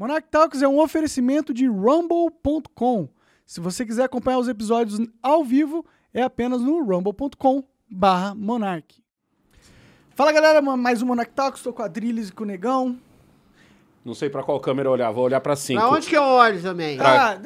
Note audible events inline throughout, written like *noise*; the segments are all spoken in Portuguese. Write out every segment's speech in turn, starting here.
Monarch Talks é um oferecimento de rumble.com. Se você quiser acompanhar os episódios ao vivo, é apenas no rumble.com barra Monark. Fala galera, mais um Monarch Talks, estou com a Drilis e com o Negão. Não sei pra qual câmera olhar, vou olhar pra cinco. Pra onde que eu olho também? Ah,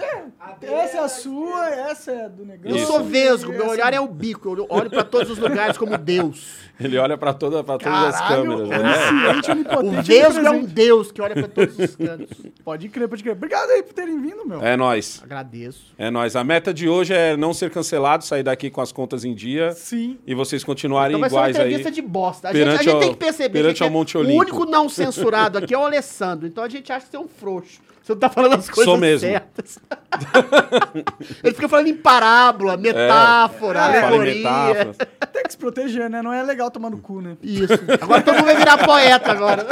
é, essa é a sua, essa é a do Negão. Eu Isso. sou vesgo, meu Essa- olhar é o bico. Eu olho pra todos os lugares como Deus. Ele olha pra, toda, pra todas as câmeras, né? onisciente, O vesgo é um onipresente. Deus que olha pra todos os cantos. Pode crer, pode crer. Obrigado aí por terem vindo, meu. É nóis. Agradeço. É nóis. A meta de hoje é não ser cancelado, sair daqui com as contas em dia Sim. e vocês continuarem Então vai ser uma iguais aí. entrevista de bosta. A gente, a perante gente ao- tem que perceber perante que ao é- Monte o Olimpo. único não censurado aqui é o Alessandro. Então a gente acha que você é um frouxo. Você não tá falando as coisas Sou mesmo. certas. *laughs* Ele fica falando em parábola, metáfora, É, Fala em alegoria. Tem que se proteger, né? Não é legal tomar no cu, né? Isso. Agora todo mundo vai virar poeta agora.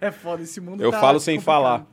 É foda, esse mundo Eu tá falo sem complicado.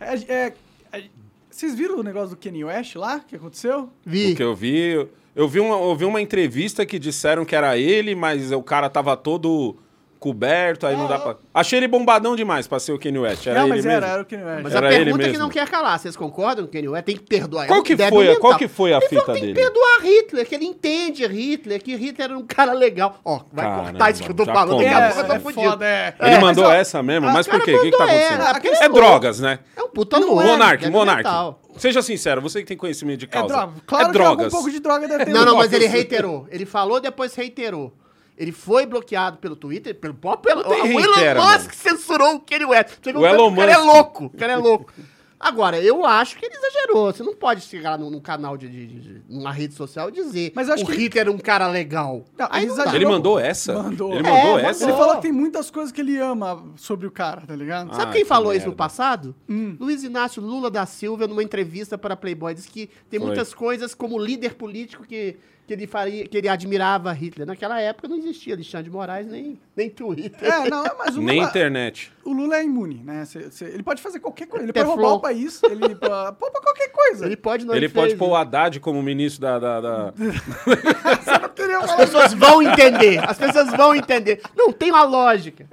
É, é, é, vocês viram o negócio do Kanye West lá, que aconteceu? Vi. O que eu vi, eu- eu vi, uma, eu vi uma entrevista que disseram que era ele, mas o cara tava todo coberto, aí não dá pra... Achei ele bombadão demais pra ser o Kanye West, era não, ele mas mesmo. era, era o Kanye West. Mas Era a ele pergunta é que mesmo. não quer calar. Vocês concordam que ele é? Tem que perdoar. Qual É que foi, qual que foi a Ele fita falou, tem dele? que perdoar Hitler, que ele entende Hitler, que Hitler era um cara legal. Ó, vai Caramba, cortar isso que eu tô falando, daqui a pouco eu é, tô é fudido. foda, é. Ele É, mandou mas, ó, essa mesmo? ah, Mas o por cara quê? O que, que tá mandou acontecendo? porque É drogas, né? É um puta Não louco. é, Monark, Monark. mental. Seja sincero, você que tem conhecimento de É causa. droga. Claro é que drogas. algum pouco de droga deve ter. Não, não, mas ele reiterou. Ele falou, depois reiterou. Ele foi bloqueado pelo Twitter, pelo próprio Elon, o Elon Musk mano. censurou o Kanye West. Você vê O Elon que O cara é Musk. louco, o cara é louco. Agora, eu acho que ele exagerou. Você não pode chegar num, num canal de, de, de- de- numa rede social e dizer Mas eu acho o que- Hitler era um cara legal. Não, Aí ele exagerou. Ele mandou essa? Mandou. Ele É, mandou mandou. essa? Ele falou que tem muitas coisas que ele ama sobre o cara, tá ligado? Sabe Ai, quem que falou isso merda. no passado? Hum. Luiz Inácio Lula da Silva, numa entrevista para Playboy, disse que tem Foi. muitas coisas como líder político que, que, ele faria, que ele admirava Hitler. Naquela época não existia Alexandre de Moraes nem, nem Twitter. É, não, mas o Nem Lula, internet. o Lula é imune, né? Cê- cê- ele pode fazer qualquer coisa. Ele Teflon. pode roubar o país, ele *laughs* pode poupa qualquer coisa. Ele pode não Ele fez, pode né? pôr o Haddad como ministro da... da, da- *laughs* As pessoas vão entender. As pessoas vão entender. Não tem uma lógica.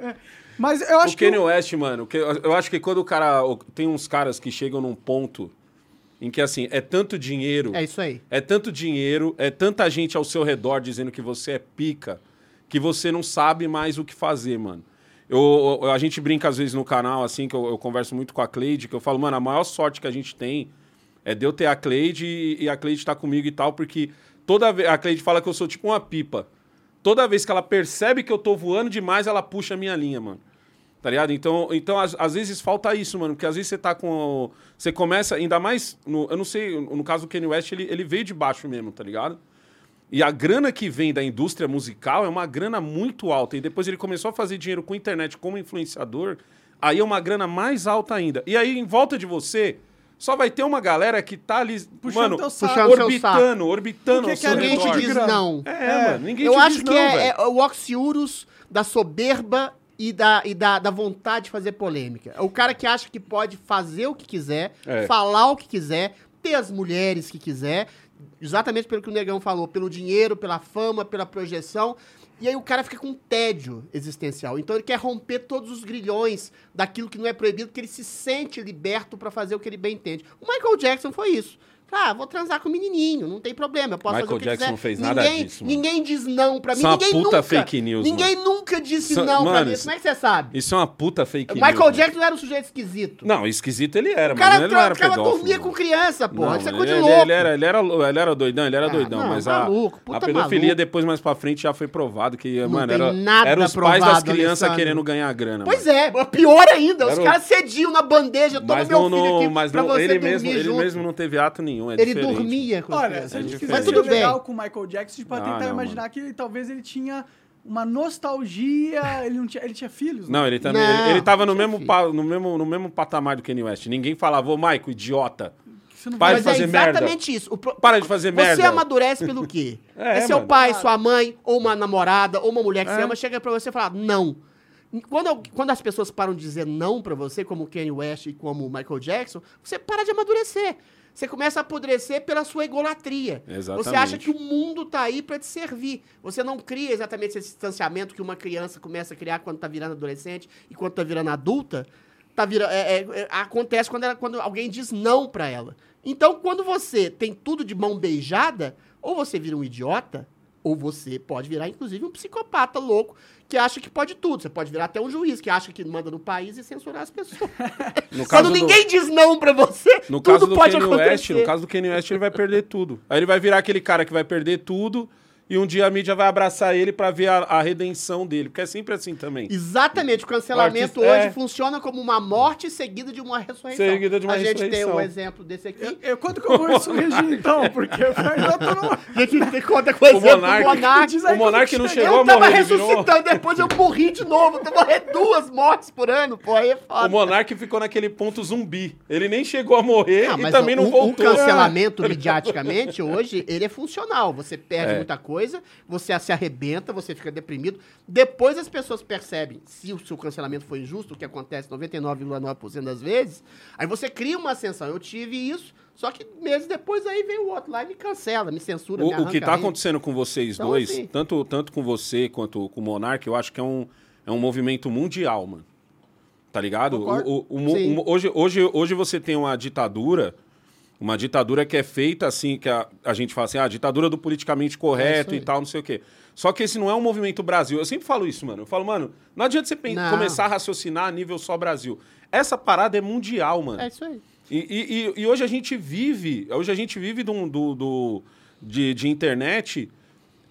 Mas eu acho o que. Kanye West, mano, eu acho que quando o cara... o- Tem uns caras que chegam num ponto em que, assim, é tanto dinheiro... É isso aí. É tanto dinheiro, é tanta gente ao seu redor dizendo que você é pica, que você não sabe mais o que fazer, mano. Eu, eu- a gente brinca às vezes no canal, assim, que eu, eu converso muito com a Cleide, que eu falo, mano, a maior sorte que a gente tem é de eu ter a Cleide e, e a Cleide tá comigo e tal, porque toda vez. A Cleide fala que eu sou tipo uma pipa. Toda vez que ela percebe que eu tô voando demais, ela puxa a minha linha, mano. Tá ligado? Então, então às, às vezes falta isso, mano. Porque às vezes você tá com. o- Você começa, ainda mais. No, eu não sei, no caso do Kanye West, ele, ele veio de baixo mesmo, tá ligado? E a grana que vem da indústria musical é uma grana muito alta. E depois ele começou a fazer dinheiro com internet como influenciador. Aí é uma grana mais alta ainda. E aí, em volta de você, só vai ter uma galera que tá ali, Puxando mano. Puxando orbitando, orbitando Porque seu quer Ninguém te diz não. É, mano, ninguém Eu te acho diz que não, é, velho. é o oxiurus da soberba e, da, e da, da vontade de fazer polêmica. É o cara que acha que pode fazer o que quiser, É. falar o que quiser, ter as mulheres que quiser, exatamente pelo que o Negão falou, pelo dinheiro, pela fama, pela projeção. E aí o cara fica com tédio existencial. Então ele quer romper todos os grilhões daquilo que não é proibido, porque ele se sente liberto pra fazer o que ele bem entende. O Michael Jackson foi isso. Ah, vou transar com o menininho, não tem problema, eu posso Michael fazer o que Jackson quiser. não fez nada ninguém, disso, mano. Ninguém diz não pra mim, Isso é uma ninguém puta nunca. fake news, Ninguém nunca disse Isso- não pra mano, mim. isso- Como é que você sabe? Isso é uma puta fake O news. Michael mano. Jackson era um sujeito esquisito. Não, esquisito ele era, o cara, mas ele não era ficava pedófilo. dormia mano. com criança, pô. Não, Isso é ele, coisa de ele- louco. ele era, ele, era, ele era doidão, ele era Ah, doidão, não, mas maluco, a, puta a pedofilia maluco. depois, mais pra frente, já foi provado que, Não mano, tem era, nada era os pais das provado, crianças Alessandro. querendo ganhar grana. Pois é, pior ainda. Os Era o- caras cediam na bandeja, toma Mas, meu não, filho não, aqui mas pra não, você ele, dormir mesmo, ele junto. mesmo não teve ato nenhum, é Ele diferente. dormia com as Olha, crianças. se a gente É quiser ser legal com o Michael Jackson, a gente pode Ah, tentar não, imaginar que talvez ele tinha uma nostalgia, ele não tinha, ele tinha filhos, né? Não, ele também. Não, ele, ele tava no mesmo, pa- no, mesmo, no mesmo patamar do Kanye West. Ninguém falava, ô, Michael, idiota. Você não Para de fazer é merda. exatamente isso. O pro- Para de fazer Você merda. amadurece pelo quê? *laughs* É, É, seu mano. pai, sua mãe, ou uma namorada, ou uma mulher que É. você ama, chega pra você e fala, não. Quando, eu- quando as pessoas param de dizer não pra você, como o Kanye West e como o Michael Jackson, você para de amadurecer. Você começa a apodrecer pela sua egolatria. Exatamente. Você acha que o mundo tá aí para te servir. Você não cria exatamente esse distanciamento que uma criança começa a criar quando tá virando adolescente e quando tá virando adulta. Tá vira, é, é, é, acontece quando, ela, quando alguém diz não para ela. Então, quando você tem tudo de mão beijada, ou você vira um idiota, ou você pode virar, inclusive, um psicopata louco que acha que pode tudo. Você pode virar até um juiz que acha que manda no país e censurar as pessoas. *laughs* No Quando do- ninguém diz não pra você, No tudo caso do pode Kanye acontecer. West, no caso do Kanye West, ele vai perder tudo. Aí ele vai virar aquele cara que vai perder tudo e um dia a mídia vai abraçar ele pra ver a, a redenção dele, porque é sempre assim também. Exatamente, o cancelamento O artista- hoje é. funciona como uma morte seguida de uma ressurreição. Seguida de uma a gente tem ressurreição. um exemplo desse aqui. Eu, eu- quando que eu vou ressurgir, então? Porque eu no... *laughs* A gente tem conta com o exemplo Monark- do aí O Monark quando não chegou Eu a tava morrer, ele virou- ressuscitando, depois eu morri de novo. Eu morrer duas mortes por ano, pô, aí é foda. O Monark ficou naquele ponto zumbi. Ele nem chegou a morrer Ah, e também o, não o voltou. cancelamento *laughs* midiaticamente hoje, ele é funcional. Você perde É. muita coisa, você se arrebenta, você fica deprimido. Depois as pessoas percebem se o seu cancelamento foi injusto, o que acontece 99,9% das vezes. Aí você cria uma ascensão. Eu tive isso, só que meses depois aí vem o outro lá e me cancela, me censura, me O, o que tá rede. acontecendo com vocês Então, dois, assim- tanto, tanto com você quanto com o Monark, eu acho que é um, é um movimento mundial, mano. Tá ligado? O- o- o o- hoje, hoje, hoje você tem uma ditadura, uma ditadura que é feita assim, que a, a gente fala assim, ah, ditadura do politicamente correto É e tal, não sei o quê. Só que esse não é um movimento Brasil. Eu sempre falo isso, mano. Eu falo, mano, não adianta você Não. começar a raciocinar a nível só Brasil. Essa parada é mundial, mano. É isso aí. E, e- e- hoje a gente vive, hoje a gente vive do, do- de, de internet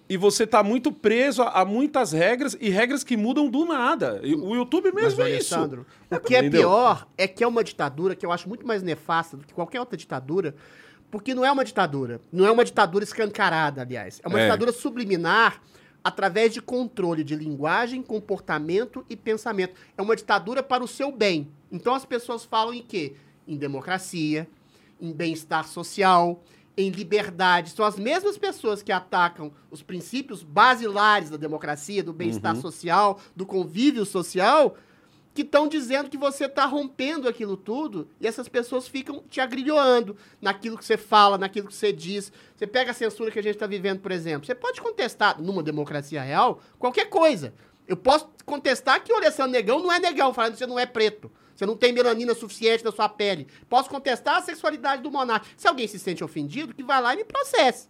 e você tá muito preso a, a muitas regras e regras que mudam do nada. O YouTube mesmo Mas, é isso. Alessandro, o que é Entendeu? pior é que é uma ditadura que eu acho muito mais nefasta do que qualquer outra ditadura, porque não é uma ditadura. Não é uma ditadura escancarada, aliás. É uma É. ditadura subliminar através de controle de linguagem, comportamento e pensamento. É uma ditadura para o seu bem. Então as pessoas falam em quê? Em democracia, em bem-estar social, em liberdade. São as mesmas pessoas que atacam os princípios basilares da democracia, do bem-estar social, do convívio social, que estão dizendo que você está rompendo aquilo tudo e essas pessoas ficam te agrilhoando naquilo que você fala, naquilo que você diz. Você pega a censura que a gente está vivendo, por exemplo. Você pode contestar, numa democracia real, qualquer coisa. Eu posso contestar que o Alessandro Negão não é negão, falando que você não é preto. Você não tem melanina suficiente na sua pele. Posso contestar a sexualidade do monarca. Se alguém se sente ofendido, que vai lá e me processe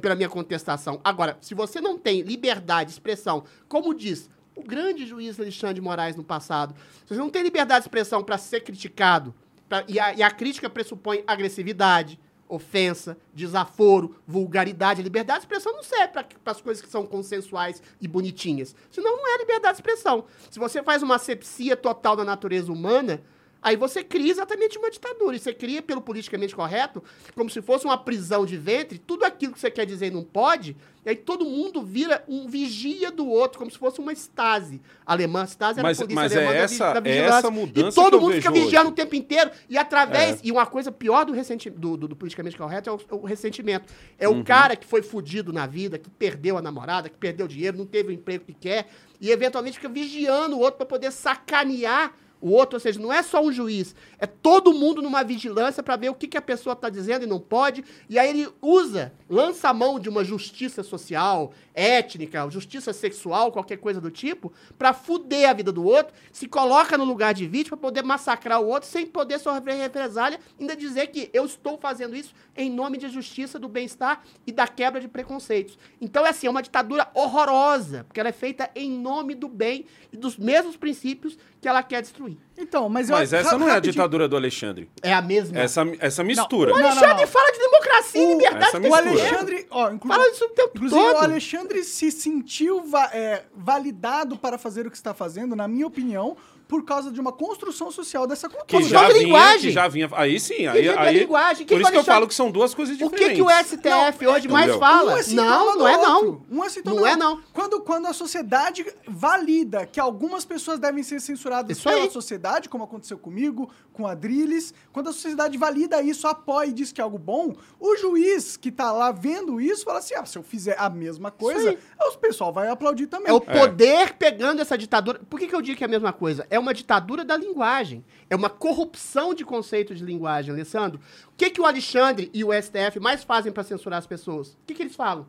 pela minha contestação. Agora, se você não tem liberdade de expressão, como diz o grande juiz Alexandre de Moraes no passado, se você não tem liberdade de expressão para ser criticado, pra- e, a, e a crítica pressupõe agressividade, ofensa, desaforo, vulgaridade, liberdade de expressão não serve para as coisas que são consensuais e bonitinhas. Senão não é liberdade de expressão. Se você faz uma asepsia total da natureza humana, Aí você cria exatamente uma ditadura. E você cria, pelo politicamente correto, como se fosse uma prisão de ventre, tudo aquilo que você quer dizer não pode, e aí todo mundo vira um vigia do outro, como se fosse uma estase alemã. Stasi era Mas- a polícia mas alemã é da vi- essa- da é vigilância. essa mudança E todo mundo fica vigiando hoje. o tempo inteiro. E através. É. E uma coisa pior do, ressenti, do, do- do politicamente correto é o, o ressentimento. É Uhum. o cara que foi fudido na vida, que perdeu a namorada, que perdeu dinheiro, não teve o emprego que quer, e eventualmente fica vigiando o outro para poder sacanear o outro, ou seja, não é só um juiz, é todo mundo numa vigilância para ver o que, que a pessoa está dizendo e não pode, e aí ele usa, lança a mão de uma justiça social, étnica, justiça sexual, qualquer coisa do tipo, para fuder a vida do outro, se coloca no lugar de vítima para poder massacrar o outro sem poder sofrer represália, ainda dizer que eu estou fazendo isso em nome de justiça, do bem-estar e da quebra de preconceitos. Então, é assim, é uma ditadura horrorosa, porque ela é feita em nome do bem e dos mesmos princípios que ela quer destruir. Então, mas eu Mas essa não é a ditadura do Alexandre. É a mesma. Essa, essa mistura. O Não, não, Alexandre não. fala de democracia e O- liberdade essa O mistura. Alexandre, ó, inclu- Fala isso o tempo inclusive todo. o Alexandre se sentiu va- é, validado para fazer o que está fazendo, na minha opinião, por causa de uma construção social dessa Que cultura. Construção já, vinha, linguagem. que já vinha. Aí sim, Que aí. aí linguagem. Que por que isso que eu falo que são duas coisas O diferentes. que, que o STF hoje mais Entendeu? fala? Um é não, não é o não. Um é Não o é não. Quando, quando a sociedade valida que algumas pessoas devem ser censuradas Isso pela aí. sociedade, como aconteceu comigo, com a Drilis, quando a sociedade valida isso, apoia e diz que é algo bom, o juiz que tá lá vendo isso fala assim: ah, se eu fizer a mesma coisa, o pessoal vai aplaudir também. É o poder pegando essa ditadura. Por que, que eu digo que é a mesma coisa? É uma ditadura da linguagem. É uma corrupção de conceito de linguagem, Alessandro. O que, que o Alexandre e o STF mais fazem para censurar as pessoas? O que, que eles falam?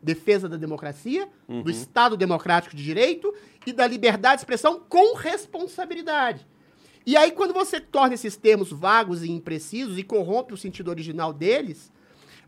Defesa da democracia, do Estado democrático de direito e da liberdade de expressão com responsabilidade. E aí, quando você torna esses termos vagos e imprecisos e corrompe o sentido original deles,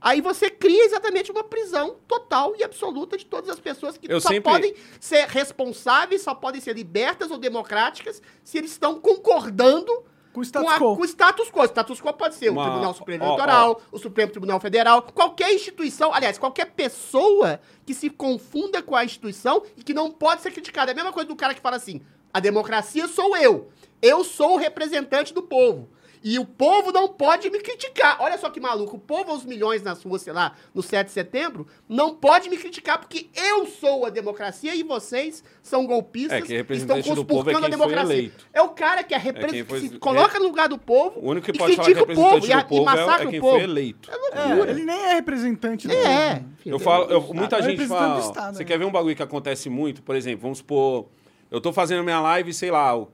aí você cria exatamente uma prisão total e absoluta de todas as pessoas que Eu só sempre- podem ser responsáveis, só podem ser libertas ou democráticas se eles estão concordando Com o status a- quo. com o status quo. O status quo pode ser Uma- o Tribunal Supremo Eleitoral, o Supremo Tribunal Federal, qualquer instituição, aliás, qualquer pessoa que se confunda com a instituição e que não pode ser criticada. É a mesma coisa do cara que fala assim: a democracia sou eu. Eu sou o representante do povo. E o povo não pode me criticar. Olha só que maluco. O povo aos milhões nas ruas, sei lá, no 7 de setembro, não pode me criticar porque eu sou a democracia e vocês são golpistas. É que estão representante do povo é conspurcando a quem foi democracia. eleito. É o cara que é repre... quem foi- que se coloca no lugar do povo O único que e pode falar que é critica o povo representante e, a- do povo e massacra é, é o quem povo. foi eleito. É, ele nem é representante do É, povo. Eu falo, eu- muita É o gente fala. do Estado, você né? quer ver um bagulho que acontece muito? Por exemplo, vamos supor, eu tô fazendo minha live, sei lá, o-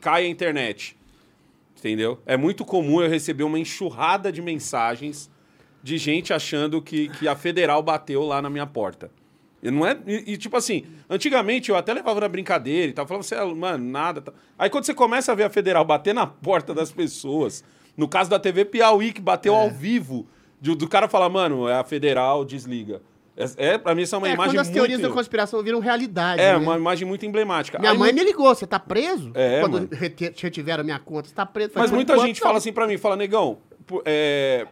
cai a internet. Entendeu? É muito comum eu receber uma enxurrada de mensagens de gente achando que, que a federal bateu lá na minha porta. E não é. E, e, tipo assim, antigamente eu até levava na brincadeira e tal, falava, você, é, mano, nada. tá." Aí quando você começa a ver a federal bater na porta das pessoas, no caso da TV Piauí, que bateu É. ao vivo, de- do cara falar, mano, é a federal, desliga. É, é, pra mim, isso é uma É, imagem quando as teorias muito. da conspiração viram realidade. É, né? uma imagem muito emblemática. Minha Aí mãe me ligou, você tá preso? É, Quando mano. retiveram a minha conta, você tá preso. Mas muita enquanto, gente não. fala assim pra mim, fala, negão, é,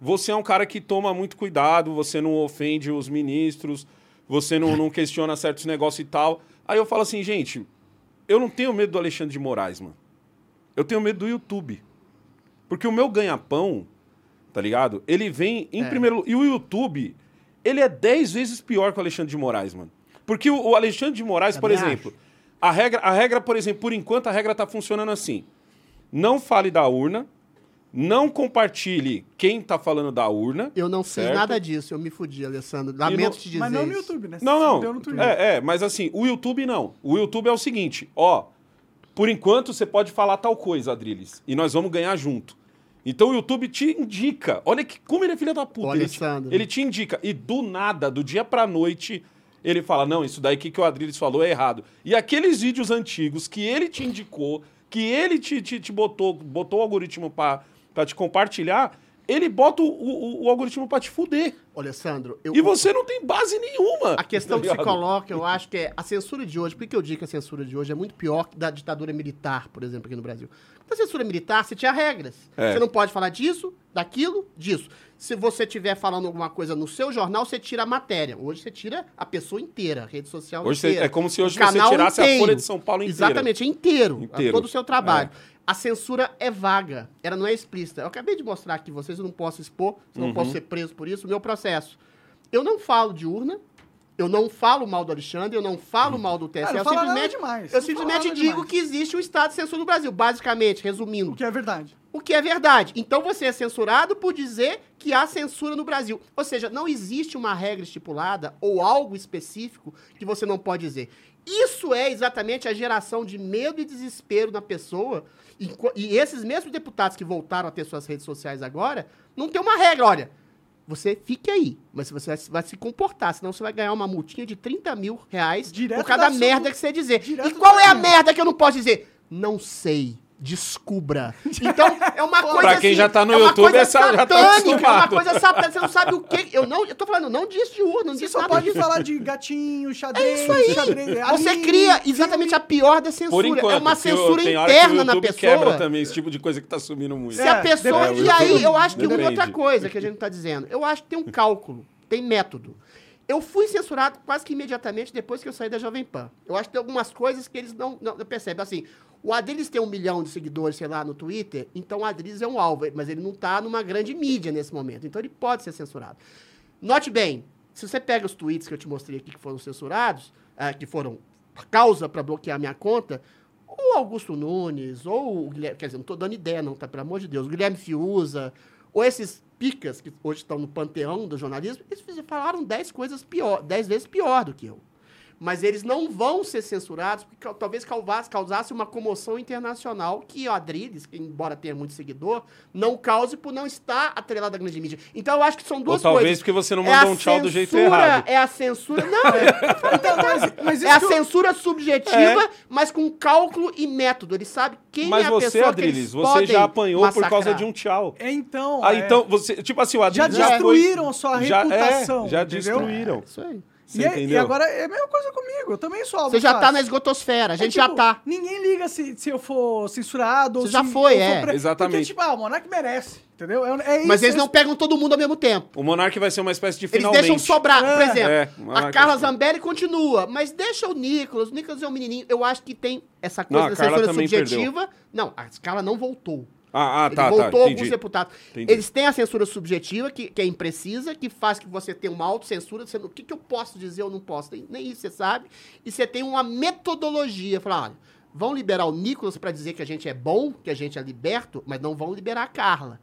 você é um cara que toma muito cuidado, você não ofende os ministros, você não, não questiona certos negócios e tal. Aí eu falo assim, gente, eu não tenho medo do Alexandre de Moraes, mano. Eu tenho medo do YouTube. Porque o meu ganha-pão, tá ligado? Ele vem em É. primeiro E o YouTube, ele é 10 vezes pior que o Alexandre de Moraes, mano. Porque o, o Alexandre de Moraes, por Também exemplo, a regra, a regra, por exemplo, por enquanto a regra tá funcionando assim. Não fale da urna, não compartilhe quem tá falando da urna. Eu não fiz certo? nada disso, eu me fudi, Alessandro. Lamento no- te dizer Mas não no. YouTube, né? Não, não. no Twitter. É, é, mas assim, o YouTube não. O YouTube é o seguinte, ó, por enquanto você pode falar tal coisa, Adriles, e nós vamos ganhar junto. Então o YouTube te indica. Olha que como ele é filho da puta. Ele, te, ele te indica e do nada, do dia pra noite, ele fala: "Não, isso daí que, o Adriles falou é errado". E aqueles vídeos antigos que ele te indicou, que ele te, te, te botou, botou o algoritmo pra te compartilhar, ele bota o, o- o algoritmo pra te fuder. Ô, Alessandro, eu, E você não tem base nenhuma. A questão tá que se coloca, eu acho que é a censura de hoje. Por que eu digo que a censura de hoje é muito pior que da ditadura militar, por exemplo, aqui no Brasil? Na censura militar, você tinha regras. É. Você não pode falar disso, daquilo, disso. Se você estiver falando alguma coisa no seu jornal, você tira a matéria. Hoje você tira a pessoa inteira, a rede social Hoje você- inteira. é como se hoje você canal tirasse a inteiro. Folha de São Paulo inteira. Exatamente, é inteiro. Inteiro. Todo o seu trabalho. É. A censura é vaga, ela não é explícita. Eu acabei de mostrar aqui, vocês eu não posso expor, não Uhum. posso ser preso por isso, o meu processo. Eu não falo de urna, eu não falo mal do Alexandre, eu não falo mal do TSE, Ah, eu simplesmente, demais, eu não simplesmente digo demais. que existe um estado de censura no Brasil, basicamente, O resumindo. que é verdade. O que é verdade. Então você é censurado por dizer que há censura no Brasil. Ou seja, não existe uma regra estipulada ou algo específico que você não pode dizer. Isso é exatamente a geração de medo e desespero na pessoa. E, e esses mesmos deputados que voltaram a ter suas redes sociais agora, não tem uma regra. Olha, você fique aí, mas você vai, se comportar, senão você vai ganhar uma multinha de 30 mil reais Direto por cada da merda sua- que você dizer. direto E qual é a merda que eu não posso dizer? Não sei. Descubra. Então, é uma *laughs* coisa Pra quem assim, já tá no é uma YouTube, essa já tá satânica, é uma acostumado. coisa satânica, você não sabe o que. Eu não, eu tô falando, não disso de urna, não Você só nada pode falar de gatinho, xadrez, É isso aí. xadrez. Você anime, cria exatamente filme. a pior da censura. Por enquanto, é uma eu- censura interna na YouTube quebra pessoa. também esse tipo de coisa que tá sumindo muito. Se a É, pessoa. depende. e aí, eu acho que uma Depende. outra coisa que a gente tá dizendo. Eu acho que tem um cálculo, tem método. Eu fui censurado quase que imediatamente depois que eu saí da Jovem Pan. Eu acho que tem algumas coisas que eles não, não percebem. Assim, o Adriles tem um milhão de seguidores, sei lá, no Twitter, então o Adriles é um alvo, mas ele não tá numa grande mídia nesse momento. Então ele pode ser censurado. Note bem, se você pega os tweets que eu te mostrei aqui que foram censurados, ah, que foram causa para bloquear minha conta, ou Augusto Nunes, ou o Guilherme, quer dizer, não tô dando ideia não, tá? Pelo amor de Deus, o Guilherme Fiuza, ou esses picas que hoje estão no panteão do jornalismo, eles falaram 10 coisas pior, 10 vezes pior do que eu. Mas eles não vão ser censurados, porque talvez causasse, uma comoção internacional que o Adriles, que embora tenha muito seguidor, não cause por não estar atrelado à grande mídia. Então eu acho que são Ou duas talvez coisas. porque você não É mandou um tchau do jeito censura- errado. É a censura. Não, é, *laughs* Então, mas, mas é a eu- censura subjetiva, mas com cálculo e método. Ele sabe quem Mas é a você, pessoa que eles Adriles, você já apanhou por massacrar. causa de um tchau. É, então. Ah, é, então, você. Tipo assim, o Já Adriles já, destruíram foi- a sua já, reputação. É, já entendeu? destruíram. Isso aí. Você E, é- e agora é a mesma coisa comigo. Eu também sou alvo Você já tá na esgotosfera, a É gente tipo, já tá. Ninguém liga se, se eu for censurado ou Você já se foi, é. pre- Exatamente. Porque, tipo, ah, o Monark merece, entendeu? É, é isso. Mas eles é não isso. pegam todo mundo ao mesmo tempo. O Monark vai ser uma espécie de Eles finalmente. deixam sobrar. Por É. exemplo, É, a Carla é- Zambelli continua, mas deixa o Nicolas. O Nicolas é um menininho. Eu acho que tem essa coisa Não, a da censura subjetiva. Não, a Carla não voltou. Ah, ah, tá, tá. voltou alguns Entendi. deputados. Entendi. Eles têm a censura subjetiva, que, que é imprecisa, que faz que você tenha uma autocensura. Não- o que, que eu posso dizer ou não posso? Nem, isso você sabe. E você tem uma metodologia. Falar, olha, vão liberar o Nicolas pra dizer que a gente é bom, que a gente é liberto, mas não vão liberar a Carla.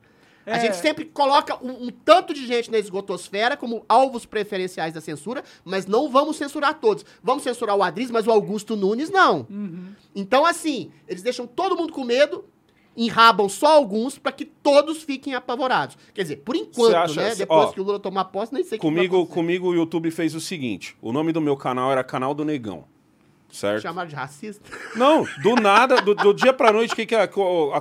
A É. gente sempre coloca um, um tanto de gente na esgotosfera como alvos preferenciais da censura, mas não vamos censurar todos. Vamos censurar o Adris, mas o Augusto Nunes não. Então, assim, eles deixam todo mundo com medo, enrabam só alguns pra que todos fiquem apavorados. Quer dizer, por enquanto, acha- né? Depois ó, que o Lula tomar posse, nem sei o que vai Comigo, acontecer. comigo o YouTube fez o seguinte: o nome do meu canal era Canal do Negão. Certo? Chamaram de racista. Não, do *laughs* nada, do, do dia pra noite, o que, que é, a a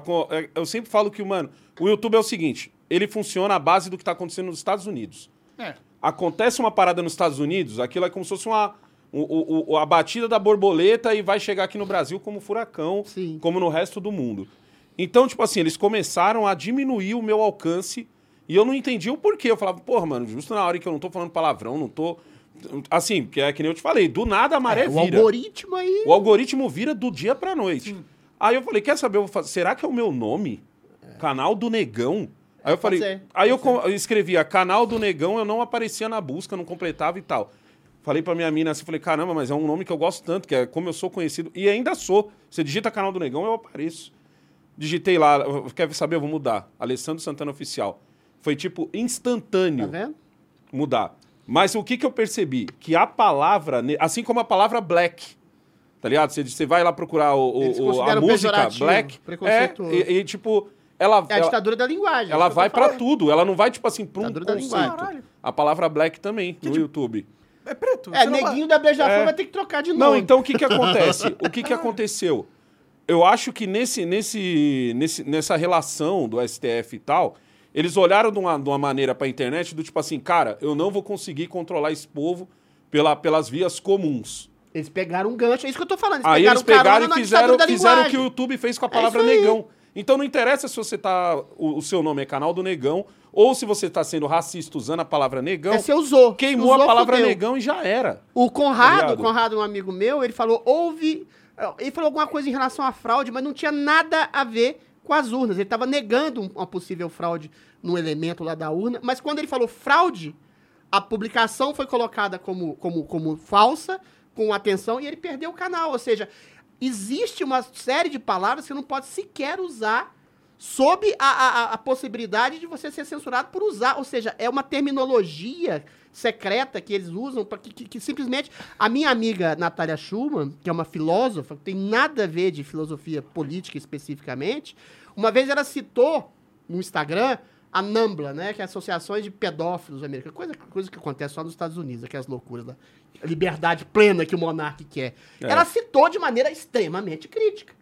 co- é- Eu sempre falo que, mano, o YouTube é o seguinte: ele funciona à base do que tá acontecendo nos Estados Unidos. É. Acontece uma parada nos Estados Unidos, aquilo é como se fosse uma. o- o- o- a batida da borboleta e vai chegar aqui no Brasil como furacão, Sim. como no resto do mundo. Então, tipo assim, eles começaram a diminuir o meu alcance e eu não entendi o porquê. Eu falava, porra, mano, justo na hora que eu não tô falando palavrão, não tô. Assim, que é que nem eu te falei, do nada a maré É, o vira. algoritmo aí. O algoritmo vira do dia pra noite. Aí eu falei, quer saber, fazer- será que é o meu nome? Canal do Negão? Aí eu falei, ser, aí eu escrevia canal do Negão, eu não aparecia na busca, não completava e tal. Falei pra minha mina assim, falei, caramba, mas é um nome que eu gosto tanto, que é como eu sou conhecido, e ainda sou. Você digita canal do Negão, eu apareço. Digitei lá, quer saber, eu vou mudar. Alessandro Santana Oficial. Foi tipo Tá instantâneo vendo? mudar. Mas o que, que eu percebi? Que a palavra, assim como a palavra black, tá ligado? Você, você vai lá procurar o, o- a música black, é, preconceituoso. e, e, tipo, ela, É a ela, ditadura da linguagem. ela que eu vai falando. tudo, ela não vai, tipo assim, pra um Ditadura da conceito. A palavra black também, no YouTube. É preto. É, vai- neguinho da Beija-Flor É. vai ter que trocar de nome. Não, então o que que *laughs* acontece? o que que aconteceu? Eu acho que nesse, nesse, nesse, nessa relação do STF e tal, eles olharam de uma, de uma maneira pra internet do tipo assim, cara, eu não vou conseguir controlar esse povo pela, pelas vias comuns. Eles pegaram um gancho, é isso que eu tô falando. Aí eles pegaram e fizeram, fizeram o que o YouTube fez com a É palavra aí. negão. Então não interessa se você tá. O, o seu nome é canal do negão, ou se você tá sendo racista usando a palavra negão. É, você usou. Queimou Usou, a palavra fudeu. negão e já era. O Tá Conrado, o Conrado, um amigo meu, ele falou, houve... Ele falou alguma coisa em relação à fraude, mas não tinha nada a ver com as urnas. Ele estava negando um- uma possível fraude num elemento lá da urna, mas quando ele falou fraude, a publicação foi colocada como, como, como falsa, com atenção, e ele perdeu o canal. Ou seja, existe uma série de palavras que não pode sequer usar sob a, a- a possibilidade de você ser censurado por usar. Ou seja, é uma terminologia secreta que eles usam para que, que- que simplesmente. A minha amiga Natália Schumann, que é uma filósofa, que tem nada a ver de filosofia política especificamente, uma vez ela citou no Instagram a NAMBLA, né? Que é Associações de Pedófilos Americanos. Coisa, coisa que acontece só nos Estados Unidos, aquelas loucuras da liberdade plena que o monarca quer. É. Ela citou de maneira extremamente crítica.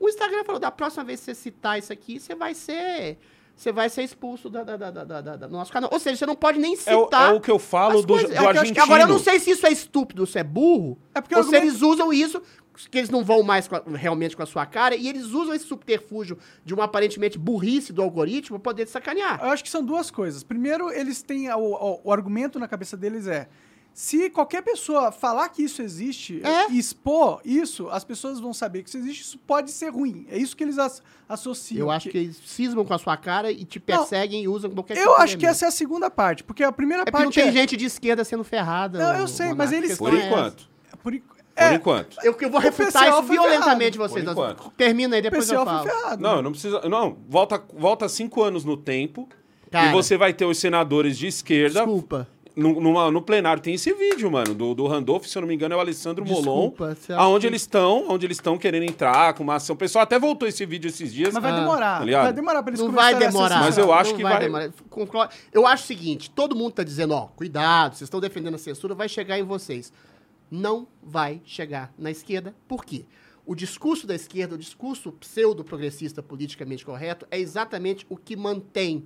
O Instagram falou: da próxima vez que você citar isso aqui, você vai ser. Você vai ser expulso da, da- da- da- da- da- do nosso canal. Ou seja, você não pode nem É o, citar. é o que eu falo do, do É o que eu acho que- argentino. Agora, eu não sei se isso é estúpido ou se é burro. É porque ou se argumento- eles usam isso, que eles não vão mais com a- realmente com a sua cara, e eles usam esse subterfúgio de uma aparentemente burrice do algoritmo pra poder te sacanear. Eu acho que são duas coisas. Primeiro, eles têm. O, o- o argumento na cabeça deles é. Se qualquer pessoa falar que isso existe É. e expor isso, as pessoas vão saber que isso existe, isso pode ser ruim. É isso que eles as- associam. Eu acho que eles cismam com a sua cara e te perseguem e usam qualquer Eu tipo acho que essa é a segunda parte, porque a primeira É porque não parte tem é. gente de esquerda sendo ferrada. Não, eu sei, mas eles Por é essa. enquanto. Por, en- Por é, enquanto. Eu, eu vou refutar isso foi violentamente ferrado. vocês. Por enquanto. Termina aí, depois eu falo. ferrado. Não, não precisa. Não, volta, volta cinco anos no tempo Cara. e você vai ter os senadores de esquerda. Desculpa. No, numa- no plenário tem esse vídeo, mano, do, do Randolph, se eu não me engano, é o Alessandro Molon. Desculpa, acha Aonde que- eles estão, onde eles estão querendo entrar com uma ação. O pessoal até voltou esse vídeo esses dias. Mas vai Ah, demorar. tá ligado? vai demorar pra eles Não vai demorar. Mas eu acho Não que vai- demorar. Eu acho o seguinte, todo mundo tá dizendo, ó, cuidado, vocês estão defendendo a censura, vai chegar em vocês. Não vai chegar na esquerda. Por quê? O discurso da esquerda, o discurso pseudo-progressista politicamente correto, é exatamente o que mantém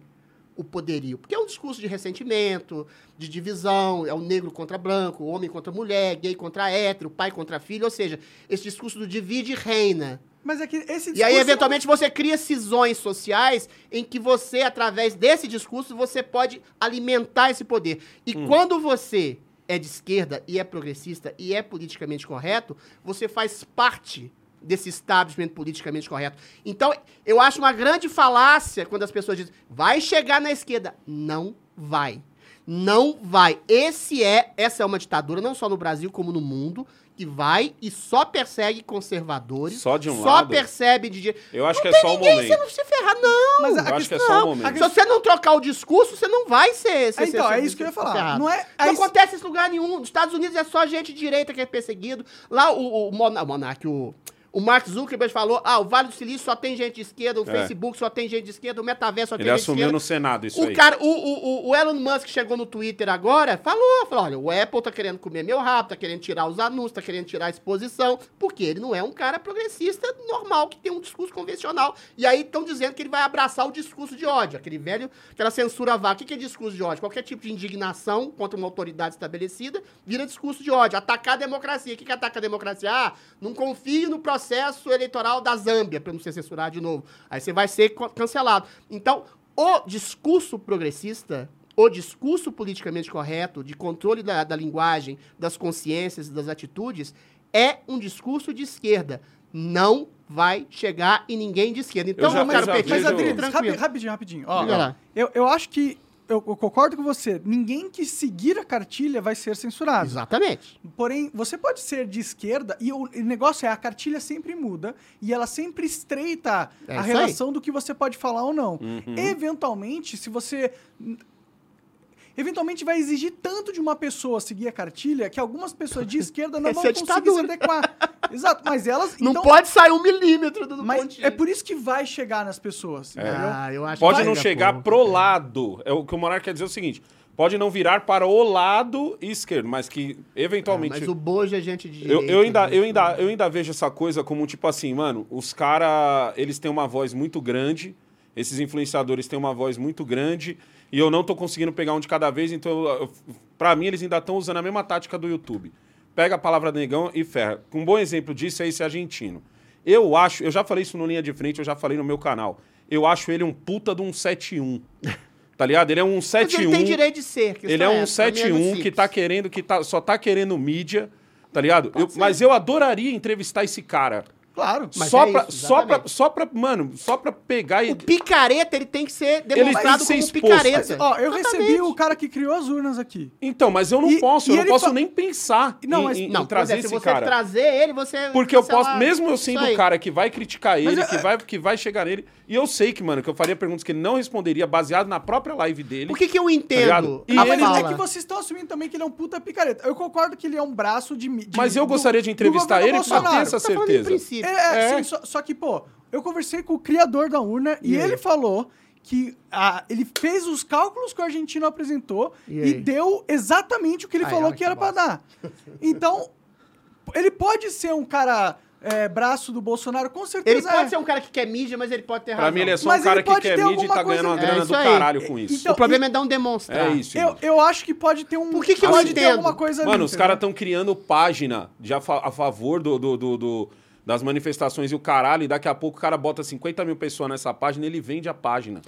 o poderio. Porque é um discurso de ressentimento, de divisão, é o negro contra branco, o homem contra mulher, gay contra hétero, pai contra filho, ou seja, esse discurso do divide e reina. Mas é que esse E aí, discurso- eventualmente, você cria cisões sociais em que você, através desse discurso, você pode alimentar esse poder. E quando você é de esquerda e é progressista e é politicamente correto, você faz parte desse establishment politicamente correto. Então, eu acho uma grande falácia quando as pessoas dizem, vai chegar na esquerda. Não vai. Não vai. Esse é, essa é uma ditadura, não só no Brasil, como no mundo, que vai e só persegue conservadores. Só de um só lado? percebe de direita. Eu acho Não que é só o ninguém, momento. Você não se ferrar, não. Mas Eu a acho que é só o momento. Se você não trocar o discurso, você não vai ser. ser- É, então, ser- é ser- isso que eu ia falar. ferrado. Não é- Não aí- acontece isso em lugar nenhum. Nos Estados Unidos é só gente de direita que é perseguido. Lá o, o, o Monark, o, o Mark Zuckerberg falou: ah, o Vale do Silício só tem gente de esquerda, o É. Facebook só tem gente de esquerda, o Metaverso só tem Ele gente de assumiu esquerda. no Senado isso O, aí. cara, o, o, o- Elon Musk chegou no Twitter agora, falou, falou, olha, o Apple tá querendo comer meu rabo, tá querendo tirar os anúncios, tá querendo tirar a exposição, porque ele não é um cara progressista normal, que tem um discurso convencional. E aí estão dizendo que ele vai abraçar o discurso de ódio, aquele velho, aquela censura vaga. O que é discurso de ódio? Qualquer tipo de indignação contra uma autoridade estabelecida vira discurso de ódio. Atacar a democracia. O que que é atacar a democracia? Ah, não confio no processo eleitoral da Zâmbia, pra não ser censurado de novo. Aí você vai ser cancelado. Então, o discurso progressista, o discurso politicamente correto, de controle da, da linguagem, das consciências e das atitudes, é um discurso de esquerda. Não vai chegar em ninguém de esquerda. Então, Eu já- Mas, Adriano, tranquilo. rapi- rapidinho, rapidinho. Ó, eu, eu acho que. Eu, eu concordo com você. Ninguém que seguir a cartilha vai ser censurado. Exatamente. Porém, você pode ser de esquerda e o, o negócio é a cartilha sempre muda e ela sempre estreita É a relação do que você pode falar ou não. Uhum. Eventualmente, se você eventualmente vai exigir tanto de uma pessoa seguir a cartilha que algumas pessoas de *laughs* esquerda não Essa vão é conseguir se adequar. *laughs* Exato, mas elas Não então, pode sair um milímetro do mas pontinho. é por isso que vai chegar nas pessoas, entendeu? Ah, eu acho Pode que não vai, chegar pô. pro lado. É o que o Monarca quer dizer é o seguinte: pode não virar para o lado esquerdo, mas que eventualmente. Ah, Mas o Bojo é gente de Eu, direita. eu, ainda, né? eu, ainda, eu ainda vejo essa coisa como tipo assim, mano, os caras, eles têm uma voz muito grande, esses influenciadores têm uma voz muito grande, e eu não tô conseguindo pegar um de cada vez, então, pra mim, eles ainda estão usando a mesma tática do YouTube. Pega a palavra negão e ferra. Um bom exemplo disso é esse argentino. Eu acho, eu já falei isso no Linha de Frente, eu já falei no meu canal, eu acho ele um puta de um 7-1. *laughs* Tá ligado? Ele é um Mas 7-1. ele tem direito de ser. Ele é um essa, pra mim é muito 7-1 que tá querendo, que tá, só tá querendo mídia, tá ligado? Eu- mas eu adoraria entrevistar esse cara. Claro. Mas só, é pra, isso, só, pra, só pra, mano, só pra pegar e. O picareta, ele tem que ser tem demonstrado que ser como exposto. picareta. Ó, eu Exatamente. recebi o cara que criou as urnas aqui. Então, mas eu não E- posso, e eu não ele posso fa- nem pensar Não, em, mas- em- em Não, trazer é, se esse você cara. trazer ele, você... Porque eu posso, mesmo eu sendo o cara que vai criticar ele, Mas que, eu- vai, que vai chegar nele, e eu sei que, mano, que eu faria perguntas que ele não responderia baseado na própria live dele. Por que que eu ligado? entendo E a Ah, mas fala? é que vocês estão assumindo também que ele é um puta picareta. Eu concordo que ele é um braço de. de Mas eu do- gostaria de entrevistar ele, porque eu tenho essa Tá certeza. É, é, É. sim, só, só que, pô, eu conversei com o criador da urna e, E ele falou que ah, ele fez os cálculos que o argentino apresentou E e, deu exatamente o que ele Ai, falou que que era pra dar. Então, ele pode ser um cara é, braço do Bolsonaro, com certeza. Ele pode é. ser um cara que quer mídia, mas ele pode ter Pra razão. mim, ele é só Mas um cara que pode quer mídia e tá ganhando uma É grana do aí. caralho com isso. Então, o problema é não demonstrar. É isso. Eu, eu acho que pode ter um. Por que que pode ter alguma coisa ali, Mano, os entendeu? caras estão criando página fa- a favor do, do- do- do- das manifestações e o caralho, e daqui a pouco o cara bota 50 mil pessoas nessa página e ele vende a página.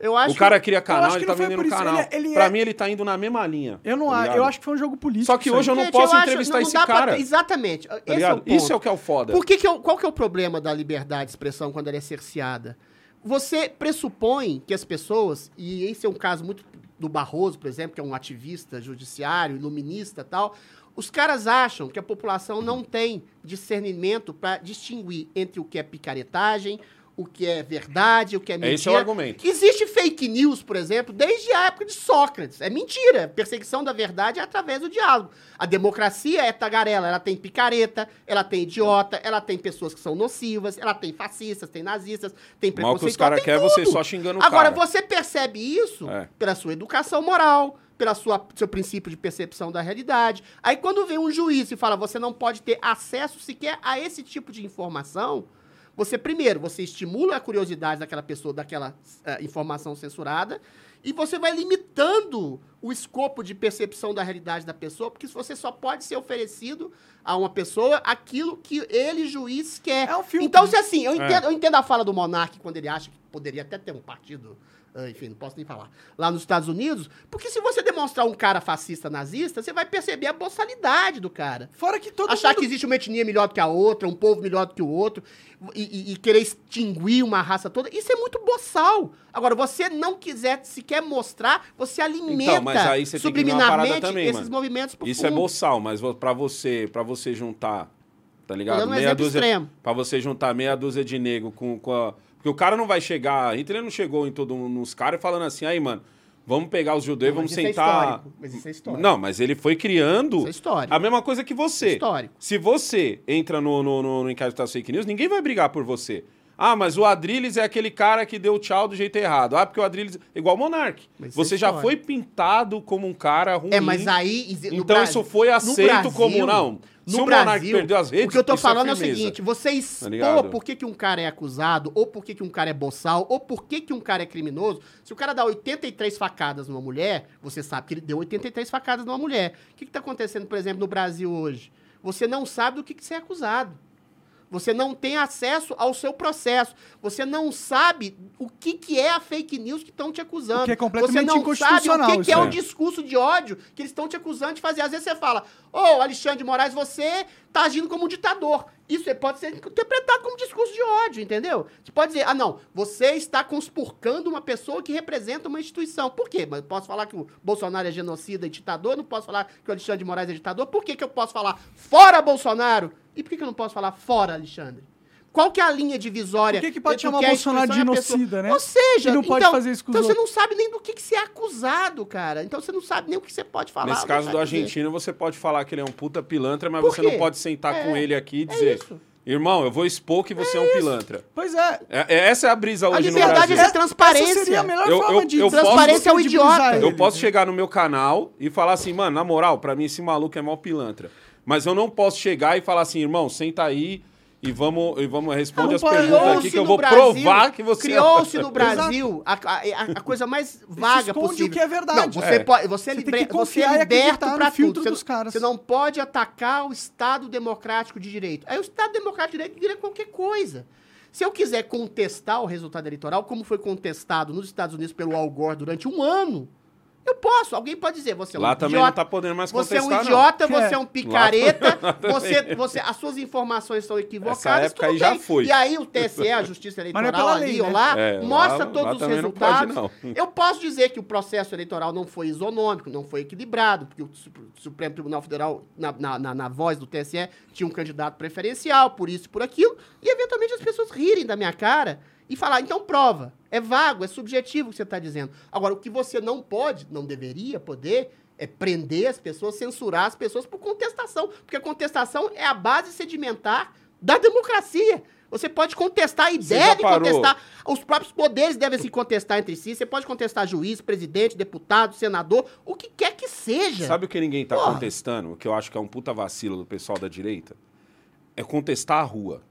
Eu acho o cara que... cria canal, acho que ele tá não vendendo canal. ele ele pra é- mim, ele tá indo na mesma linha. Eu não tá eu acho que foi um jogo político. Só que hoje eu não posso acho- entrevistar não esse dá pra cara. ter- Exatamente. Tá Esse é o ligado? ponto. Isso é o que é o foda. Por que que eu- qual que é o problema da liberdade de expressão quando ela é cerceada? Você pressupõe que as pessoas, e esse é um caso muito do Barroso, por exemplo, que é um ativista judiciário, iluminista e tal, os caras acham que a população não tem discernimento para distinguir entre o que é picaretagem, o que é verdade, o que é mentira. Esse é o argumento. Existe fake news, por exemplo, desde a época de Sócrates. É mentira. Perseguição da verdade é através do diálogo. A democracia é tagarela, ela tem picareta, ela tem idiota, ela tem pessoas que são nocivas, ela tem fascistas, tem nazistas, tem Mal que os preconceituosos, caras querem você tudo. só xingando o Agora, cara. você percebe isso É. pela sua educação moral, pela sua seu princípio de percepção da realidade. Aí quando vem um juiz e fala, você não pode ter acesso sequer a esse tipo de informação, você primeiro, você estimula a curiosidade daquela pessoa, daquela eh, informação censurada, e você vai limitando o escopo de percepção da realidade da pessoa, porque você só pode ser oferecido a uma pessoa aquilo que ele, juiz, quer. É um filtro. Então, se assim, eu É. entendo, eu entendo a fala do Monark quando ele acha que poderia até ter um partido, enfim, não posso nem falar, lá nos Estados Unidos, porque se você demonstrar um cara fascista nazista, você vai perceber a boçalidade do cara. Fora que todo Achar mundo... que existe uma etnia melhor do que a outra, um povo melhor do que o outro, e, e- e querer extinguir uma raça toda, isso é muito boçal. Agora, você não quiser sequer mostrar, você alimenta Então, uma parada subliminarmente também, esses mano. movimentos Isso é fundo. boçal, mas pra você, pra você juntar, tá ligado? Um exemplo extremo. Pra você juntar meia dúzia de nego com, com a... Porque o cara não vai chegar... Hitler não chegou em todo nos caras falando assim, aí, mano, vamos pegar os judeus e Não, vamos é sentar... histórico, mas isso é histórico. Não, mas ele foi criando Isso é histórico. a mesma coisa que você. Histórico. Se você entra no, no, no, no inquérito das fake news, ninguém vai brigar por você. Ah, mas o Adrilles é aquele cara que deu tchau do jeito errado. Ah, porque o Adrilles... Igual o Monark. Mas isso Você é já foi pintado como um cara ruim. É, mas aí. Então Brasil- isso foi aceito Brasil- como não. Se No o Monark Brasil, perdeu as redes, o que eu tô é falando é, o firmeza. seguinte: você expor ligado? por que, que um cara é acusado, ou por que, que um cara é boçal, ou por que, que um cara é criminoso. Se o cara dá 83 facadas numa mulher, você sabe que ele deu 83 facadas numa mulher. O que, que tá acontecendo, por exemplo, no Brasil hoje? Você não sabe do que, que você é acusado. Você não tem acesso ao seu processo. Você não sabe o que, que é a fake news que estão te acusando. O que é completamente Você não sabe o que, que é isso o discurso de ódio que eles estão te acusando de fazer. Às vezes você fala, ô Alexandre de Moraes, você tá agindo como um ditador. Isso pode ser interpretado como discurso de ódio, entendeu? Você pode dizer, ah, não, você está conspurcando uma pessoa que representa uma instituição. Por quê? Mas posso falar que o Bolsonaro é genocida e ditador, não posso falar que o Alexandre de Moraes é ditador. Por que, que eu posso falar fora Bolsonaro? E por que, que eu não posso falar fora Alexandre? Qual que é a linha divisória? Por que que pode entre chamar o que é a Bolsonaro de a pessoa? genocida, né? Ou seja, não pode então, fazer isso então você não sabe nem do que, que você é acusado, cara. Então você não sabe nem o que você pode falar. Nesse caso do argentino, você pode falar que ele é um puta pilantra, mas você não pode sentar É, com ele aqui e é dizer: isso. Irmão, eu vou expor que você é, um pilantra. Pois é. É- é- essa é a brisa hoje no liberdade Brasil. é transparência. Essa seria a melhor Eu- forma eu- de eu posso- Transparência é o idiota. Eu posso chegar no meu canal e falar assim, mano, na moral, pra mim esse maluco é mó pilantra. Mas eu não posso chegar e falar assim, irmão, senta aí e vamos, e vamos responder as perguntas aqui Criou-se que eu no vou Brasil- provar que você Criou-se *laughs* é... no Brasil a, a- a coisa mais vaga esconde possível. o que é verdade. Não, você, É. pode, você, é Você tem libre- que você confiar é liberto filtro tudo. Você, dos caras. você não pode atacar o Estado Democrático de Direito. Aí o Estado Democrático de Direito vira qualquer coisa. Se eu quiser contestar o resultado eleitoral, como foi contestado nos Estados Unidos pelo Al Gore durante um ano, eu posso. Alguém pode dizer, você é um Lá também idiota. não tá podendo mais Você é um idiota, não. você é um É. picareta, *laughs* você, você, as suas informações são equivocadas. Essa época tudo aí já bem. foi. E aí o TSE, a Justiça é Eleitoral pela ali lei, ou né? lá, É, mostra lá- todos lá os também não pode, resultados. não. Eu posso dizer que o processo eleitoral não foi isonômico, não foi equilibrado, porque o Su- Supremo Tribunal Federal, na, na, na- na voz do TSE, tinha um candidato preferencial, por isso e por aquilo, e eventualmente as pessoas rirem da minha cara e falar, então prova. É vago, é subjetivo o que você está dizendo. Agora, o que você não pode, não deveria poder, é prender as pessoas, censurar as pessoas por contestação. Porque a contestação é a base sedimentar da democracia. Você pode contestar e Você deve contestar. Os próprios poderes devem se contestar entre si. Você pode contestar juiz, presidente, deputado, senador, o que quer que seja. Sabe o que ninguém tá Porra. contestando? O que eu acho que é um puta vacilo do pessoal da direita? É contestar a rua.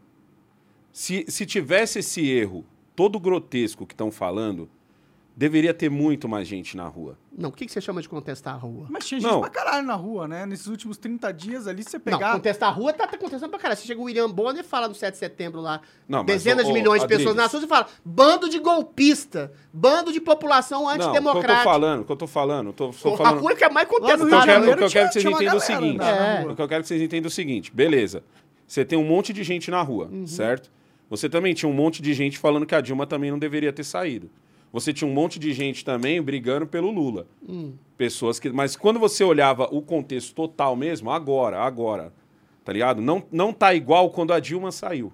Se, se tivesse esse erro todo grotesco que estão falando, deveria ter muito mais gente na rua. Não, o que que você chama de contestar a rua? Mas tinha gente Não. pra caralho na rua, né? Nesses últimos 30 dias ali, você Não, pegar... contestar a rua tá, tá contestando pra caralho. Você chega o William Bonner e fala no 7 de setembro lá, Não, mas, dezenas ô, de ô, milhões de Adriles. pessoas nas ruas e fala, bando de golpista, bando de população Não, o que eu tô antidemocrática. falando, o que eu tô falando, eu tô, tô falando... A rua que é mais Lá no O que eu de contestada. quero, o que eu tinha- quero que vocês entendam é o seguinte. na- na É. rua. O que eu quero que vocês entendam é o seguinte. Beleza. Você tem um monte de gente na rua, Uhum. certo? Você também tinha um monte de gente falando que a Dilma também não deveria ter saído. Você tinha um monte de gente também brigando pelo Lula. Hum. Pessoas que. Mas quando você olhava o contexto total mesmo, agora, agora, tá ligado? Não, não tá igual quando a Dilma saiu.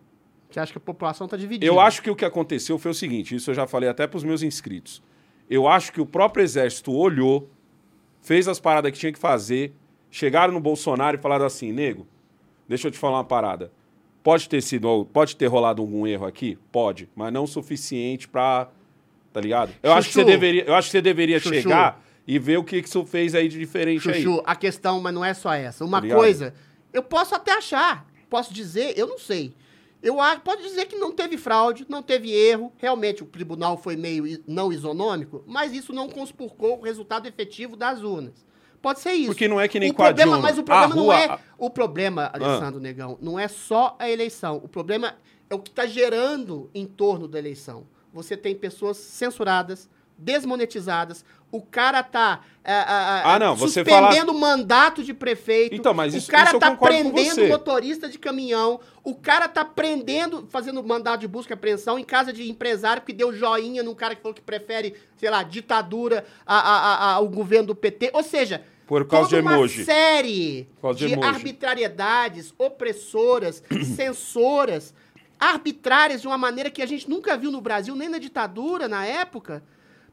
Você acha que a população tá dividida? Eu acho que o que aconteceu foi o seguinte, isso eu já falei até pros meus inscritos. Eu acho que o próprio exército olhou, fez as paradas que tinha que fazer, chegaram no Bolsonaro e falaram assim, nego, deixa eu te falar uma parada. Pode ter sido, pode ter rolado algum erro aqui? Pode, mas não suficiente pra. Tá ligado? Eu acho que você Chuchu. deveria, eu acho que você deveria Chuchu. chegar e ver o que, que isso fez aí de diferente aí. Chuchu, a questão, mas não é só essa. Uma Tá coisa, eu posso até achar, posso dizer, eu não sei. Eu acho, pode dizer que não teve fraude, não teve erro, realmente o tribunal foi meio não isonômico, mas isso não conspurcou o resultado efetivo das urnas. Pode ser isso. Porque não é que nem o problema. Mas o problema A não rua- é. a- O problema, Alessandro Negão, não é só a eleição. O problema é o que está gerando em torno da eleição. Você tem pessoas censuradas, desmonetizadas. O cara tá é, é, Ah, não, você suspendendo o mandato de prefeito. Então, mas o isso- cara isso tá prendendo motorista de caminhão. O cara tá prendendo, fazendo mandado de busca e apreensão em casa de empresário que deu joinha num cara que falou que prefere, sei lá, ditadura a- a- ao governo do PT. Ou seja, Por causa toda de uma emoji. série Por causa de de arbitrariedades, opressoras, *clears throat* censoras, arbitrárias de uma maneira que a gente nunca viu no Brasil, nem na ditadura na época,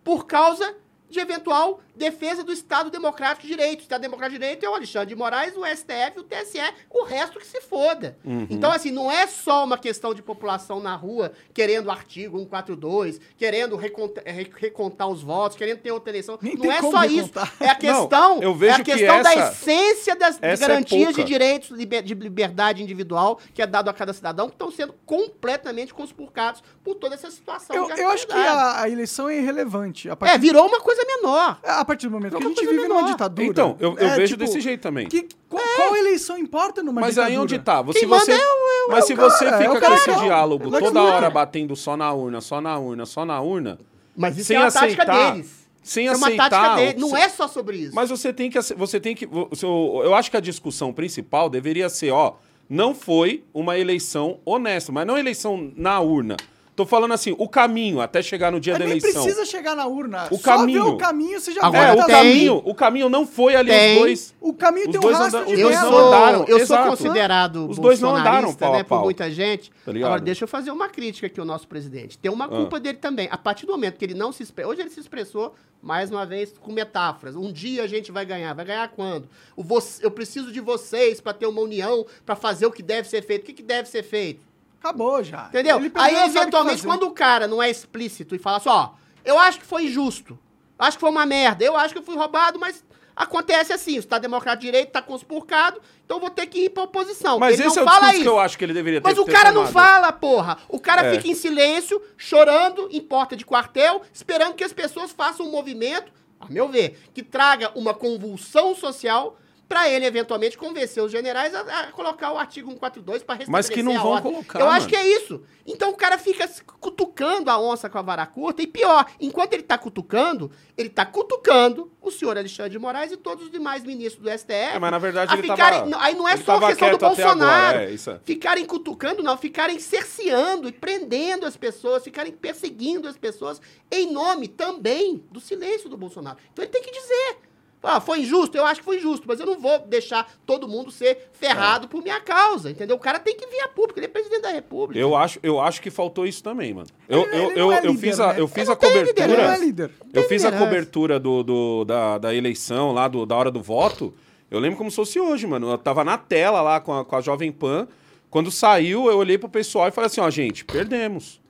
por causa de eventual defesa do Estado Democrático de Direito. O Estado Democrático de Direito é o Alexandre de Moraes, o STF, o TSE, o resto que se foda. Uhum. Então, assim, não é só uma questão de população na rua querendo o artigo 142, querendo reconta- re- recontar os votos, querendo ter outra eleição. Nem não é só isso. recontar. É a questão, eu vejo é a que questão da essa- essência das é garantias de pouca. direitos liber- de liberdade individual que é dado a cada cidadão, que estão sendo completamente conspurcados por toda essa situação. Eu, de eu acho que a, a eleição é irrelevante. A É, virou uma coisa menor. a partir do momento que a uma gente coisa vive numa menor. ditadura. Então, eu, eu É, vejo tipo, desse jeito também. Que, qual, qual eleição importa numa Mas ditadura? aí onde tá? Você, Quem você, manda é o- mas é se cara, você é fica com esse é diálogo toda hora batendo só na urna, só na urna, só na urna, Mas isso Sem é uma tática aceitar- deles. sem Isso é uma aceitar tática deles. Não é só sobre isso. Mas você tem que. Você tem que. Eu acho que a discussão principal deveria ser, ó, não foi uma eleição honesta, mas não eleição na urna. Tô falando assim, o caminho até chegar no dia Mas da nem eleição. precisa chegar na urna. O Só caminho. ver o caminho, você já Agora, É, vai o tem- caminho, o caminho não foi ali Tem. os dois. O caminho Os tem um dois rastro anda- de Eu dois terra. não sou, andaram, eu sou exato. considerado Os dois não andaram bolsonarista, pau né, pau. por muita gente. Tá? Agora, deixa eu fazer uma crítica aqui ao nosso presidente. Tem uma Ah. culpa dele também. A partir do momento que ele não se expressou... Hoje ele se expressou, mais uma vez, com metáforas. Um dia a gente vai ganhar. Vai ganhar quando? O Eu preciso de vocês para ter uma união, para fazer o que deve ser feito. O que, que deve ser feito? Acabou já. Entendeu? Ele Aí, não o eventualmente, quando o cara não é explícito e fala assim, ó, eu acho que foi injusto, acho que foi uma merda, eu acho que eu fui roubado, mas acontece assim, o Estado Democrático de Direito tá conspurcado, então vou ter que ir pra oposição. Mas Ele esse é não o fala discurso isso. que eu acho que ele deveria ter Mas o ter cara não tomado. fala, porra. O cara É. fica em silêncio, chorando em porta de quartel, esperando que as pessoas façam um movimento, a meu ver, que traga uma convulsão social pra ele, eventualmente, convencer os generais a, a colocar o artigo 142 pra restabelecer Mas que não vão colocar, Eu acho mano. que é isso. Então o cara fica cutucando a onça com a vara curta. E pior, enquanto ele tá cutucando, ele tá cutucando o senhor Alexandre de Moraes e todos os demais ministros do STF. É, mas na verdade ele ficarem- tava- não, Aí não é só a questão do Bolsonaro. agora, é, é. Ficarem cutucando, não, ficarem cerceando e prendendo as pessoas, ficarem perseguindo as pessoas em nome também do silêncio do Bolsonaro. Então ele tem que dizer. Ah, foi injusto? Eu acho que foi injusto, mas eu não vou deixar todo mundo ser ferrado por minha causa, entendeu? O cara tem que vir a público, ele é presidente da república. Eu acho, eu acho que faltou isso também, mano. Eu, Ele- eu, ele eu, não é eu líder, fiz a, né? eu fiz Ele a tem cobertura. Ele não é líder. Eu fiz a cobertura do, do- da, da eleição lá, do, da hora do voto. Eu lembro como se fosse hoje, mano. Eu tava na tela lá com a, com a Jovem Pan. Quando saiu, eu olhei pro pessoal e falei assim, ó, gente, perdemos.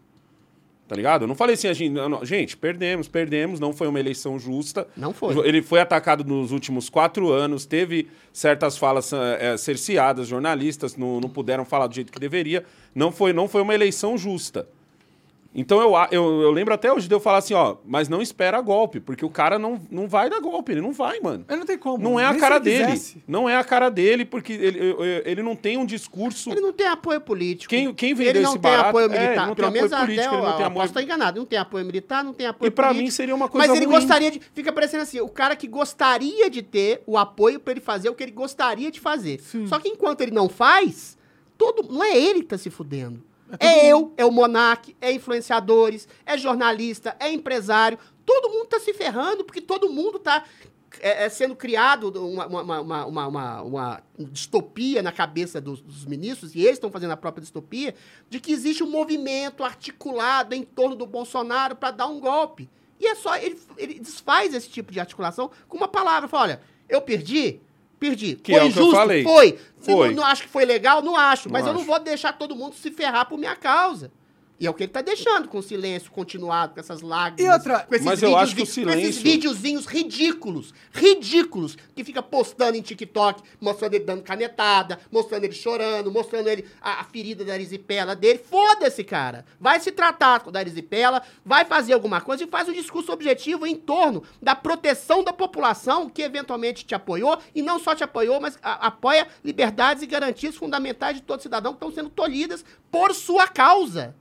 Tá ligado? Eu não falei assim, a gente, não, gente, perdemos, perdemos, não foi uma eleição justa. Não foi. Ele foi atacado nos últimos quatro anos, teve certas falas eh, cerceadas, jornalistas não, não puderam falar do jeito que deveria. Não foi, não foi uma eleição justa. Então eu, eu, eu lembro até hoje de eu falar assim, ó, mas não espera golpe, porque o cara não, não vai dar golpe, ele não vai, mano. Ele não tem como. Não é a cara ele dele. quisesse. Não é a cara dele, porque ele, ele não tem um discurso. Ele não tem apoio político. Quem- quem vendeu Ele não esse tem barato- apoio é, militar. não Pelo tem menos apoio até político, ele não tem eu apoio- posso estar enganado. Não tem apoio militar, não tem apoio E pra político. mim seria uma coisa Mas ele ruim. gostaria de... Fica parecendo assim, o cara que gostaria de ter o apoio pra ele fazer o que ele gostaria de fazer. Só que enquanto ele não faz, todo, não é ele que tá se fudendo. É, eu, é o Monark, é influenciadores, é jornalista, é empresário. Todo mundo tá se ferrando porque todo mundo tá é, é sendo criado uma, uma, uma- uma distopia na cabeça dos, dos ministros, e eles estão fazendo a própria distopia, de que existe um movimento articulado em torno do Bolsonaro para dar um golpe. E é só, ele, ele desfaz esse tipo de articulação com uma palavra. Fala, olha, eu perdi, perdi. Que foi é o que eu injusto? falei. Foi. Foi. Não, não acho que foi legal? Não acho. Não mas eu não acho. vou deixar todo mundo se ferrar por minha causa. E é o que ele tá deixando, com o silêncio continuado, com essas lágrimas. E outra- com esses Mas eu acho que o videozinhos- Com esses silêncio- videozinhos ridículos, ridículos, que fica postando em TikTok, mostrando ele dando canetada, mostrando ele chorando, mostrando ele a, a ferida da erisipela dele. Foda-se, cara. Vai se tratar da erisipela, vai fazer alguma coisa e faz um discurso objetivo em torno da proteção da população que eventualmente te apoiou, e não só te apoiou, mas a- apoia liberdades e garantias fundamentais de todo cidadão que estão sendo tolhidas por sua causa.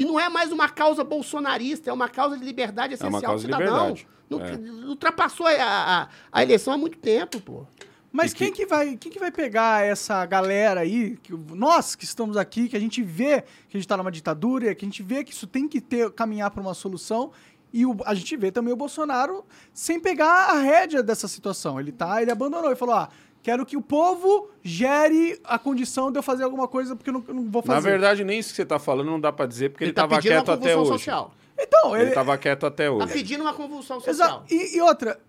E não é mais uma causa bolsonarista, é uma causa de liberdade É uma essencial causa do de cidadão. liberdade. Não- É. Ultrapassou a, a, a eleição há muito tempo, pô. Mas E quem que- que vai, quem que vai pegar essa galera aí, que, nós que estamos aqui, que a gente vê que a gente tá numa ditadura, que a gente vê que isso tem que ter caminhar para uma solução, e o- a gente vê também o Bolsonaro sem pegar a rédea dessa situação. Ele tá, ele abandonou e falou: "Ah, quero que o povo gere a condição de eu fazer alguma coisa porque eu não, eu não vou fazer". Na verdade, nem isso que você tá falando não dá pra dizer, porque ele, tá tava pedindo uma quieto até convulsão hoje. social. Então, Ele ele, tava quieto até Tá hoje. pedindo uma convulsão social. Exato. E, e outra,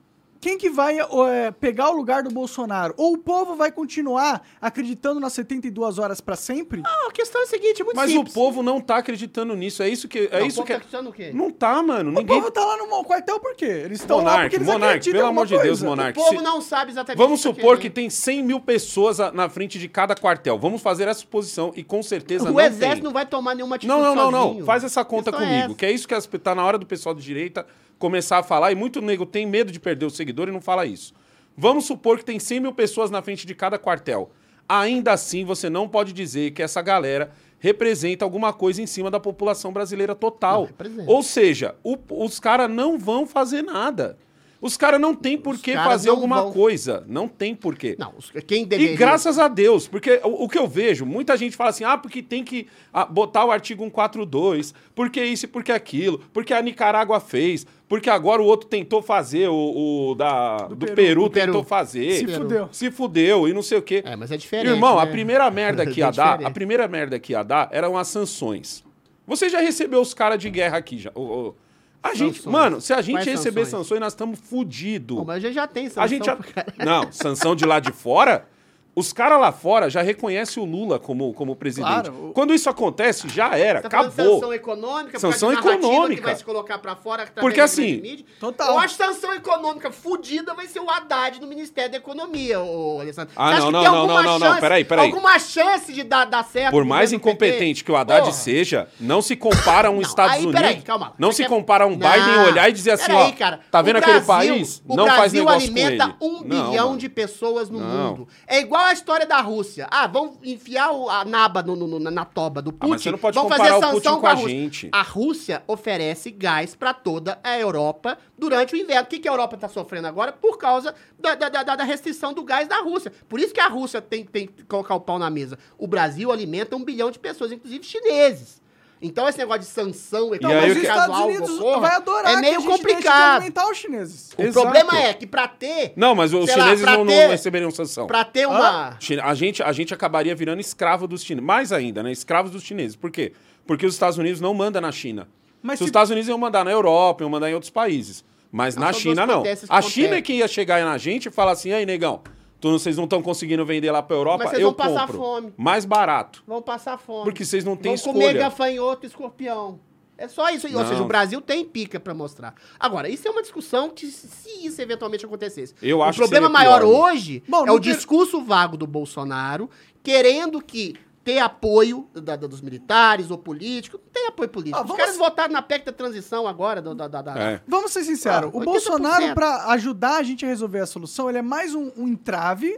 quem que vai é, pegar o lugar do Bolsonaro? Ou o povo vai continuar acreditando nas 72 horas pra sempre? Não, a questão é a seguinte, é muito Mas simples. o povo não tá acreditando nisso. É isso que é Não, isso o povo que tá é- acreditando o quê? não tá, mano. O Ninguém povo tá lá no quartel por quê? Eles estão lá Monark, porque eles Monark, acreditam pelo amor de Deus. Monark. O povo se- não sabe exatamente Vamos o que tá supor que querendo. tem 100 mil pessoas na frente de cada quartel. Vamos fazer essa suposição e com certeza O não exército tem. não vai tomar nenhuma atitude Não, não, não, não. Faz essa conta é comigo. essa. que é isso que as, tá na hora do pessoal de direita começar a falar. E muito nego tem medo de perder o seguidor e não fala isso. Vamos supor que tem 100 mil pessoas na frente de cada quartel. Ainda assim, você não pode dizer que essa galera representa alguma coisa em cima da população brasileira total. Ou seja, o- os caras não vão fazer nada. Os caras não tem por que fazer não alguma vão. coisa. Não tem por quê. Não, os- quem deveria... E graças a Deus, porque o, o que eu vejo, muita gente fala assim, ah, porque tem que ah, botar o artigo 142, porque isso e porque aquilo, porque a Nicarágua fez, porque agora o outro tentou fazer, o, o da, do, Peru. Peru, Do Peru. tentou fazer. Se fudeu. Se fudeu e não sei o quê. É, mas é diferente, Irmão, a né? primeira merda *laughs* que ia É dar, a primeira merda que ia dar eram as sanções. Você já recebeu os caras de guerra aqui já. o- o- a gente, Sanções. mano, se a gente Quais receber sanções? sanções, nós estamos fudidos. Pô, mas a gente já tem sanção A gente já... Não, sanção de lá de fora. *laughs* Os caras lá fora já reconhecem o Lula como, como presidente. Claro, o- Quando isso acontece, já era, Você tá acabou. sanção econômica, Sanção econômica. que vai se colocar pra fora através Porque assim, mídia. total. Eu acho que sanção econômica fudida vai ser o Haddad no Ministério da Economia, ô Alessandro. Ah, Você acha não, que não, tem não, não, não, não, peraí, peraí. Alguma chance de dar, dar certo Por mais incompetente que o Haddad Porra. seja, não se compara a um Não, Estados aí, Unidos. peraí, calma. Não Você se quer- compara a um Não, Biden olhar e dizer assim, peraí, ó, cara. tá O vendo aquele Brasil- país? O não Brasil faz negócio alimenta com ele. um Não, bilhão mano. de pessoas no Não. mundo. É igual a história da Rússia. Ah, vamos enfiar o- a naba no- no- na toba do Ah, Putin. mas você não pode vamos comparar fazer sanção com a Rússia. gente. A Rússia oferece gás para toda a Europa durante o inverno. O que, que a Europa está sofrendo agora? Por causa da, da, da- da restrição do gás da Rússia. Por isso que a Rússia tem, tem que colocar o pau na mesa. O Brasil alimenta um bilhão de pessoas, inclusive chineses. Então esse negócio de sanção econômica, o mas os Estados algo Unidos ocorra, vai adorar é meio complicado. alimentar os chineses. O Exato. problema é que para ter, Não, mas os lá, chineses pra não, não ter- receberiam sanção. para ter uma China- A gente, a gente acabaria virando escravo dos chineses. Mais ainda, né? Escravos dos chineses. Por quê? Porque os Estados Unidos não mandam na China. Mas se os Estados Unidos iam mandar na Europa, iam mandar em outros países. Mas Não, na são China, não. A China é que ia chegar na gente e falar assim, aí, negão, tu, vocês não estão conseguindo vender lá pra Europa, Mas vocês eu vão passar compro. fome. Mais barato. vão passar fome. Porque vocês não têm Vão comer escolha. gafanhoto e escorpião. É só isso. Ou Não. seja, o Brasil tem pica pra mostrar. Agora, isso é uma discussão que, se isso eventualmente acontecesse. Eu o acho que problema seria maior pior, mano. hoje Bom, é o ter- discurso vago do Bolsonaro, querendo que ter apoio da- da- dos militares ou políticos. Não tem apoio político. Ah, Os vamos- caras votaram na PEC da transição agora. Da, da, da- da- É. Vamos ser sinceros, Ah, o 80%. Bolsonaro, pra ajudar a gente a resolver a solução, ele é mais um, um entrave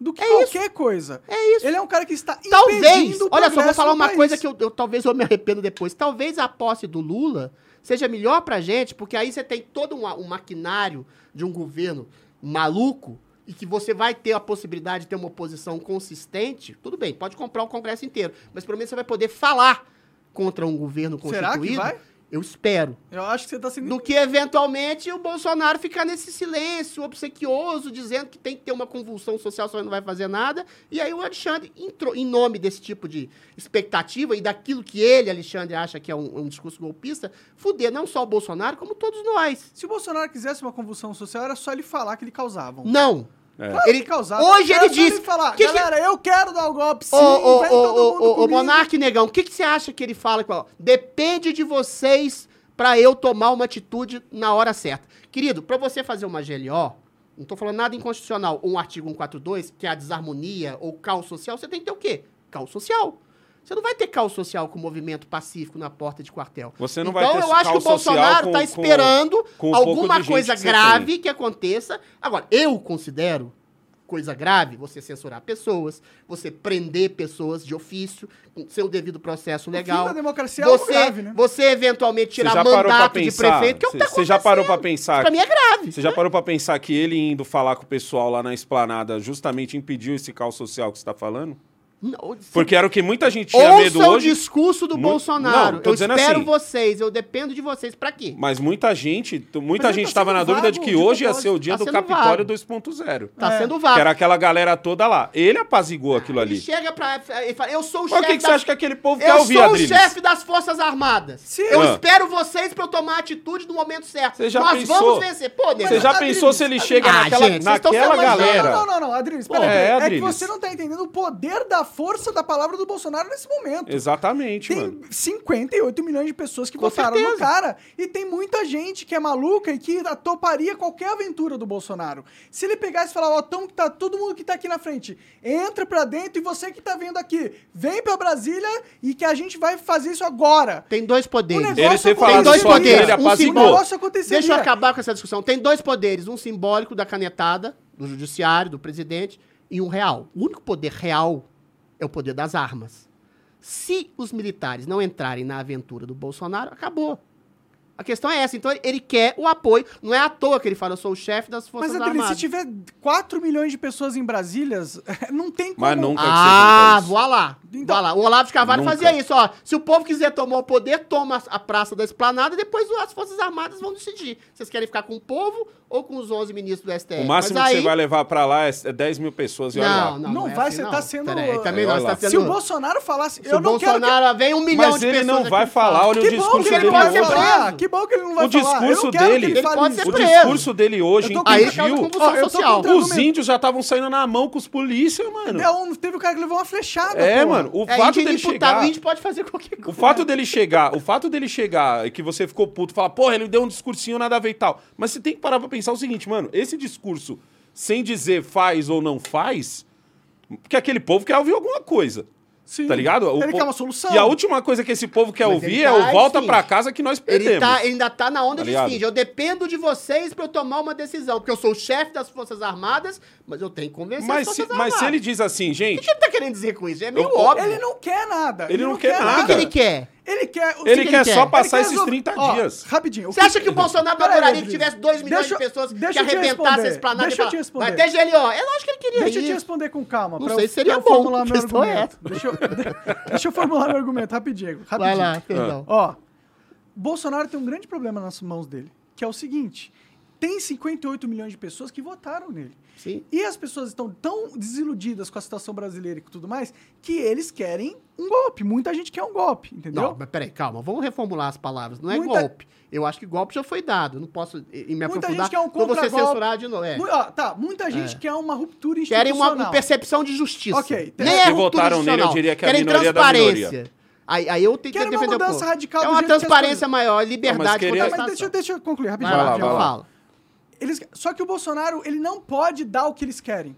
do que é qualquer coisa. É isso. Ele é um cara que está Talvez, olha só, vou falar uma país. coisa que eu, eu- talvez eu me arrependo depois. Talvez a posse do Lula seja melhor pra gente, porque aí você tem todo um, um maquinário de um governo maluco e que você vai ter a possibilidade de ter uma oposição consistente. Tudo bem, pode comprar o Congresso inteiro, mas pelo menos você vai poder falar contra um governo Será que constituído. vai? Eu espero. Eu acho que você tá sendo. Do que eventualmente o Bolsonaro ficar nesse silêncio obsequioso, dizendo que tem que ter uma convulsão social, só não vai fazer nada. E aí o Alexandre entrou em nome desse tipo de expectativa e daquilo que ele, Alexandre, acha que é um, um discurso golpista, fuder não só o Bolsonaro, como todos nós. Se o Bolsonaro quisesse uma convulsão social, era só ele falar que ele causava. Não. É. Ele- que causava. hoje ele disse- falar, que que- galera, eu quero dar o golpe sim, Ô, ô, ô, ô, ô, comigo." Monarque Negão, o que, que você acha que ele fala? com ela? Depende de vocês pra eu tomar uma atitude na hora certa. Querido, pra você fazer uma GLO, não tô falando nada inconstitucional, um artigo 142, que é a desarmonia ou caos social, você tem que ter o quê? Caos social. Você não vai ter caos social com movimento pacífico na porta de quartel. Você não então, vai ter eu acho que o Bolsonaro com- tá com- esperando com o pouco alguma de coisa grave que aconteça. Agora, eu considero coisa grave você censurar pessoas, você prender pessoas de ofício, com seu devido processo O fim legal. da democracia é algo Você, grave, né? você eventualmente tirar mandato de pensar? prefeito, que é o que tá Você já parou pra acontecendo. pensar? Pra mim é grave. Você já parou pra pensar que ele indo falar com o pessoal lá na esplanada justamente impediu esse caos social que você tá falando? Não, Porque era o que muita gente tinha medo Ouça o hoje. discurso do Mu- Bolsonaro. Não, eu espero assim. vocês, eu dependo de vocês. Pra quê? Mas muita gente, muita Mas ele gente tá estava sendo na dúvida de que de hoje ia ser o dia Tá do Capitólio vago. 2.0. Tá É. sendo Que vago. era aquela galera toda lá. Ele apazigou aquilo Ele ali. chega pra. Ele fala, eu sou o Mas o chefe que, que você acha que aquele povo quer Eu ouvir, sou o Adriles? chefe das Forças Armadas. Sim. Eu Ah. espero vocês pra eu tomar atitude no momento certo. Você já Nós pensou? vamos vencer. Pô, Você já Adriles, pensou se ele chega Ah, naquela, gente, galera? Não, não, não, Adriles, peraí. é, É, que você não tá entendendo o poder da força da palavra do Bolsonaro nesse momento. Exatamente, mano. Tem 58 milhões de pessoas que Com votaram no certeza. cara. E tem muita gente que é maluca e que toparia qualquer aventura do Bolsonaro. Se ele pegasse e falar, ó, tão, tá, todo mundo que tá aqui na frente, entra pra dentro e você que tá vendo aqui, vem pra Brasília e que a gente vai fazer isso agora. Tem dois poderes. Ele Tem dois que poderes. ele Um apazigou. O negócio aconteceria. Deixa eu acabar com essa discussão. Tem dois poderes: um simbólico da canetada, do judiciário, do presidente, e um real. O único poder real é o poder das armas. Se os militares não entrarem na aventura do Bolsonaro, acabou. A questão é essa. Então ele quer o apoio. Não é à toa que ele fala, eu sou o chefe das Forças Mas, Adriles, se Armadas. tiver 4 milhões de pessoas em Brasília, *laughs* não tem como... Mas nunca Ah, que você voa lá. Então- Voa lá. O Olavo de Carvalho Nunca. fazia isso, ó. Se o povo quiser tomar o poder, toma a praça da esplanada e depois as Forças Armadas vão decidir. Vocês querem ficar com o povo ou com os 11 ministros do STF? O máximo Mas que aí- você vai levar pra lá é é 10 mil pessoas e olha lá. Não, não, Não é vai, assim, você não. tá sendo- Peraí, também É, não, tá sendo... Se o Bolsonaro falasse... Se eu o não quero que- Bolsonaro vem um milhão Mas de ele pessoas não aqui vai e falar, fala. olha o Que bom discurso que ele dele não vai hoje. falar. Que bom que ele não vai O falar. Discurso não quero que dele, ele Ele pode isso. ser o discurso dele hoje Aí ele impediu. Ó, Os índios já estavam saindo na mão com os polícias, mano. É, um- teve um cara que levou uma flechada, É, porra. mano, o É, fato dele chegar... O índio pode fazer qualquer coisa. O fato dele chegar, o fato dele chegar e que você ficou puto, falar, porra, ele deu um discursinho nada a ver e tal. Mas você tem que parar pra pensar o seguinte, mano, esse discurso, sem dizer faz ou não faz, porque aquele povo quer ouvir alguma coisa. Sim. Tá ligado? O Ele po- quer uma solução. E a última coisa que esse povo quer Mas ouvir ele é tá o volta assim. pra casa que nós Ele, perdemos. tá, ele ainda tá na onda Tá de seguinte, eu dependo de vocês pra eu tomar uma decisão, porque eu sou o chefe das Forças Armadas, mas eu tenho que convencer Mas, as se, Forças mas se ele diz assim, O gente, que ele tá querendo dizer com isso? É meio Eu- óbvio. Ele não quer nada. Ele não quer O que, nada. que ele quer? Ele quer... o ele que quer ele só quer? passar Ele quer esses resolver- 30 Ó, dias. Rapidinho. Você que- acha que o Bolsonaro Pera aí, adoraria que tivesse 2 milhões Deixa- de pessoas deixa que arrebentassem esse planeta Deixa eu te responder. vai ter GLO. É lógico que ele queria Deixa eu te responder com calma. Não sei eu- se seria eu bom, formular a *laughs* meu é argumento. Deixa eu, *laughs* deixa eu formular meu argumento rapidinho. rapidinho. Vai lá, perdão. Ó, Bolsonaro tem um grande problema nas mãos dele, que é o seguinte: tem 58 milhões de pessoas que votaram nele. Sim. E as pessoas estão tão desiludidas com a situação brasileira e tudo mais, que eles querem um golpe. Muita gente quer um golpe, entendeu? Não, mas peraí, calma. Vamos reformular as palavras. Não é Muita- golpe. Eu acho que golpe já foi dado. Eu não posso eh, me Muita aprofundar. gente quer um pra você censurar de novo. É. Mu- ó, tá, muita gente quer uma ruptura Querem institucional. uma, uma percepção de justiça. Ok, tem- Nem Os é que votaram nele, eu diria que é a Querem minoria da transparência. Aí, aí eu tenho que Querem uma defender o mudança povo. radical É do uma transparência maior, Não, liberdade mas de queria- Tá, mas deixa, eu- deixa eu concluir rapidinho. Vai lá, vai lá. fala. Eles, só que o Bolsonaro, ele não pode dar o que eles querem.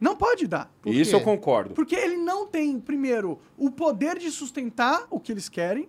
Não pode dar. Por Isso quê? eu concordo. Porque ele não tem, primeiro, o poder de sustentar o que eles querem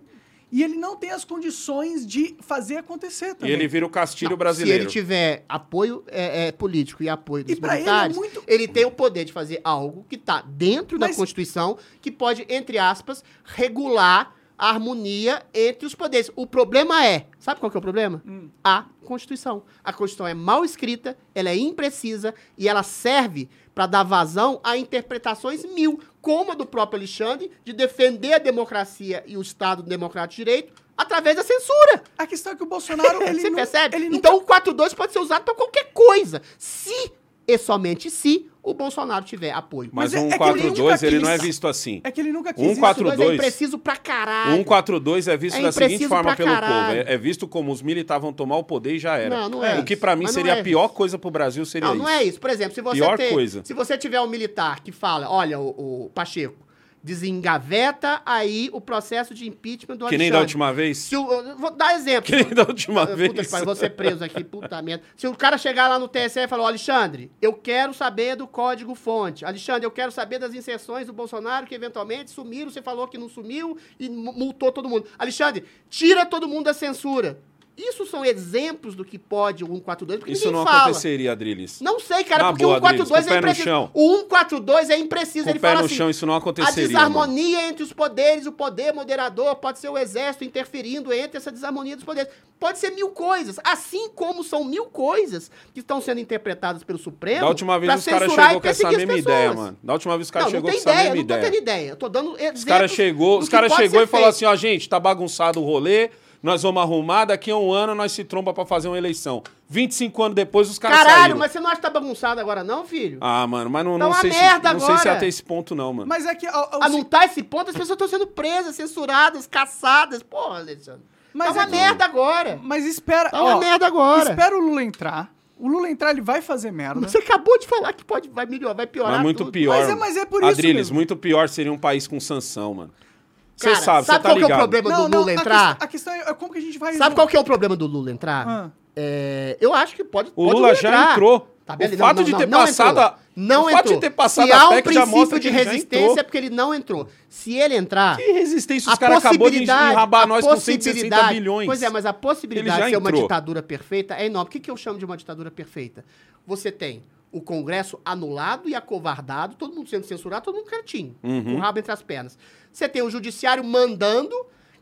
e ele não tem as condições de fazer acontecer E também. ele vira o castilho Não, brasileiro. Se ele tiver apoio é, é, político e apoio dos E pra ele é militares, muito- ele tem o poder de fazer algo que está dentro Mas- da Constituição, que pode, entre aspas, regular harmonia entre os poderes. O problema é, sabe qual que é o problema? Hum. A Constituição. A Constituição é mal escrita, ela é imprecisa e ela serve para dar vazão a interpretações mil, como a do próprio Alexandre, de defender a democracia e o Estado democrático de direito Através da censura. A questão é que o Bolsonaro, *laughs* ele Você não- percebe? Ele nunca- Então o 42 pode ser usado pra qualquer coisa. Se e somente se o Bolsonaro tiver apoio. Mas, Mas é- um é que ele 4-2 ele não é visto assim. É que ele nunca quis Um isso. quatro- 42 é 4-2. impreciso pra caralho. 142 é visto É da seguinte forma pelo povo. É, é visto como os militares vão tomar o poder e já era. Não, não é O que isso. pra mim Mas não seria é a pior isso. coisa pro Brasil seria Não, isso. não é isso. Por exemplo, se você Pior ter- coisa. se você tiver um militar que fala, olha, o, o Pacheco, desengaveta aí o processo de impeachment do Que nem da Alexandre. última vez. Se o- vou dar exemplo. *laughs* Que nem da última Puta vez. que pariu, vou ser preso aqui, puta merda. Se o cara chegar lá no TSE e falar, "Ó, Alexandre, eu quero saber do código fonte. Alexandre, eu quero saber das inserções do Bolsonaro que eventualmente sumiram, você falou que não sumiu e mu- multou todo mundo. Alexandre, tira todo mundo da censura. Isso são exemplos do que pode o 142, porque Isso ninguém não fala. aconteceria, Adriles. Não sei, cara, Na porque boa, o 142 Adriles, é no impreciso. chão. O 142 é impreciso. Com Ele o pé fala no assim, chão, isso não a aconteceria. desarmonia entre os poderes, o poder moderador, pode ser o exército interferindo entre essa desarmonia dos poderes. Pode ser mil coisas. Assim como são mil coisas que estão sendo interpretadas pelo Supremo. Da última vez os caras chegou com essa mesma ideia, mano. Da última vez os caras Não, chegou não com essa ideia, mesma não tô ideia. tendo ideia. Eu tô dando Os caras chegou, os pode chegou e falou assim, ó, gente, tá bagunçado o rolê, nós vamos arrumar, daqui a um ano nós se tromba pra fazer uma eleição. 25 anos depois os caras Caralho, saíram. mas você não acha que tá bagunçado agora não, filho? Ah, mano, mas não, Tá não uma sei se, não sei se agora. até esse ponto não, mano. Mas é que... ó, ó, A o não tá esse ponto, as pessoas estão sendo presas, censuradas, caçadas. Porra, Alexandre. Mas tá uma é que- merda agora. Mas espera... Tá uma ó, merda agora. Espera o Lula entrar. O Lula entrar, ele vai fazer merda. Você acabou de falar que pode, vai melhorar, vai piorar Mas muito tudo. pior. Mas é- mas é por isso Adriles, mesmo. muito pior seria um país com sanção, mano. Você sabe, sabe tá qual que é o ligado. problema do Lula a entrar? questão- A questão, é como que a gente vai... Sabe qual que é o problema do Lula entrar? Ah. É, eu acho que pode, O pode Lula já entrar. entrou. Tá o fato não, de não, ter não passado entrou. a... Não o fato entrou. de ter passado Se a há um PEC princípio de resistência é porque ele não entrou. Se ele entrar... Que resistência? Os a caras acabou de enrabar a nós com 160 possibilidade- bilhões. Pois é, mas a possibilidade de ser uma ditadura perfeita é enorme. O que, que eu chamo de uma ditadura perfeita? Você tem o Congresso anulado e acovardado, todo mundo sendo censurado, todo mundo quietinho, Uhum. com o rabo entre as pernas. Você tem o Judiciário mandando,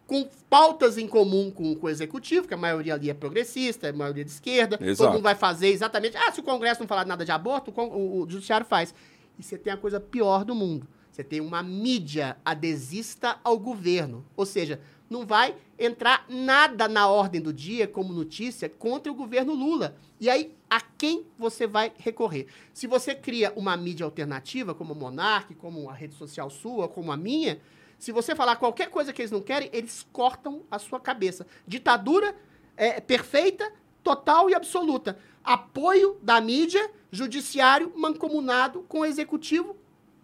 com pautas em comum com, com o Executivo, que a maioria ali é progressista, a maioria de esquerda, Exato. todo mundo vai fazer exatamente. Ah, se o Congresso não falar nada de aborto, o, o- o Judiciário faz. E você tem a coisa pior do mundo. Você tem uma mídia adesista ao governo. Ou seja, não vai entrar nada na ordem do dia como notícia contra o governo Lula. E aí, a quem você vai recorrer? Se você cria uma mídia alternativa, como o Monark, como a rede social sua, como a minha, se você falar qualquer coisa que eles não querem, eles cortam a sua cabeça. Ditadura é, perfeita, total e absoluta. Apoio da mídia, judiciário mancomunado com o executivo.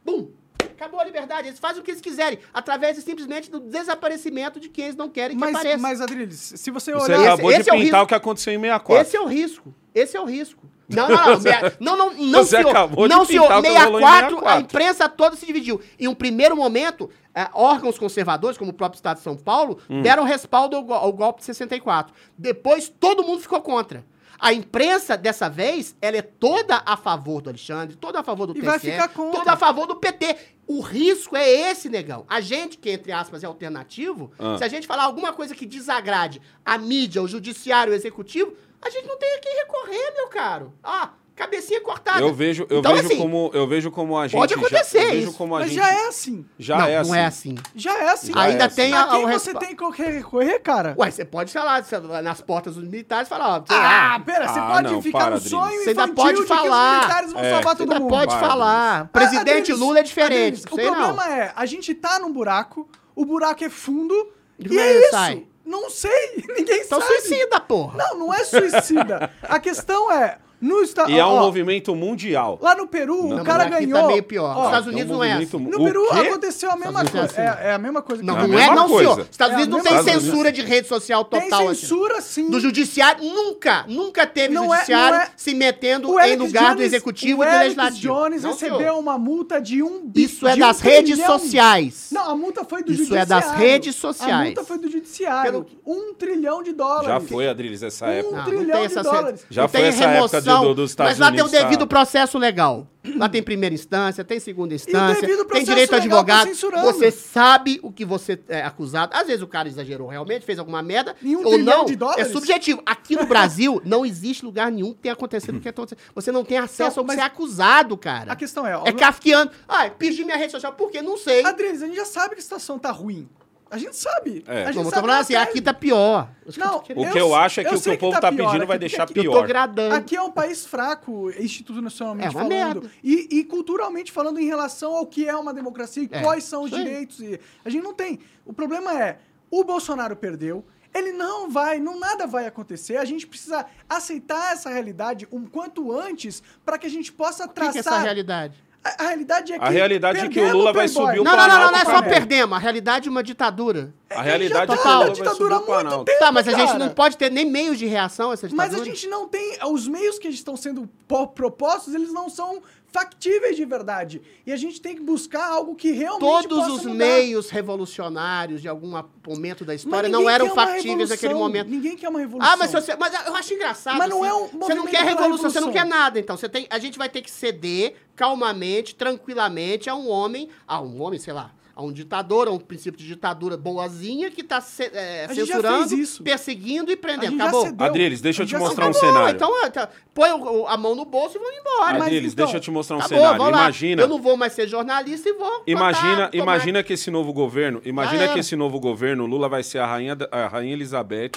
Bum! Acabou a liberdade. Eles fazem o que eles quiserem, através de, simplesmente do desaparecimento de quem eles não querem que Mas, apareça. mas Adriles, se você Você olhar... Esse- acabou esse de é o pintar risco. o que aconteceu em 64. Esse é o risco. Esse é o risco. Não, não, não. não, não, *laughs* não, Você senhor. acabou de não, senhor. pintar o que rolou em 64, a 64. imprensa toda se dividiu. Em um primeiro momento, eh, órgãos conservadores, como o próprio Estado de São Paulo, Hum. deram respaldo ao, go- ao golpe de 64. Depois, todo mundo ficou contra. A imprensa, dessa vez, ela é toda a favor do Alexandre, toda a favor do E TSE, vai ficar contra. toda a favor do PT. O risco é esse, negão. A gente, que entre aspas é alternativo, Ah. se a gente falar alguma coisa que desagrade a mídia, o judiciário, o executivo, a gente não tem a quem recorrer, meu caro. Ah, cabecinha cortada. Eu vejo, eu Então, vejo assim, como eu vejo como a gente pode já- acontecer eu vejo isso. como a Mas gente já é assim. já não, é assim. não é assim. Já é assim. Já Ainda é assim. tem A a, quem o você respa- tem que recorrer, cara? Ué, você pode falar sei lá, nas portas dos militares falar, ó, Ah, lá, pera, você Ah, pode não, ficar para, no Adriles. sonho Você ainda infantil pode de que falar. os militares vão É, salvar você todo ainda mundo. pode Para, falar. Ah, Presidente Adriles, Lula é diferente. Adriles, não O problema não. é, a gente tá num buraco, o buraco é fundo, E e é é que isso. sai? Não sei, *laughs* ninguém Então sabe. suicida, porra. Não, não é suicida. a questão é, no Estado... E é um movimento mundial. Lá no Peru, Não, o cara aqui ganhou... tá meio pior. Ó, Os Estados É um Unidos não é assim. no O Peru aconteceu a mesma Estados coisa. Unidos é É, é a mesma coisa. Não, É a não é não, coisa. senhor. Estados É a Unidos não tem coisa. censura de rede social Tem total assim. censura, sim. Do judiciário, nunca, nunca teve Não é- judiciário não é- se metendo O em lugar do Jones- executivo o e do legislativo. Jones Não, recebeu senhor. uma multa de um bi- Isso é das um redes trilhão. sociais. Não, a multa foi do Isso judiciário. é das redes A sociais. multa foi do judiciário. Um trilhão de dólares. Já foi, Adriles, essa Um época. Não, não trilhão tem de dólares. Já não foi tem essa época do- dos Estados Mas lá tem o Unidos, devido tá? processo legal. Lá tem primeira instância, tem segunda instância, tem direito a tá advogado. censurando. Você sabe o que você é acusado. Às vezes o cara exagerou realmente, fez alguma merda. E um ou não, de dólares? é subjetivo. Aqui no Brasil, *laughs* não existe lugar nenhum que tenha acontecido o que aconteceu. Você não tem acesso Não, ao que você é acusado, cara. A questão é... É kafkiano. Ah, perdi minha rede social. Por quê? Não sei. Adriles, a gente já sabe que a situação tá ruim. A gente sabe. É. A gente Não, eu sabe falando assim, tese. aqui tá pior. Que Não, eu querendo- O que eu acho é que o que o povo tá pedindo pior, vai deixar aqui- Eu pior. tô gradando. Aqui é um país fraco, institucionalmente É falando. merda. E, e culturalmente falando em relação ao que é uma democracia e É, quais são os aí. direitos. E a gente não tem. O problema é, o Bolsonaro perdeu. Ele não vai, não nada vai acontecer. A gente precisa aceitar essa realidade o quanto antes para que a gente possa O que, traçar. que é essa realidade? A, a realidade é que A realidade é que o Lula vai subir o Não, não, não, não, não é só perdemos. A realidade é uma ditadura. A realidade é que o total. Lula a vai subir ditadura há muito tempo, Tá, mas a gente cara. não pode ter nem meios de reação a essa Mas ditadura. a gente não tem. Os meios que estão sendo po- propostos, eles não são factíveis de verdade. E a gente tem que buscar algo que realmente. Todos os mudar. meios revolucionários de algum momento da história não eram factíveis naquele revolução. momento. Ninguém quer uma revolução. Ah, mas, você, mas eu acho engraçado. Mas não assim, é um Você não quer pela revolução, você não revolução. quer nada. Então, você tem, a gente vai ter que ceder calmamente, tranquilamente a um homem, a um homem, sei lá, a um ditador, a um princípio de ditadura boazinha que está já censurando, isso. perseguindo e prendendo. Acabou. Adriles, deixa eu te mostrar um cedeu. cenário. Então, é, tá, põe o- a mão no bolso e vamos embora. mas Adriles, então, deixa eu te mostrar um Acabou, cenário. Imagina. Eu não vou mais ser jornalista e vou. Imagina, botar, imagina que esse novo governo, imagina era. que esse novo governo, Lula vai ser a rainha, a rainha Elizabeth.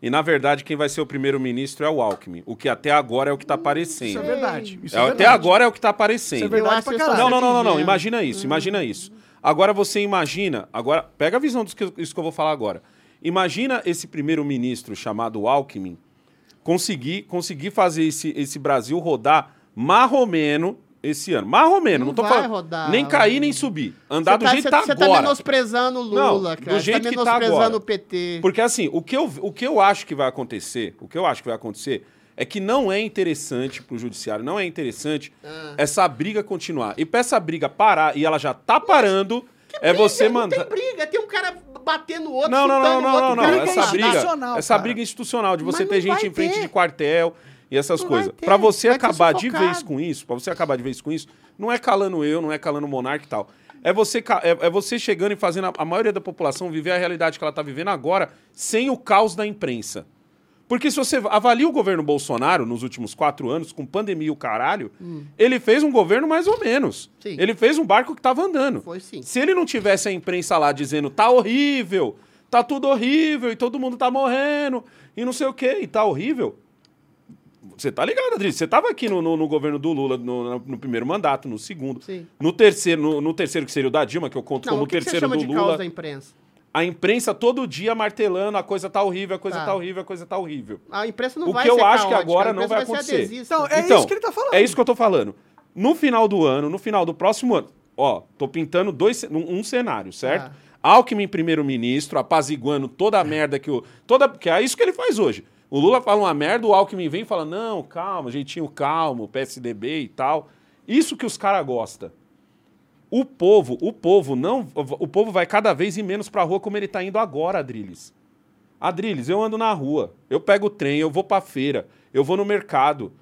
E na verdade quem vai ser o primeiro-ministro é o Alckmin, o que até agora é o que tá Isso é aparecendo. verdade. Isso É, é até verdade. agora é o que tá Isso é aparecendo. verdade pra caralho. Não, não, não, não, não. Imagina isso, imagina isso. Agora você imagina, agora pega a visão disso que, isso que eu vou falar agora. Imagina esse primeiro-ministro chamado Alckmin conseguir, conseguir fazer esse, esse Brasil rodar marromeno esse ano. Marromeno, não, Não tô vai falando rodar. nem cair nem subir. Andar Você do tá, jeito você, que tá você agora. tá menosprezando o Lula, Não, cara. do Você jeito tá que tá menosprezando agora. o PT. Porque assim, o que, eu, o que eu acho que vai acontecer, o que eu acho que vai acontecer é que não é interessante pro judiciário, não é interessante Ah. essa briga continuar. E pra essa briga parar, e ela já tá parando, é você Não mandar. tem briga, tem um cara batendo o outro, Não, não, não, não, outro. não, não. briga Essa briga, institucional, essa cara. briga institucional de você ter não gente em frente ter. de quartel e essas Não coisas. Pra você vai acabar de vez com isso, pra você acabar de vez com isso, não é calando eu, não é calando o monarca e tal. É você, é, é você chegando e fazendo a, a maioria da população viver a realidade que ela tá vivendo agora, sem o caos da imprensa. Porque se você avalia o governo Bolsonaro nos últimos quatro anos, com pandemia e o caralho, ele fez um governo mais ou menos. Hum. Sim. Ele fez um barco que tava andando. Foi sim. Se ele não tivesse a imprensa lá dizendo tá horrível, tá tudo horrível e todo mundo tá morrendo e não sei o que e tá horrível. Você tá ligado, Adri? Você tava aqui no, no- no governo do Lula no, no- primeiro mandato, no segundo. Sim. No terceiro, no, terceiro que seria o da Dilma, que eu conto Não, como o que, que você terceiro chama do de Lula. causa da imprensa? A imprensa todo dia martelando, a coisa tá horrível, a coisa Tá. tá, horrível, a coisa tá horrível. A imprensa não O vai que eu ser acho que agora a não imprensa vai ser acontecer. adesista. Então, é Então, isso que ele tá falando. É isso que eu tô falando. No final do ano, no final do próximo ano, ó, tô pintando dois, um, um cenário, certo? Ah. Alckmin primeiro-ministro, apaziguando toda a merda que o. Toda, que é isso que ele faz hoje. O Lula fala uma merda, o Alckmin vem e fala: não, calma, jeitinho calmo, PSDB e tal. Isso que os caras gostam. O povo, o povo não. O povo vai cada vez ir menos pra rua como ele tá indo agora, Adriles. Adriles, eu ando na rua, eu pego o trem, eu vou pra feira, eu vou no mercado.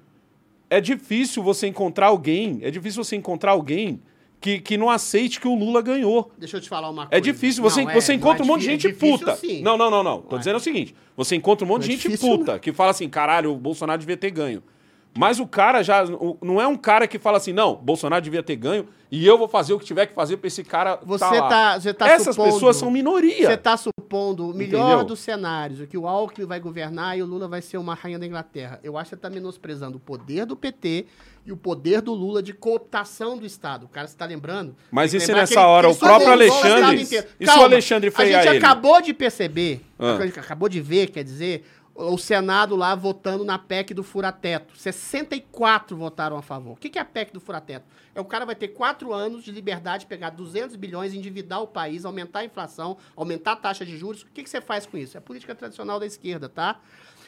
É difícil você encontrar alguém, é difícil você encontrar alguém que, que não aceite que o Lula ganhou. Deixa eu te falar uma coisa. É difícil, você, Não, é- você não encontra é um monte de gente é difícil, puta. sim. Não, não, não, não. Tô Ué. dizendo o seguinte: você encontra um monte Não de é gente difícil, puta que fala assim, caralho, o Bolsonaro devia ter ganho. Mas o cara já. o- não é um cara que fala assim, não, Bolsonaro devia ter ganho e eu vou fazer o que tiver que fazer pra esse cara. Você tá, tá, você tá Essas supondo- pessoas são minoria. Você tá supondo o melhor Entendeu? dos cenários, o que o Alckmin vai governar e o Lula vai ser uma rainha da Inglaterra. Eu acho que você tá menosprezando o poder do PT e o poder do Lula de cooptação do Estado. O cara se tá lembrando? Mas e que se nessa ele- hora que o ele próprio o Alexandre- inteiro. e se o Alexandre A frear gente ele? acabou de perceber, Ah. a gente acabou de ver, quer dizer, o Senado lá votando na PEC do furateto. 64 votaram a favor. O que é a PEC do furateto? É o cara vai ter quatro anos de liberdade de pegar 200 bilhões, endividar o país, aumentar a inflação, aumentar a taxa de juros. O que, que você faz com isso? É a política tradicional da esquerda, tá?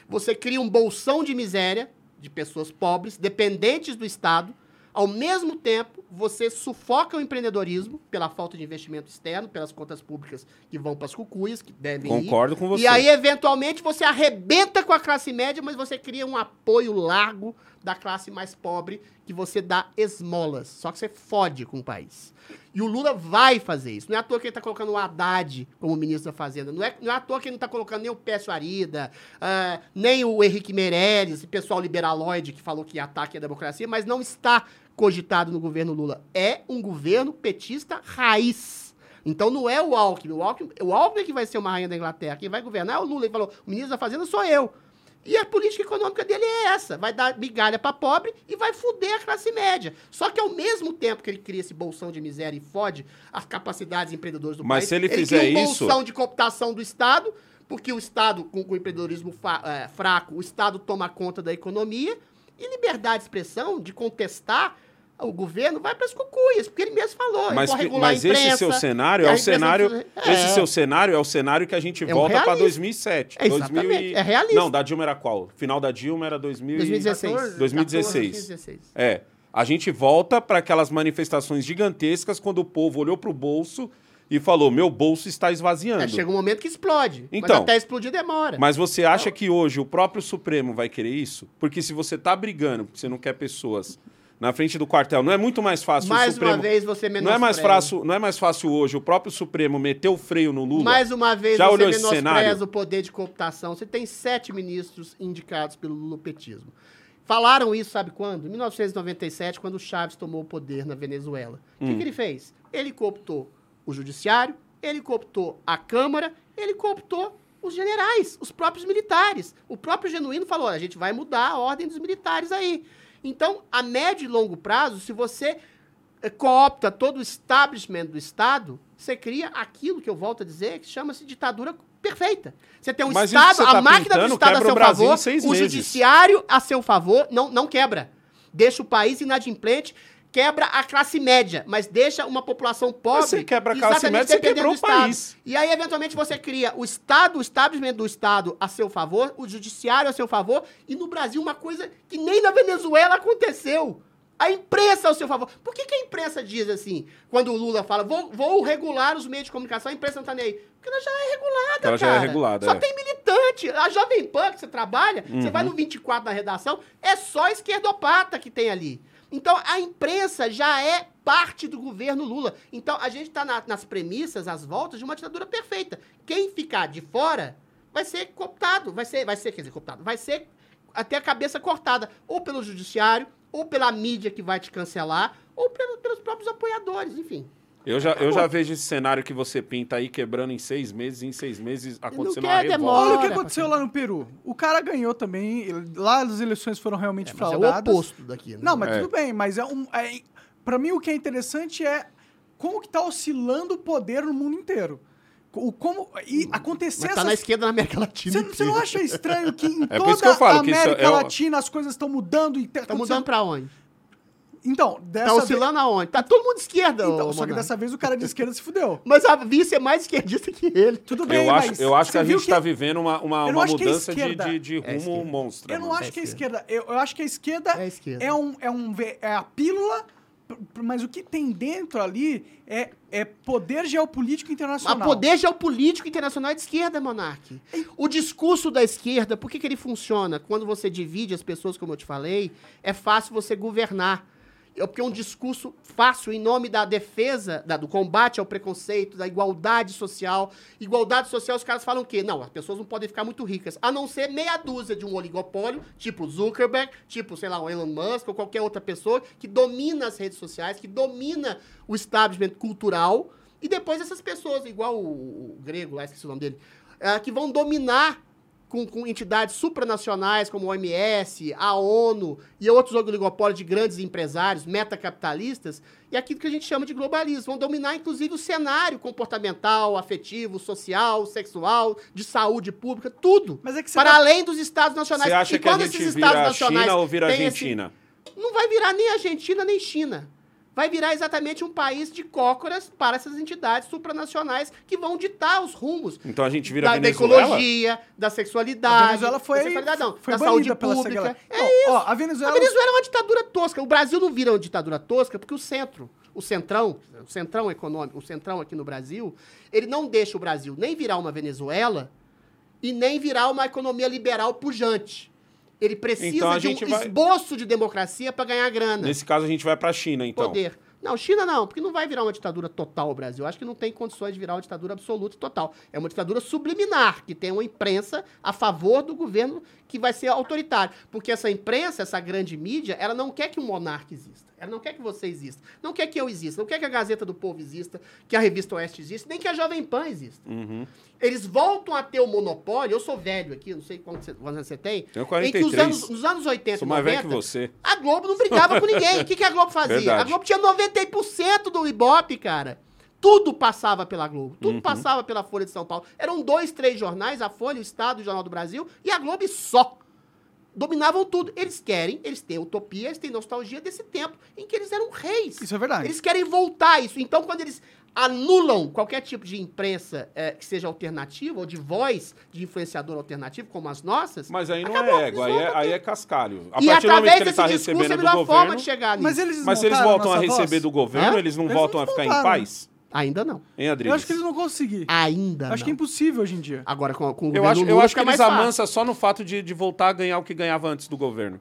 Você cria um bolsão de miséria de pessoas pobres, dependentes do Estado. Ao mesmo tempo, você sufoca o empreendedorismo pela falta de investimento externo, pelas contas públicas que vão para as cucuias, que devem ir. Concordo com você. E aí, eventualmente, você arrebenta com a classe média, mas você cria um apoio largo da classe mais pobre, que você dá esmolas. Só que você fode com o país. E o Lula vai fazer isso. Não é à toa que ele está colocando o Haddad como ministro da Fazenda. Não é, não é à toa que ele não está colocando nem o Pécio Arida, ah, nem o Henrique Meirelles, esse pessoal liberaloide que falou que ataque a democracia, mas não está cogitado no governo Lula. É um governo petista raiz. Então não é o Alckmin. O Alckmin, o Alckmin é que vai ser uma rainha da Inglaterra. Quem vai governar é o Lula. Ele falou: o ministro da Fazenda sou eu. E a política econômica dele é essa: vai dar migalha para pobre e vai fuder a classe média. Só que ao mesmo tempo que ele cria esse bolsão de miséria e fode as capacidades empreendedoras do Mas país, se ele cria fizer um isso- bolsão de cooptação do Estado, porque o Estado, com, com o empreendedorismo fa- é, fraco, o Estado toma conta da economia, e liberdade de expressão, de contestar o governo, vai para as cucuias, porque ele mesmo falou. Mas, mas esse imprensa, seu cenário e é o cenário. precisa- Esse É. seu cenário é o cenário que a gente É um volta realista. 2007. É, exatamente, é realista. Não, da Dilma era qual? Final da Dilma era 2000 e- 2016. 2016. 2016. É. A gente volta para aquelas manifestações gigantescas quando o povo olhou pro bolso e falou: meu bolso está esvaziando. É, chega um momento que explode. Então, mas até explodir demora. Mas você acha que hoje o próprio Supremo vai querer isso? Porque se você tá brigando, porque você não quer pessoas na frente do quartel, não é muito mais fácil o mais Supremo. uma vez você não menospreza. é mais fácil, não é mais fácil hoje o próprio Supremo meter o freio no Lula? Mais uma vez Já você menospreza o poder de cooptação. Você tem sete ministros indicados pelo lulopetismo. Falaram isso, sabe quando? Em 1997, quando o Chaves tomou o poder na Venezuela. O Hum. que, que ele fez? Ele cooptou o judiciário, ele cooptou a Câmara, ele cooptou os generais, os próprios militares. O próprio Genuíno falou, "Olha, a gente vai mudar a ordem dos militares aí. Então, a médio e longo prazo, se você eh, coopta todo o establishment do Estado, você cria aquilo que eu volto a dizer, que chama-se ditadura perfeita. Você tem um Mas Estado, você a tá máquina do Estado a seu favor, o meses. judiciário a seu favor, não, não quebra. Deixa o país inadimplente, quebra a classe média, mas deixa uma população pobre. Você quebra a classe média, você quebrou o país. E aí, eventualmente, você cria o Estado, o establishment do Estado a seu favor, o judiciário a seu favor, e no Brasil uma coisa que nem na Venezuela aconteceu. A imprensa ao seu favor. Por que, que a imprensa diz assim, quando o Lula fala, vou, vou regular os meios de comunicação, a imprensa não tá nem aí? Porque ela já é regulada, Ela já é cara. regulada, Só é. tem militante. A Jovem Pan que você trabalha, você Uhum. vai no 24 na redação, é só esquerdopata que tem ali. Então, a imprensa já é parte do governo Lula. Então, a gente está nas premissas, às voltas, de uma ditadura perfeita. Quem ficar de fora vai ser cooptado, vai ser, vai ser, quer dizer, cooptado, vai ser até a cabeça cortada, ou pelo judiciário, ou pela mídia que vai te cancelar, ou pelo- pelos próprios apoiadores, enfim. Eu já, eu já vejo esse cenário que você pinta aí quebrando em seis meses, e em seis meses acontecendo uma revolta. demora. Olha o que aconteceu lá no Peru. O cara ganhou também. ele- Lá as eleições foram realmente Mas é o fraudadas. oposto daqui. Né? Não, mas É. tudo bem, mas é um. É, pra mim, o que é interessante é como que tá oscilando o poder no mundo inteiro. O, como, e acontecer Mas tá essas na esquerda na América Latina. Você, você não inteira. acha estranho que *laughs* em É por toda isso que eu falo a que isso América é o- Latina as coisas estão mudando e tá Tá mudando pra onde? Então, dessa Tá oscilando aonde? Tá todo mundo de esquerda, vez... Então, ô, só que Monark. dessa vez o cara de esquerda se fudeu. *laughs* Mas a vice é mais esquerdista que ele. Tudo bem, Eu acho, mas eu acho que você a viu gente está vivendo uma, uma, Eu não uma acho que a mudança de, esquerda- de, de É rumo esquerda. monstra. Eu não mano. acho É que a esquerda. Eu, eu acho que a esquerda É esquerda. é, um, é, um, ve- é a pílula, p- p- mas o que tem dentro ali é, é poder geopolítico A internacional. poder geopolítico internacional é de esquerda, Monark. O discurso da esquerda, por que, que ele funciona? Quando você divide as pessoas, como eu te falei, é fácil você governar. É porque é um discurso fácil em nome da defesa, da- do combate ao preconceito, da igualdade social. Igualdade social, os caras falam o quê? Não, as pessoas não podem ficar muito ricas, a não ser meia dúzia de um oligopólio, tipo Zuckerberg, tipo, sei lá, o Elon Musk ou qualquer outra pessoa que domina as redes sociais, que domina o establishment cultural. E depois essas pessoas, igual o, o grego lá, esqueci o nome dele, ah, que vão dominar com, com entidades supranacionais como a OMS, a ONU e outros oligopólios de grandes empresários, metacapitalistas, e aquilo que a gente chama de globalismo. Vão dominar, inclusive, o cenário comportamental, afetivo, social, sexual, de saúde pública, tudo. Mas é para tá- além dos estados nacionais. Você acha e que a quando gente esses vira estados a nacionais China ou vira a têm esse- Argentina? não vai virar nem Argentina nem China. Vai virar exatamente um país de cócoras para essas entidades supranacionais que vão ditar os rumos Então a gente vira da, da Venezuela? ecologia, da sexualidade. A Venezuela foi, da sexualidade, não, foi da saúde pública. É Ó, ó, a A Venezuela... Venezuela é uma ditadura tosca. O Brasil não vira uma ditadura tosca porque o centro, o centrão, o centrão econômico, o centrão aqui no Brasil, ele não deixa o Brasil nem virar uma Venezuela e nem virar uma economia liberal pujante. Ele precisa Então a de um vai- esboço de democracia para ganhar grana Nesse caso a gente vai pra China, então. poder. Não, China não, porque não vai virar uma ditadura total o Brasil. Acho que não tem condições de virar uma ditadura absoluta e total. É uma ditadura subliminar, que tem uma imprensa a favor do governo que vai ser autoritário. Porque essa imprensa, essa grande mídia, ela não quer que um monarca exista. Ela não quer que você exista. Não quer que eu exista. Não quer que a Gazeta do Povo exista, que a Revista Oeste exista, nem que a Jovem Pan exista. Uhum. Eles voltam a ter o monopólio. Eu sou velho aqui, não sei quantos anos você tem. Tenho Em que os 43. anos, nos anos 80 Sou e mais 90, velho que você. a Globo não brigava com ninguém. O que, que a Globo fazia? Verdade. A Globo tinha 90% do Ibope, cara. Tudo passava pela Globo. Tudo Uhum. passava pela Folha de São Paulo. Eram dois, três jornais, a Folha, o Estado, o Jornal do Brasil e a Globo só. Dominavam tudo. Eles querem, eles têm utopia, eles têm nostalgia desse tempo em que eles eram reis. Isso é verdade. Eles querem voltar a isso. Então, quando eles anulam qualquer tipo de imprensa eh, que seja alternativa ou de voz de influenciador alternativo, como as nossas, Mas aí não acabou. é ego, aí é, a aí é cascalho. A E partir do momento através que ele desse tá discurso, recebendo é a do melhor governo. forma de chegar nisso. Mas eles Mas se eles voltam a voz? receber do governo, Hã? eles não Eles voltam não a ficar em paz? Ainda não. Hein, Eu Adriles? acho que eles não vão conseguir. Ainda acho que é não. impossível hoje em dia. Agora, com, com o Eu governo acho, eu Lula acho que fica eles mais fácil. amansam só no fato de, de voltar a ganhar o que ganhava antes do governo.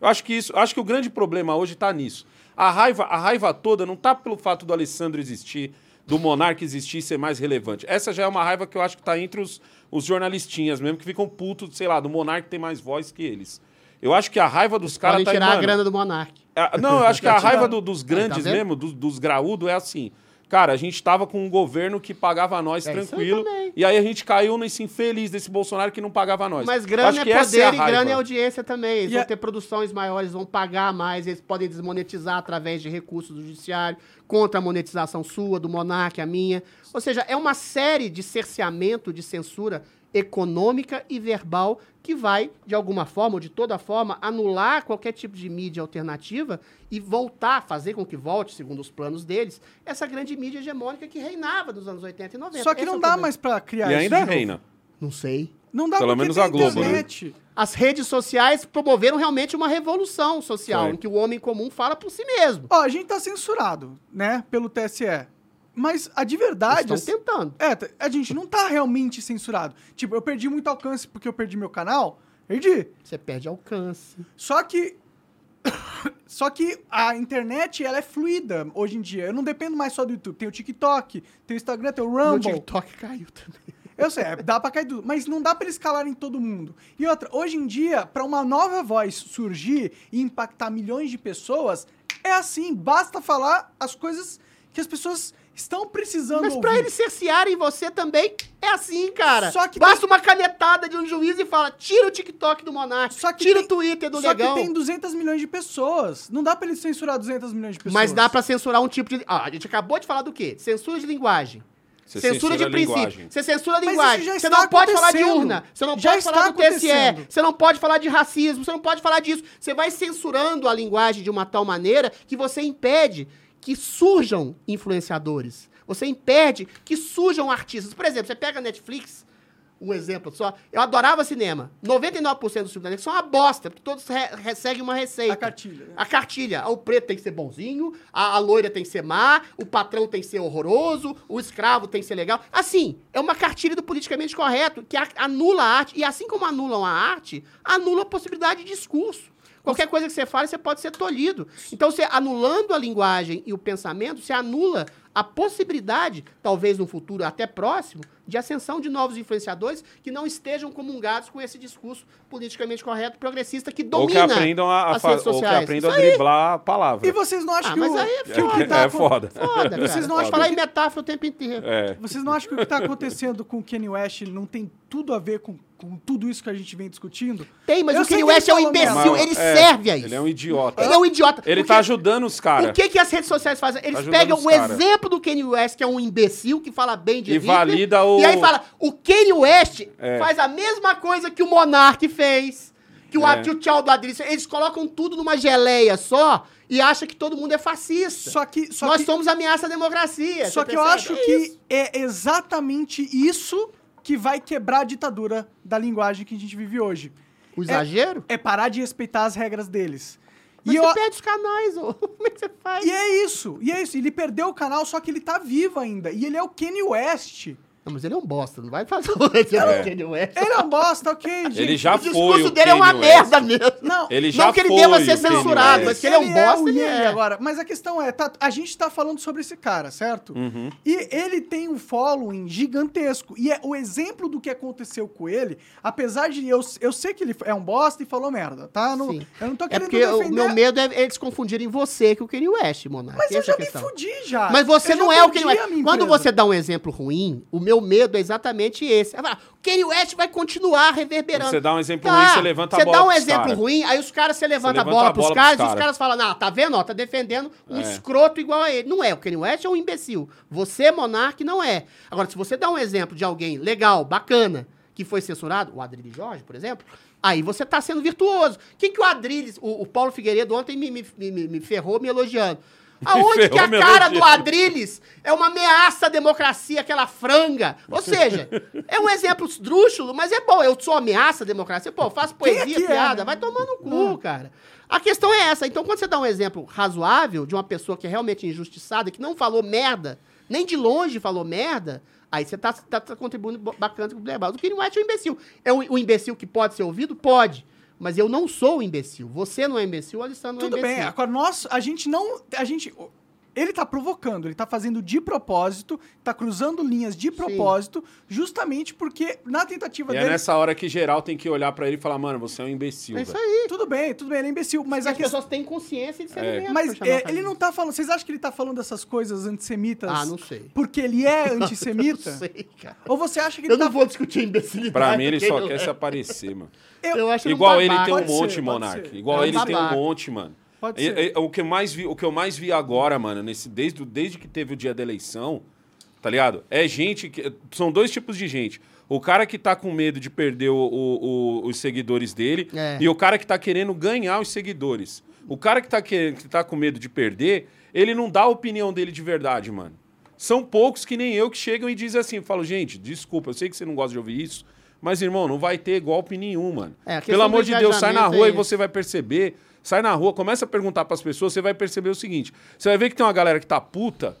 Eu acho que isso, eu acho que o grande problema hoje está nisso. A raiva, a raiva toda não tá pelo fato do Alessandro existir, do Monarca existir e ser mais relevante. Essa já é uma raiva que eu acho que tá entre os, os jornalistinhas mesmo, que ficam putos, sei lá, do Monarca tem mais voz que eles. Eu acho que a raiva dos caras Podem tá tirar mano, a grana do Monark. Ah, Não, eu acho *laughs* que a raiva do- dos grandes vendo? mesmo, dos, dos graúdos, é assim. Cara, a gente tava com um governo que pagava nós É, tranquilo. E aí a gente caiu nesse infeliz desse Bolsonaro que não pagava nós. Mas grana acho é que essa poder a e grana é audiência também. Eles E vão a- ter produções maiores, vão pagar mais, eles podem desmonetizar através de recursos do judiciário, contra a monetização sua, do Monark, a minha. Ou seja, é uma série de cerceamento, de censura econômica e verbal que vai, de alguma forma ou de toda forma, anular qualquer tipo de mídia alternativa e voltar, fazer com que volte, segundo os planos deles, essa grande mídia hegemônica que reinava nos anos 80 e 90. Só que Esse é não o dá problema. mais pra criar E isso ainda de novo. reina. Não sei. Não dá Pelo menos a Globo, né? internet. As redes sociais promoveram realmente uma revolução social, Foi. em que o homem comum fala por si mesmo. Ó, a gente tá censurado, né, pelo TSE. Mas a de verdade... Estão tentando. É, a gente não tá realmente censurado. Tipo, eu perdi muito alcance porque eu perdi meu canal. Perdi. Você perde alcance. Só que. *coughs* Só que a internet, ela é fluida hoje em dia. Eu não dependo mais só do YouTube. Tem o TikTok, tem o Instagram, tem o Rumble. TikTok caiu também. Eu sei, é, dá pra cair tudo. Mas não dá pra eles calarem todo mundo. E outra, hoje em dia, pra uma nova voz surgir e impactar milhões de pessoas, é assim. Basta falar as coisas que as pessoas estão precisando Mas pra ouvir. eles cercearem você também, é assim, cara. Só que Basta tem- uma canetada de um juiz e fala: tira o TikTok do Monark, Só que tira tem- o Twitter do Só Legão. que tem 200 milhões de pessoas. Não dá pra eles censurar 200 milhões de pessoas. Mas dá pra censurar um tipo de. Ah, a gente acabou de falar do quê? Censura de linguagem. Você censura, de censura a princípio. linguagem. Você censura a linguagem. Você não pode falar de urna. Você não Já pode falar do TSE. Você não pode falar de racismo. Você não pode falar disso. Você vai censurando a linguagem de uma tal maneira que você impede que surjam influenciadores. Você impede que surjam artistas. Por exemplo, você pega a Netflix, um exemplo só. Eu adorava cinema. 99% dos filmes da Netflix são uma bosta, porque todos re- seguem uma receita. A cartilha. né? A cartilha. O preto tem que ser bonzinho, a, a loira tem que ser má, o patrão tem que ser horroroso, o escravo tem que ser legal. Assim, é uma cartilha do politicamente correto, que anula a arte. E assim como anulam a arte, anula a possibilidade de discurso. Qualquer coisa que você fale, você pode ser tolhido. Então, você anulando a linguagem e o pensamento, você anula a possibilidade, talvez no futuro até próximo, de ascensão de novos influenciadores que não estejam comungados com esse discurso politicamente correto, progressista, que Ou que domina aprendam a, a as redes ou que aprendam a driblar a palavra. E vocês não acham Ah, que mas o, aí é que o que foda. tá É foda. Foda, Vocês não acham falar que- em metáfora o tempo inteiro. É. Vocês não acham que o que tá acontecendo com o Kanye West não tem tudo a ver com, com tudo isso que a gente vem discutindo? Tem, mas Eu o Kanye West é um imbecil, ele É, serve a isso. Ele é um idiota. Ele é um idiota. Ele Porque tá ajudando os O caras. que, que as redes sociais fazem? Eles ajudando pegam o exemplo do Kanye West, que é um imbecil que fala bem de E Hitler, valida o- E aí fala, o Kanye West É. faz a mesma coisa que o Monark fez, que o, É. que o Tchau do fez. Eles colocam tudo numa geleia só e acham que todo mundo é fascista. Só que, só Nós que, somos ameaça à democracia. só que eu acho É que isso. é exatamente isso que vai quebrar a ditadura da linguagem que a gente vive hoje. O exagero? É parar de respeitar as regras deles. Mas E, você eu, perde os canais, ô. *laughs* como é que você faz? e é isso, e é isso. Ele perdeu o canal, só que ele tá vivo ainda. E ele é o Kanye West. Não, mas ele é um bosta, não vai fazer o É. Kanye West. Ele é um bosta, ok, gente. Ele já o foi discurso o dele é uma Kanye West. merda mesmo. Não, Ele já não que ele deva o ser Kanye censurado, mas que ele é um bosta, o ele é. agora. Mas a questão é, tá- a gente tá falando sobre esse cara, certo? Uhum. E ele tem um following gigantesco. E é o exemplo do que aconteceu com ele, apesar de eu, eu sei que ele é um bosta e falou merda, tá? Não- Sim. eu não tô É querendo porque o defender. meu medo é eles confundirem você com o Kanye West, Monark. Mas eu Essa é já a me questão. fudi já. Mas você Eu não é o Kanye West. Quando empresa. você dá um exemplo ruim, o meu medo é exatamente esse. Falar, O Kanye West vai continuar reverberando. Você dá um exemplo Tá, ruim, você levanta a Você bola dá um exemplo cara. ruim, aí os caras, você levanta a levanta bola a pros bola caras pros e os cara. caras falam, não, tá vendo? Ó, tá defendendo um É. escroto igual a ele. Não é, o Kanye West é um imbecil. Você, Monark, não é. Agora, se você dá um exemplo de alguém legal, bacana, que foi censurado, o Adrilles Jorge, por exemplo, aí você tá sendo virtuoso. O que, que o Adrilles, o, o Paulo Figueiredo ontem me, me, me, me ferrou me elogiando. *laughs* Aonde que ferrou a cara do Adrilles é uma ameaça à democracia, aquela franga. Ou seja, é um exemplo esdrúxulo, mas é bom. Eu sou ameaça à democracia. Pô, eu faço é poesia, que é, piada. né? Vai tomar no cu, cara. A questão é essa. Então, quando você dá um exemplo razoável de uma pessoa que é realmente injustiçada, que não falou merda, nem de longe falou merda, aí você tá, tá, tá contribuindo bacana com o debate. O Kanye West é um imbecil. É um, um imbecil que pode ser ouvido? Pode. Mas eu não sou um imbecil. Você não é imbecil, o Alessandro não é Tudo imbecil. bem, agora nós, a gente não. A gente. Ele tá provocando, ele tá fazendo de propósito, tá cruzando linhas de propósito, justamente porque na tentativa E é dele. nessa hora que geral tem que olhar pra ele e falar, mano, você é um imbecil, É isso velho. aí. Tudo bem, tudo bem, ele é imbecil, mas a as pessoas têm consciência de ser É. Mas é, ele não tá falando. Vocês acham que ele tá falando dessas coisas antissemitas? Ah, não sei. Porque ele é *laughs* antissemita? Não sei, cara. Ou você acha que ele Eu tá. não vou discutir imbecilidade. Pra mim, ele porque só eu- quer se aparecer, mano. Eu acho Igual um ele tem um monte, Monark. Igual É ele tem um monte, mano. Pode E- ser. e- o, que eu mais vi, o que eu mais vi agora, mano, nesse, desde, desde que teve o dia da eleição, tá ligado? É gente que. São dois tipos de gente. O cara que tá com medo de perder o- o- o- os seguidores dele É. e o cara que tá querendo ganhar os seguidores. O cara que tá, querendo, que tá com medo de perder, ele não dá a opinião dele de verdade, mano. São poucos que nem eu que chegam e dizem assim: falo, gente, desculpa, eu sei que você não gosta de ouvir isso, mas, irmão, não vai ter golpe nenhum, mano. É, Pelo amor de Deus, sai na rua é e você vai perceber. Sai na rua, começa a perguntar pras pessoas, você vai perceber o seguinte: você vai ver que tem uma galera que tá puta,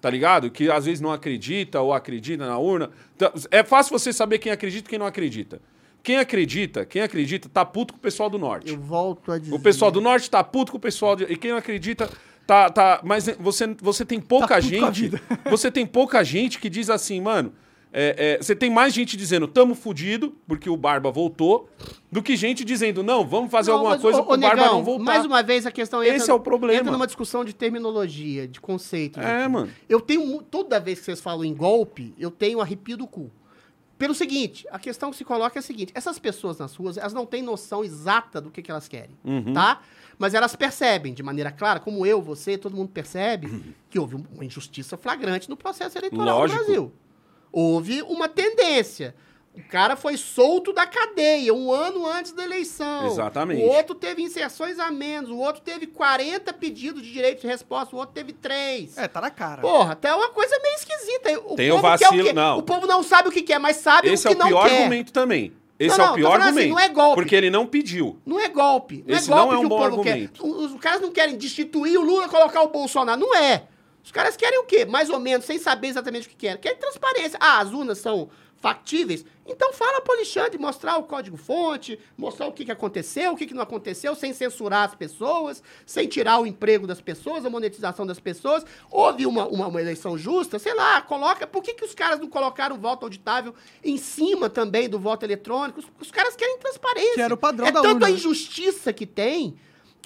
tá ligado? Que às vezes não acredita ou acredita na urna. Então, É fácil você saber quem acredita e quem não acredita. Quem acredita, quem acredita, tá puto com o pessoal do norte. Eu volto a dizer. O pessoal do norte tá puto com o pessoal de... E quem não acredita tá. tá... Mas você, você tem pouca Tá gente. *laughs* Você tem pouca gente que diz assim, mano. É, é, você tem mais gente dizendo tamo fudido, porque o Barba voltou, do que gente dizendo, não, vamos fazer Não, alguma coisa pro ô, Barba não voltar. Mais uma vez a questão entra, Esse é o problema. entra numa discussão de terminologia, de conceito. É, mano. Eu tenho. Toda vez que vocês falam em golpe, eu tenho arrepio do cu. Pelo seguinte, a questão que se coloca é a seguinte: essas pessoas nas ruas, elas não têm noção exata do que, que elas querem, Uhum. tá? Mas elas percebem de maneira clara, como eu, você, todo mundo percebe, que houve uma injustiça flagrante no processo eleitoral Lógico. no Brasil. Houve uma tendência. O cara foi solto da cadeia um ano antes da eleição. Exatamente. O outro teve inserções a menos. O outro teve 40 pedidos de direito de resposta. O outro teve 3. É, tá na cara. Porra, até uma coisa meio esquisita. O Tem o povo quer vacilo, quê? não. O povo não sabe o que quer, mas sabe Esse o é que o não pior quer. argumento também. Esse Não, é o pior assim, argumento. não é golpe. Porque ele não pediu. Não é golpe. Não Esse é golpe não é um que o bom povo argumento. quer. Os, os caras não querem destituir o Lula e colocar o Bolsonaro. Não é. Os caras querem o quê? Mais ou menos, sem saber exatamente o que querem. Querem transparência. Ah, as urnas são factíveis? Então fala pro Alexandre mostrar o código-fonte, mostrar o que, que aconteceu, o que, que não aconteceu, sem censurar as pessoas, sem tirar o emprego das pessoas, a monetização das pessoas. Houve uma, uma, uma eleição justa, sei lá, coloca. Por que, que os caras não colocaram o voto auditável em cima também do voto eletrônico? Os, os caras querem transparência. Que era o padrão é da tanta urna, né? injustiça que tem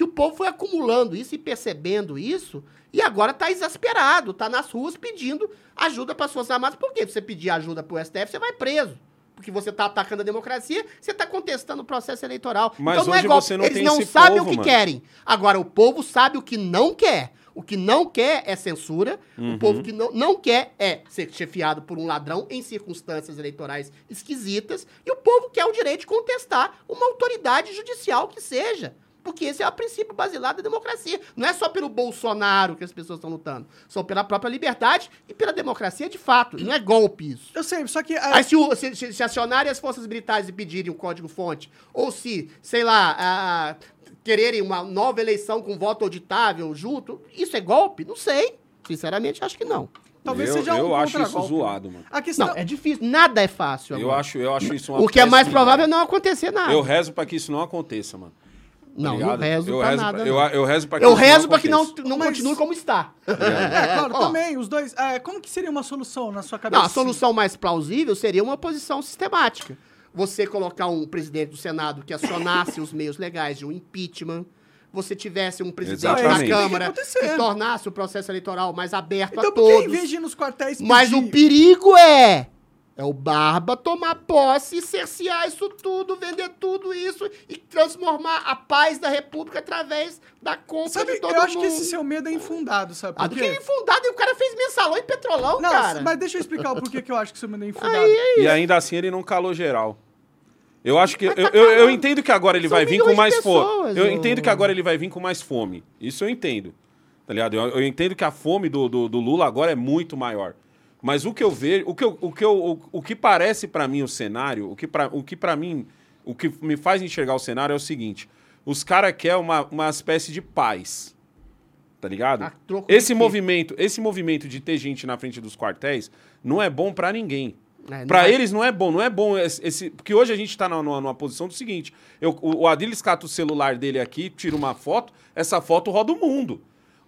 que o povo foi acumulando isso e percebendo isso e agora tá exasperado, tá nas ruas pedindo ajuda para as Forças Armadas. Por quê? Se você pedir ajuda pro STF, você vai preso. Porque você tá atacando a democracia, você tá contestando o processo eleitoral. Mas então não é golpe. não Eles não sabem povo, o que mano. querem. Agora, o povo sabe o que não quer. O que não quer é censura. Uhum. O povo que não, não quer é ser chefiado por um ladrão em circunstâncias eleitorais esquisitas. E o povo quer o direito de contestar uma autoridade judicial que seja. Porque esse é o princípio basilar da democracia. Não é só pelo Bolsonaro que as pessoas estão lutando. São pela própria liberdade e pela democracia de fato. Não é golpe isso. Eu sei, só que. ah, Aí se, o- se, se- se acionarem as forças militares e pedirem o código-fonte, ou se, sei lá, ah, quererem uma nova eleição com voto auditável junto, isso é golpe? Não sei. Sinceramente, acho que não. talvez eu, seja um eu acho isso contragolpe. zoado, mano. A questão. Não, é difícil. Nada é fácil. Eu acho, eu acho isso uma O que é mais provável é não acontecer nada. Eu rezo pra que isso não aconteça, mano. Não, não ligado? rezo eu pra rezo, nada, Eu, não. eu rezo pra que Eu rezo pra que não, não Mas- continue como está. É, claro, Ó. também, os dois. Ah, como que seria uma solução na sua cabeça? Não, a solução mais plausível seria uma oposição sistemática. Você colocar um presidente do Senado que acionasse os meios legais de um impeachment. Você tivesse um presidente da Exatamente. Câmara Tem que tornasse o processo eleitoral mais aberto Então a por que em todos. vez de ir nos quartéis Mas o pedir- perigo é. É o Barba tomar posse e cercear isso tudo, vender tudo isso e transformar a paz da República através da compra Sabe, de todo eu acho mundo. que esse seu medo é infundado, sabe Ah, por do quê? que infundado e o cara fez mensalão e petrolão, Não, cara. mas deixa eu explicar o porquê que eu acho que seu medo é *laughs* infundado. E ainda assim ele não calou geral. Eu acho que. Eu, tá eu, eu calando. entendo que agora ele São vai vir com mais fome. Eu ô. entendo que agora ele vai vir com mais fome. Isso eu entendo. Tá ligado? Eu, eu entendo que a fome do, do, do Lula agora é muito maior. Mas o que eu vejo, o que, eu, o que, eu, o, o que parece pra mim o cenário, o que pra, o que para mim, o que me faz enxergar o cenário é o seguinte: os caras querem uma, uma espécie de paz. Tá ligado? Esse movimento, esse movimento de ter gente na frente dos quartéis não é bom pra ninguém. É, Pra vai- eles não é bom, não é bom esse, esse- porque hoje a gente tá numa, numa posição do seguinte, eu, o, o Adriles cata o celular dele aqui, tira uma foto, essa foto roda o mundo.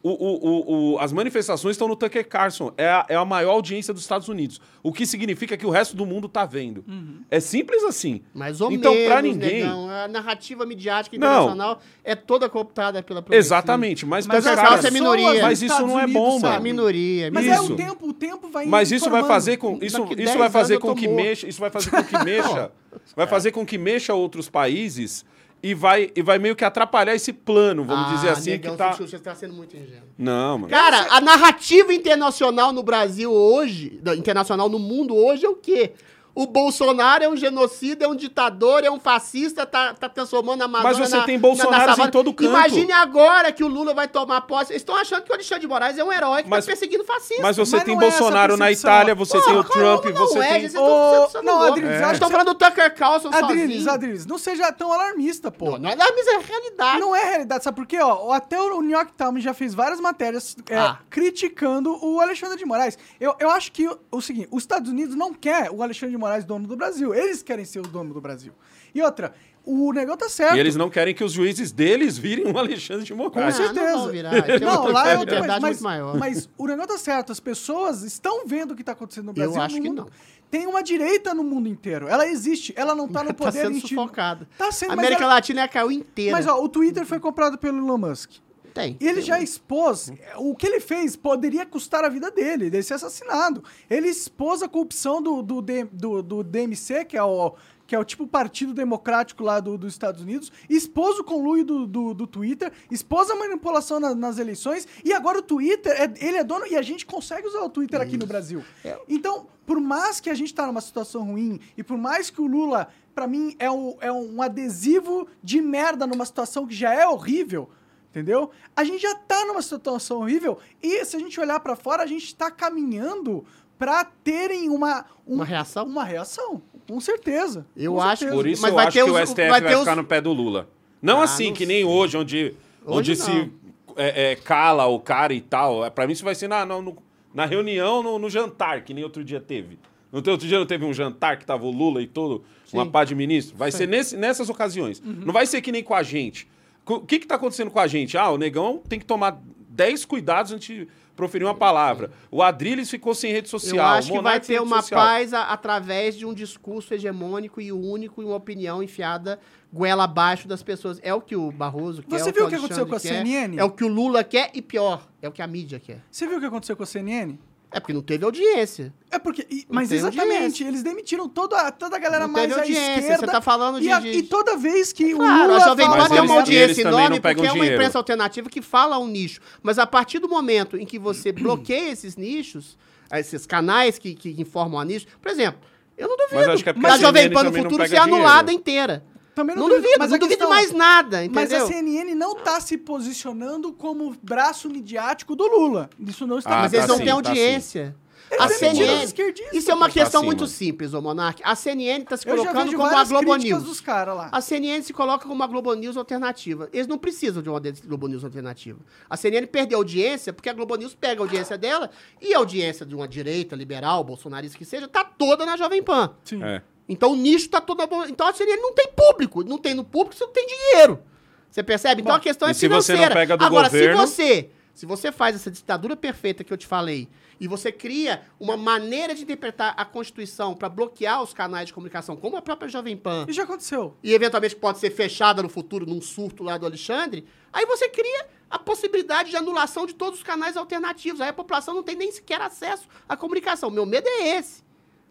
O, o- o- o- as manifestações estão no Tucker Carlson, é a, é a maior audiência dos Estados Unidos, o que significa que o resto do mundo tá vendo. É simples assim. Mais ou então, menos, pra ninguém, negão. A narrativa midiática Não. internacional é toda cooptada pela progressista. exatamente, mas, Mas essa Carlson- é minoria. mas isso Estados não é bom? É mano. minoria. é Mas minoria. é Isso. o tempo, o tempo vai Mas isso vai fazer com isso, isso 10 vai fazer com que morto. mexa, isso vai fazer com que mexa, *laughs* vai fazer com que mexa outros países e vai e vai meio que atrapalhar esse plano, vamos Ah, dizer assim negão, que tá Você está sendo muito ingênuo. Não, mano. Cara, a narrativa internacional no Brasil hoje, internacional no mundo hoje é o quê? O Bolsonaro é um genocida, é um ditador, é um fascista, tá, tá transformando a Amazônia Mas você na- tem na- na savana. em todo canto. Imagine agora que o Lula vai tomar posse. Eles estão achando que o Alexandre de Moraes é um herói que Mas- tá perseguindo fascista. Mas você Mas tem não é Bolsonaro na percepção. Itália, você tem o Trump, não você é, tem vocês não. Adriles, acho estão falando do Tucker Carlson Adriles, sozinho. Adriles, não seja tão alarmista, pô. Não, não é miséria, é realidade. Não é realidade, sabe por quê? Ó, até o New York Times já fez várias matérias é, Ah. criticando o Alexandre de Moraes. Eu, eu acho que o, o seguinte, os Estados Unidos não quer o Alexandre de Moraes dono do Brasil. Eles querem ser o dono do Brasil. E outra, o negócio tá certo. E eles não querem que os juízes deles virem um Alexandre de Com Moraes. Ah, não certeza. vão virar. Não, uma lá é outra coisa, mas, muito maior. mas o negócio tá certo. As pessoas estão vendo o que tá acontecendo no Eu Brasil. acho no que não. Tem uma direita no mundo inteiro. Ela existe. Ela não tá no Tá poder sendo institu- sufocada. Tá sendo, América ela- Latina caiu inteira. Mas ó, o Twitter foi comprado pelo Elon Musk. Tem. E ele já expôs. O que ele fez poderia custar a vida dele, dele ser assassinado. Ele expôs a corrupção do, do, do, do DMC, que é o. Que é o tipo partido democrático lá do- dos Estados Unidos, expôs o conluio do, do, do Twitter, expôs a manipulação na- nas eleições, e agora o Twitter, é- ele é dono, e a gente consegue usar o Twitter aqui no Brasil. É. Então, por mais que a gente tá numa situação ruim, e por mais que o Lula, pra mim, é um, é um adesivo de merda numa situação que já é horrível, entendeu? A gente já tá numa situação horrível, e se a gente olhar pra fora, a gente tá caminhando pra terem uma... um- Uma reação? Uma reação, com certeza. Eu com acho certeza. Por isso Mas eu vai acho ter que o os- STF vai vai, ter ficar os- no pé do Lula. Não Ah, assim, não que sei. nem hoje, onde, onde Hoje se é, é, cala o cara e tal. É, Pra mim isso vai ser na, na, no- na reunião, no, no jantar, que nem outro dia teve. No teu- outro dia não teve um jantar que tava o Lula e todo, uma Sim. pá de ministro? Vai ser nesse, nessas ocasiões. Não vai ser que nem com a gente. O que que tá acontecendo com a gente? Ah, o negão tem que tomar 10 cuidados antes de proferir uma palavra. O Adrilles ficou sem rede social. Eu acho que vai ter uma social. paz a- através de um discurso hegemônico e único e uma opinião enfiada goela abaixo das pessoas. É o que o Barroso quer. Você é viu o o que aconteceu com a quer, CNN? É o que o Lula quer e pior, é o que a mídia quer. Você viu o que aconteceu com a CNN? É porque não teve audiência. É porque. e- mas exatamente, audiência. eles demitiram toda, toda a galera Não mais teve à audiência, esquerda. você tá falando de- E, a- de- e toda vez que Claro, o a Lula Jovem fala tem uma audiência enorme porque é uma dinheiro. imprensa alternativa que fala um nicho. Mas a partir do momento em que você *clears throat* bloqueia esses nichos, esses canais que, que informam a nicho, por exemplo, eu não duvido Mas acho que é a Jovem Pan no futuro ser anulada dinheiro. inteira. Também Não, duvido, mas não duvido questão- mais nada, Mas a entendeu? CNN não tá se posicionando como braço midiático do Lula. Isso não está. Ah, Mas tá eles não sim, têm tá audiência. Eles A CNN. Isso é uma pô. questão Tá muito simples, ô Monark. A CNN tá se colocando como a Globo críticas News. dos caras lá. A CNN se coloca como uma Globo News alternativa. Eles não precisam de uma Globo News alternativa. A CNN perdeu audiência porque a Globo News pega a audiência dela e a audiência de uma direita, liberal, bolsonarista que seja, tá toda na Jovem Pan. Sim. É. Então o nicho tá todo. Então a CNN não tem público. Não tem no público, você não tem dinheiro. Você percebe? Então Bom, a questão e é se você não financeira. pega do Agora, governo- se você, se você faz essa ditadura perfeita que eu te falei, e você cria uma maneira de interpretar a Constituição para bloquear os canais de comunicação, como a própria Jovem Pan, E já aconteceu. e eventualmente pode ser fechada no futuro num surto lá do Alexandre, aí você cria a possibilidade de anulação de todos os canais alternativos. Aí a população não tem nem sequer acesso à comunicação. Meu medo é esse.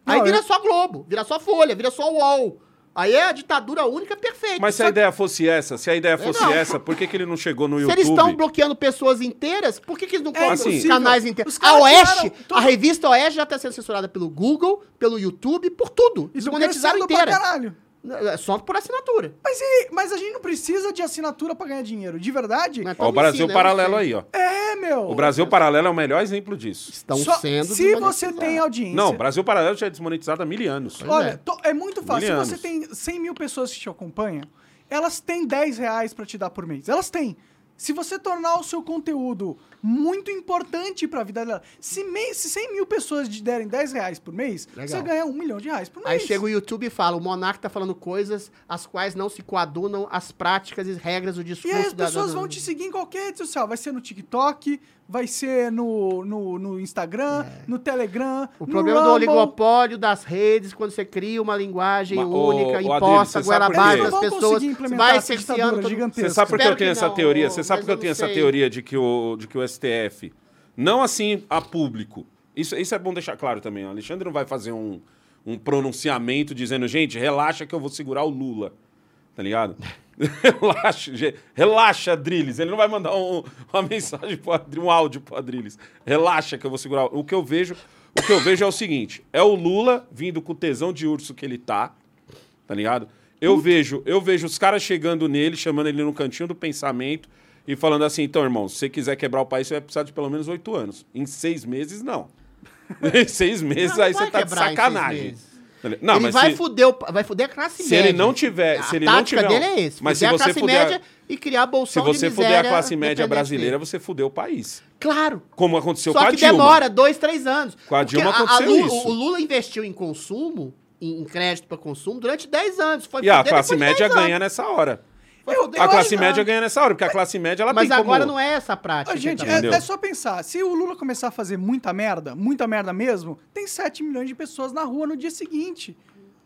Aí Não, vira eu- só Globo, vira só Folha, vira só UOL. Aí é a ditadura única perfeita. Mas se Só a ideia fosse essa, se a ideia fosse não. essa, por que, que ele não chegou no se YouTube? eles estão bloqueando pessoas inteiras, por que, que eles não colocam assim, os canais inteiros? Os A Oeste, todo- a revista Oeste já está sendo censurada pelo Google, pelo YouTube, por tudo. Eles Isso monetizaram crescendo pra inteira. caralho. É Só por assinatura. Mas, e- mas a gente não precisa de assinatura pra ganhar dinheiro. De verdade? Mas Ó, o Brasil ensina, eu Paralelo aí, ó. É, meu. O Brasil Paralelo é o melhor exemplo disso. Estão Só- sendo Se você tem audiência. Não, o Brasil Paralelo já é desmonetizado há mil anos. Pois Olha, é. to- é muito fácil. Mil Se você tem 100 mil pessoas que te acompanham, elas têm 10 reais pra te dar por mês. Elas têm. Se você tornar o seu conteúdo muito importante pra vida dela, se, me- se 100 mil pessoas te derem 10 reais por mês, Legal. você ganha um milhão de reais por mês. Aí chega o YouTube e fala, o monarca tá falando coisas as quais não se coadunam às práticas e regras do E discurso. aí as pessoas da- vão te seguir em qualquer rede social. Vai ser no TikTok, vai ser no, no, no Instagram, no Telegram. É. O no problema do Rumble. oligopólio das redes, quando você cria uma linguagem Mas, ô, única, Adriles, imposta, você goela abaixo das pessoas, vai gigantesca. Você sabe por que Espero eu tenho que essa não, teoria? Você sabe por que eu tenho não essa sei. teoria de que, o, de que o STF, não assim a público, isso, isso é bom deixar claro também. O Alexandre não vai fazer um, um pronunciamento dizendo, gente, relaxa que eu vou segurar o Lula. Tá ligado? *laughs* relaxa, relaxa, Drilis. Ele não vai mandar um- uma mensagem, pro Adri- um áudio pro Adriles. Relaxa que eu vou segurar. O que eu vejo, o que eu vejo é o seguinte: é o Lula vindo com o tesão de urso que ele tá, tá ligado? Eu vejo, eu vejo os caras chegando nele, chamando ele no cantinho do pensamento e falando assim: então, irmão, se você quiser quebrar o país, você vai precisar de pelo menos oito anos. Em seis meses, não. *laughs* em seis meses, Não, aí não você tá de sacanagem. Não, ele vai, se, fuder o, vai fuder a classe se média. ele não tiver. A Se ele não tiver. dele é esse, mas se fuder a você classe fuder. média e criar Se bolsão você de fuder a classe média brasileira, você fudeu o país. Claro. Como aconteceu Só com a que Dilma. demora dois, três anos. Com a Porque Dilma aconteceu Lu- isso. O Lula investiu em consumo, em, crédito para consumo, durante 10 anos. Foi E a classe média 10 anos. ganha nessa hora. Eu- A classe média ganha nessa hora, porque a classe média ela Mas tem agora como... não é essa a prática. Ô, gente, é, é só pensar. Se o Lula começar a fazer muita merda, muita merda mesmo, tem 7 milhões de pessoas na rua no dia seguinte.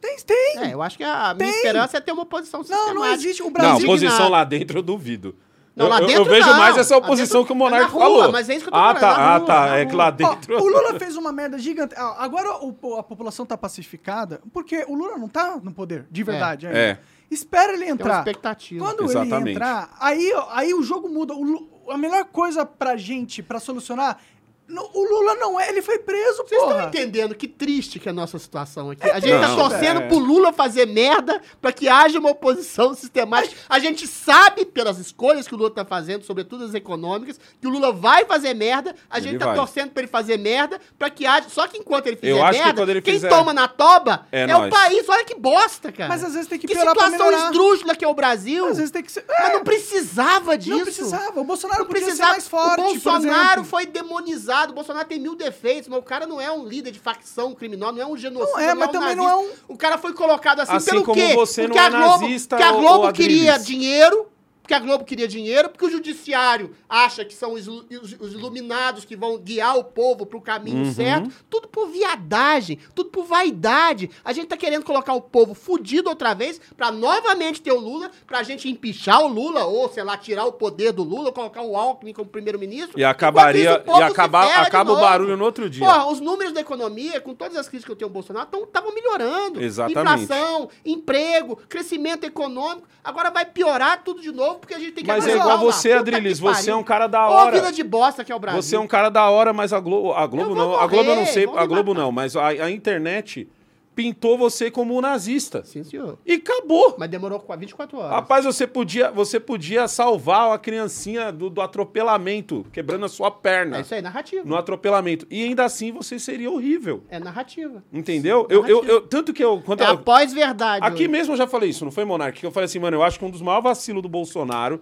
Tem, tem. É, eu acho que a minha Tem. esperança é ter uma oposição não, sistemática. não existe. O Não, Brasil. Indignado. oposição lá dentro eu duvido. Não, eu, lá eu- vejo não. mais essa oposição dentro- que o Monarca é na rua, falou. mas é isso que eu tô ah, falando, tá, é na ah, rua, tá. É que lá Ó, dentro. o *laughs* Lula fez uma merda gigante. Ah, Agora o- a população tá pacificada porque o Lula não tá no poder, de verdade. ainda. É. Espera ele Tem uma entrar. expectativa. Quando ele Exatamente. entrar, aí, aí o jogo muda. O a melhor coisa pra gente, pra solucionar, o Lula não é, ele foi preso, Vocês estão entendendo que triste que é a nossa situação aqui? A gente tá Não, torcendo é. pro Lula fazer merda pra que haja uma oposição sistemática. A gente sabe, pelas escolhas que o Lula tá fazendo, sobretudo as econômicas, que o Lula vai fazer merda. A Ele gente tá vai. torcendo pra ele fazer merda pra que haja. Só que enquanto ele fizer Eu acho que merda, quando ele quem fizer- toma na toba É é, o país. Olha que bosta, cara. Mas às vezes tem que que situação esdrúxula que é o Brasil. Às vezes tem que ser. Mas É, não precisava disso. não precisava. O Bolsonaro Não podia ser precisava. mais forte, o Bolsonaro foi demonizado. O Bolsonaro tem mil defeitos, mas o cara não é um líder de facção criminosa, não é um genocida. Não é, mas também não é um- O cara foi colocado assim, Assim pelo como quê? você porque não é a Globo, nazista, porque a Globo ô queria Adriles. dinheiro. Porque a Globo queria dinheiro, porque o judiciário acha que são os, os- os iluminados que vão guiar o povo pro caminho Uhum. certo. Tudo por viadagem, tudo por vaidade. A gente tá querendo colocar o povo fudido outra vez pra novamente ter o Lula, pra gente empichar o Lula, ou, sei lá, tirar o poder do Lula, colocar o Alckmin como primeiro-ministro. E acabaria. Isso, o E de acaba o barulho no outro dia. Porra, os números da economia, com todas as crises que eu tenho ao Bolsonaro, estavam melhorando. Exatamente. Inflação, emprego, crescimento econômico. Agora vai piorar tudo de novo, porque a gente tem que Mas é igual você, que você é um cara da Ô, hora. vida de bosta que é o Brasil. Você é um cara da hora, mas a Globo, a Globo não, a Globo eu não morrer, sei, a Globo matar. não, mas a, a internet pintou você como um nazista. Sim, senhor. E acabou. Mas demorou qua- 24 horas. Rapaz, você podia, você podia salvar a criancinha do, do atropelamento, quebrando a sua perna é isso aí, narrativa. no atropelamento. E ainda assim você seria horrível. É narrativa. Entendeu? Eu, eu, Narrativa. eu- tanto que eu. Quando É eu- a pós-verdade. Aqui hoje. mesmo eu já falei isso, não foi, Monark? Que eu falei assim, mano, eu acho que um dos maiores vacilos do Bolsonaro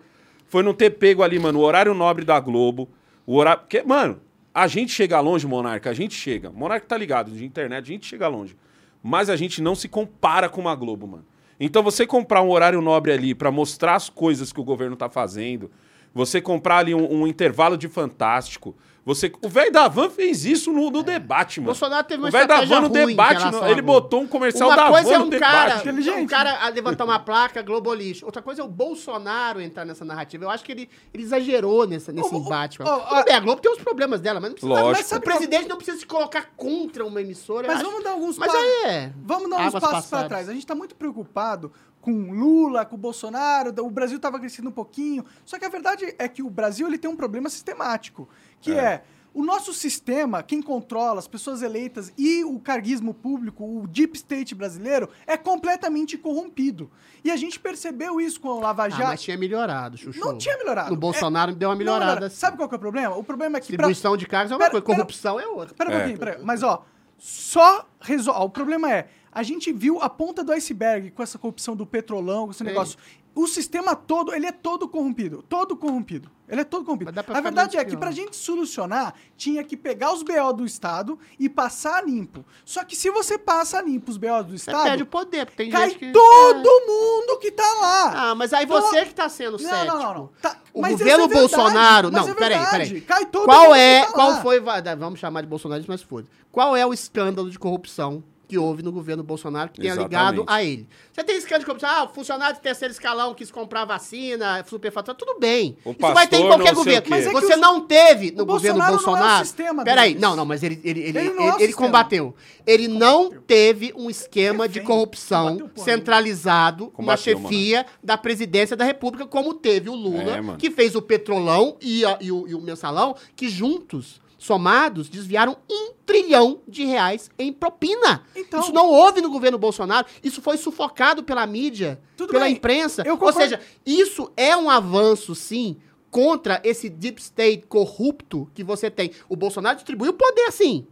foi não ter pego ali, mano, o horário nobre da Globo. O horário. Porque, mano, a gente chega longe, Monarca, a gente chega. Monarca tá ligado, de internet, a gente chega longe. Mas a gente não se compara com uma Globo, mano. Então você comprar um horário nobre ali pra mostrar as coisas que o governo tá fazendo, você comprar ali um, um intervalo de fantástico, você, o velho da van fez isso no, no debate, mano. Bolsonaro teve uma o velho da van no debate, no- ele botou um comercial Uma da coisa van é no um debate. cara, Inteligente. um cara a levantar uma placa globalista. Outra coisa é o Bolsonaro entrar nessa narrativa. Eu acho que ele, ele exagerou nessa, nesse ô, embate. Tudo ó, bem, a Globo tem os problemas dela, mas não precisa. Lógico. Mas sabe, o presidente não precisa se colocar contra uma emissora. Mas acho. vamos dar alguns Mas pa- aí é. Vamos dar uns passos para trás. A gente tá muito preocupado com Lula, com o Bolsonaro, o Brasil tava crescendo um pouquinho. Só que a verdade é que o Brasil ele tem um problema sistemático, que é, o nosso sistema, quem controla as pessoas eleitas e o carguismo público, o deep state brasileiro, é completamente corrompido. E a gente percebeu isso com o Lava Ah, Jato. mas tinha melhorado, Chuchu. Não tinha melhorado. No Bolsonaro deu uma melhorada. melhora. Sabe qual que é o problema? O problema é que... pra- Distribuição de cargos é uma Pera- coisa, pera- corrupção é outra. Pera um É. pouquinho, pera. Mas, ó, só resolve. O problema é, a gente viu a ponta do iceberg com essa corrupção do petrolão, com esse negócio. O sistema todo, ele é todo corrompido. Todo corrompido. Ele é todo corrompido. A verdade é que pior. pra gente solucionar, tinha que pegar os BO do Estado e passar limpo. Só que se você passa limpo os BO do Você Estado, perde o poder, porque tem cai gente que... todo mundo que tá lá. Ah, mas aí Então, você que tá sendo não, cético. não, não, não. Tá, O mas governo é verdade, Bolsonaro. Não, é peraí, peraí. Cai todo Qual mundo é. que tá qual foi. Vamos chamar de bolsonarismo, mas foda. Qual é o escândalo de corrupção que houve no governo Bolsonaro que tenha ligado a ele? Você tem escândalo de corrupção, ah, o funcionário de terceiro escalão quis comprar vacina, superfatura, tudo bem. O Isso vai ter em qualquer governo. Mas é Você o- não teve no o governo Bolsonaro não é o Bolsonaro. sistema Peraí, deles. não, não, mas ele, ele, ele, Ele ele, não é ele combateu. Ele não teve um esquema de corrupção Combateu centralizado na Combateu, chefia da presidência da República, como teve o Lula, É, mano. que fez o Petrolão e, a- e o, e o Mensalão, que juntos, somados, desviaram um trilhão de reais em propina. Então- isso não houve no governo Bolsonaro, isso foi sufocado pela mídia, Tudo pela bem, imprensa. eu Ou seja, isso é um avanço, sim, contra esse deep state corrupto que você tem. O Bolsonaro distribuiu poder, sim.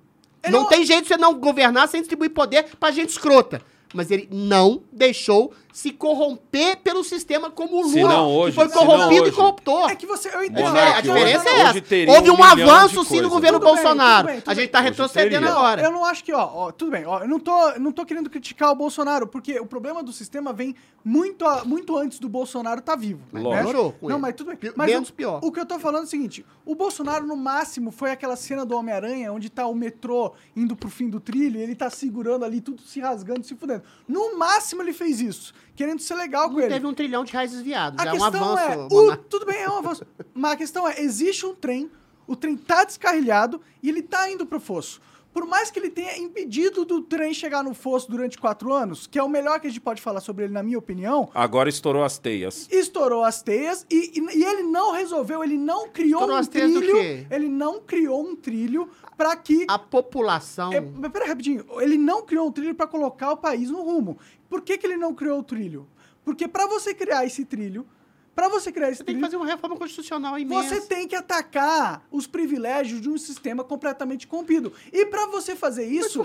Não não- tem jeito de você não governar sem distribuir poder pra gente escrota. Mas ele não deixou se corromper pelo sistema como o Lula, não hoje- que foi corrompido e corruptor. É que você. Eu entendo. Difer- a diferença hoje- é hoje essa. Houve um um, avanço, sim, no governo Tudo bem, Bolsonaro. tudo bem, tudo a gente bem. tá retrocedendo agora. Eu não acho que, ó, ó, tudo bem, ó, eu não tô, não tô querendo criticar o Bolsonaro, porque o problema do sistema vem muito, a- muito antes do Bolsonaro estar vivo. Mas Lógico. melhorou com Não, mas tudo bem. Mas menos o, pior. O que eu tô falando é o seguinte: o Bolsonaro, no máximo, foi aquela cena do Homem-Aranha, onde tá o metrô indo pro fim do trilho e ele tá segurando ali, tudo se rasgando, se fudendo. No máximo ele fez isso, querendo ser legal com Não ele. teve um trilhão de reais desviados. A é um questão avanço. é, o- tudo bem, é um avanço. Mas a questão é, existe um trem, o trem tá descarrilhado e ele tá indo pro fosso. Por mais que ele tenha impedido do trem chegar no fosso durante quatro anos, que é o melhor que a gente pode falar sobre ele, na minha opinião, Agora estourou as teias. estourou as teias e, e- e ele não resolveu, ele não criou Estourou um as teias do trilho. quê? Ele não criou um trilho para que. A população. É, mas pera rapidinho, ele não criou um trilho para colocar o país no rumo. Por que, que ele não criou o trilho? Porque para você criar esse trilho, para você criar esse Você tem trilho, que fazer uma reforma constitucional imensa. você tem que atacar os privilégios de um sistema completamente corrompido. E para você fazer isso,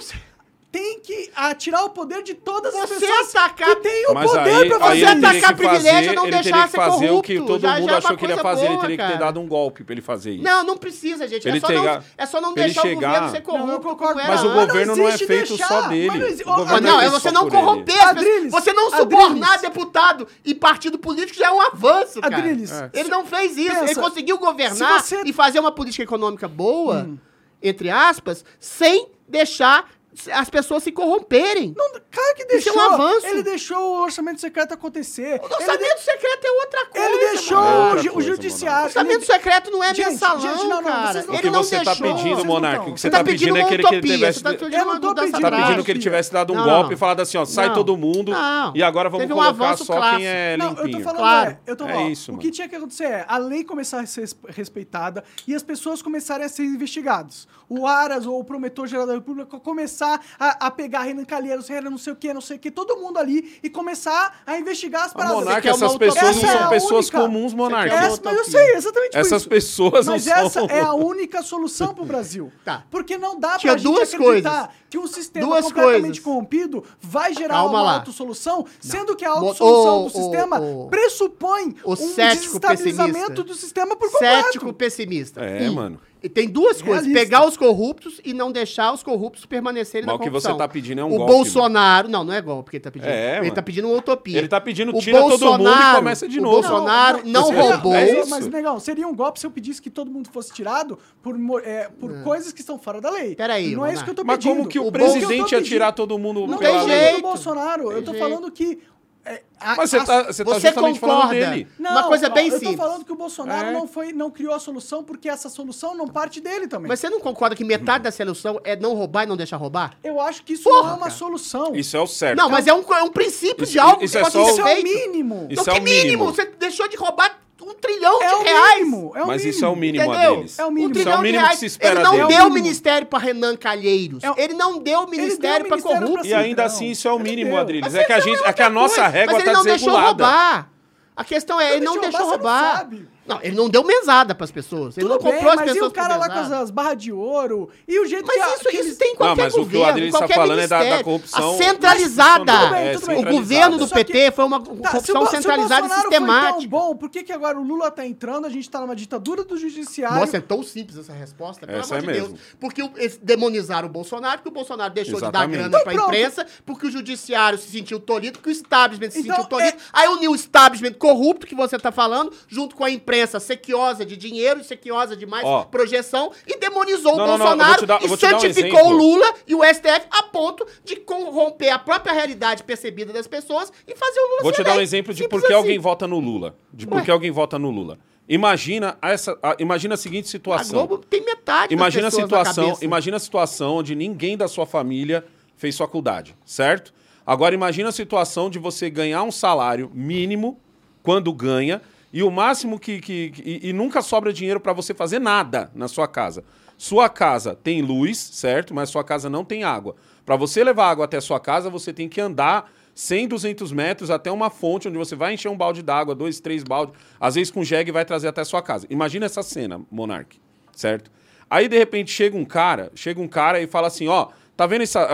tem que atirar o poder de todas as Você pessoas atacar- que têm o Mas poder aí, fazer ele você atacar que fazer, privilégio, não ele deixar teria que ser fazer o que corrupto. todo Já- mundo já é achou que ele ia fazer. ele boa, teria que ter cara. dado um golpe pra ele fazer isso. Não, não precisa, gente. Ele é, só pegar- não, é só não ele deixar chegar- o governo ser Não, corrupto. concordo. como era Mas o governo não é existe feito deixar, só dele. não Adriles, não, é é você não ele. corromper. Adriles, Você não Adriles. subornar deputado e partido político já é um avanço, cara. Adriles, É. Ele não fez isso. Ele conseguiu governar e fazer uma política econômica boa, Hum. entre aspas, sem deixar as pessoas se corromperem. Não, claro que Isso é deixou. um avanço. Ele deixou o orçamento secreto acontecer. O orçamento secreto é outra Ele, coisa. ele deixou. É o, ju- o coisa, judiciário. O orçamento ele- secreto não é Gente, mensalão, gente, não, não, cara. não- O Ele que não você tá deixou. pedindo, vocês não Monark, tão. o que Você você tá tá pedindo pedindo é que ele, que ele tivesse... você tá pedindo Eu uma não tô pedindo. Você tá pedindo que ele tivesse dado um golpe e falado assim, ó, sai todo mundo Não. e agora vamos colocar só quem é Não, eu tô limpinho. falando, é, eu tô, É isso, o que tinha que acontecer é a lei começar a ser res- respeitada e as pessoas começarem a ser investigadas. O Aras ou o promotor-geral da República começar a, a pegar Renan Calheiros, Renan não sei o que, não sei o que, todo mundo ali e começar a investigar as paradas. Quer uma essas pessoas não utopia? são Essa é a pessoas única- comuns, uma Essa, mas eu sei, exatamente por Essas isso. pessoas Mas não essa são... é a única solução pro Brasil. *laughs* Tá. Porque não dá Tinha pra gente duas acreditar coisas. que um sistema Duas completamente coisas. corrompido vai gerar Calma uma lá. autossolução, sendo que a autossolução ô, do sistema ô. pressupõe O um desestabilizamento pessimista. do sistema por completo. Cético pessimista. É, Um, mano. E Tem duas coisas: Realista. pegar os corruptos e não deixar os corruptos permanecerem Mas na o que corrupção. você tá pedindo é um o golpe, Bolsonaro. Não, não é golpe que ele tá pedindo. É, ele mano. tá pedindo uma utopia. Ele tá pedindo O tira todo mundo e Bolsonaro- começa de o novo. Bolsonaro não seria- roubou. é Mas, isso. mas, negão, seria um golpe se eu pedisse que todo mundo fosse tirado por, é, por coisas que estão fora da lei. Peraí, Não é isso que eu tô Mas pedindo. como que o, O presidente ia tirar todo mundo Não tem jeito. do Bolsonaro. Eu tô jeito. falando que... é, a- Mas você a- tá, você tá justamente falando concorda? dele. Uma coisa bem eu simples. tô falando que o Bolsonaro É. não, foi, não criou a solução porque essa solução não parte dele também. Mas você não concorda que metade da solução é não roubar e não deixar roubar? eu acho que isso Porra, não é uma cara. solução. Isso é o certo. Não, mas é um, é um princípio Isso- de algo isso que é pode só ser o- Isso é o mínimo. Isso é que o mínimo. mínimo? Você deixou de roubar um trilhão É de o reais. mínimo. É o Mas mínimo. isso é o mínimo Entendeu? deles. É o mínimo. Um Isso é trilhão o mínimo de reais. que se espera Ele não dele. É o deu ministério pra Renan Calheiros. É o- Ele não deu o ministério deu ministério corrupto. E ainda assim, isso é o mínimo, deu. Adriles. É que a, gente, é é que a nossa régua Mas ele tá não deixou desregulada. roubar. A questão é, ele Não deixou roubar, não ele não deu mesada pras pessoas. Ele Tudo não comprou bem, as mas e pessoas o cara lá com as, mesada. as barras de ouro? E o jeito Mas que... a- isso, que isso tem em qualquer Não, mas o que o governo, Adriles tá qualquer falando é da- da ministério. corrupção A centralizada. institucional. Tudo bem, É, tudo bem. O governo do Só que- PT foi uma Tá, se o corrupção Bo- se o centralizada e Bolsonaro Foi tão sistemática. bom, por que, que agora o Lula tá entrando, a gente tá numa ditadura do judiciário? Nossa, é tão simples essa resposta, pelo Essa amor é de mesmo. Deus. Porque o- eles demonizaram o Bolsonaro, porque o Bolsonaro deixou Exatamente. de dar grana Então pra pronto. imprensa, porque o judiciário se sentiu tolhido, porque o establishment se Então, sentiu tolhido. é- Aí uniu o establishment corrupto que você tá falando, junto com a imprensa sequiosa de dinheiro, sequiosa de mais Ó. projeção, e demonizou Não, o não, não, eu vou Bolsonaro te dar- eu e vou te dar um santificou exemplo. o Lula e o STF a ponto de corromper a própria realidade percebida das pessoas e fazer o Lula Vou ser te dar um eleito. exemplo de Simples por que assim. alguém vota no Lula. De por Ué. que alguém vota no Lula. Imagina essa, a- imagina a seguinte A situação. Globo tem metade Imagina a das pessoas na situação, cabeça. imagina a situação onde ninguém da sua família fez faculdade, certo? Agora imagina a situação de você ganhar um salário mínimo quando ganha e o máximo que, que, que- e, e nunca sobra dinheiro para você fazer nada na sua casa. Sua casa tem luz, certo? Mas sua casa não tem água. Para você levar água até sua casa, você tem que andar 100, 200 metros até uma fonte onde você vai encher um balde d'água, dois, três baldes, às vezes com jegue vai trazer até sua casa. Imagina essa cena, Monark, certo? Aí de repente chega um cara, chega um cara e fala assim, ó, tá vendo essa,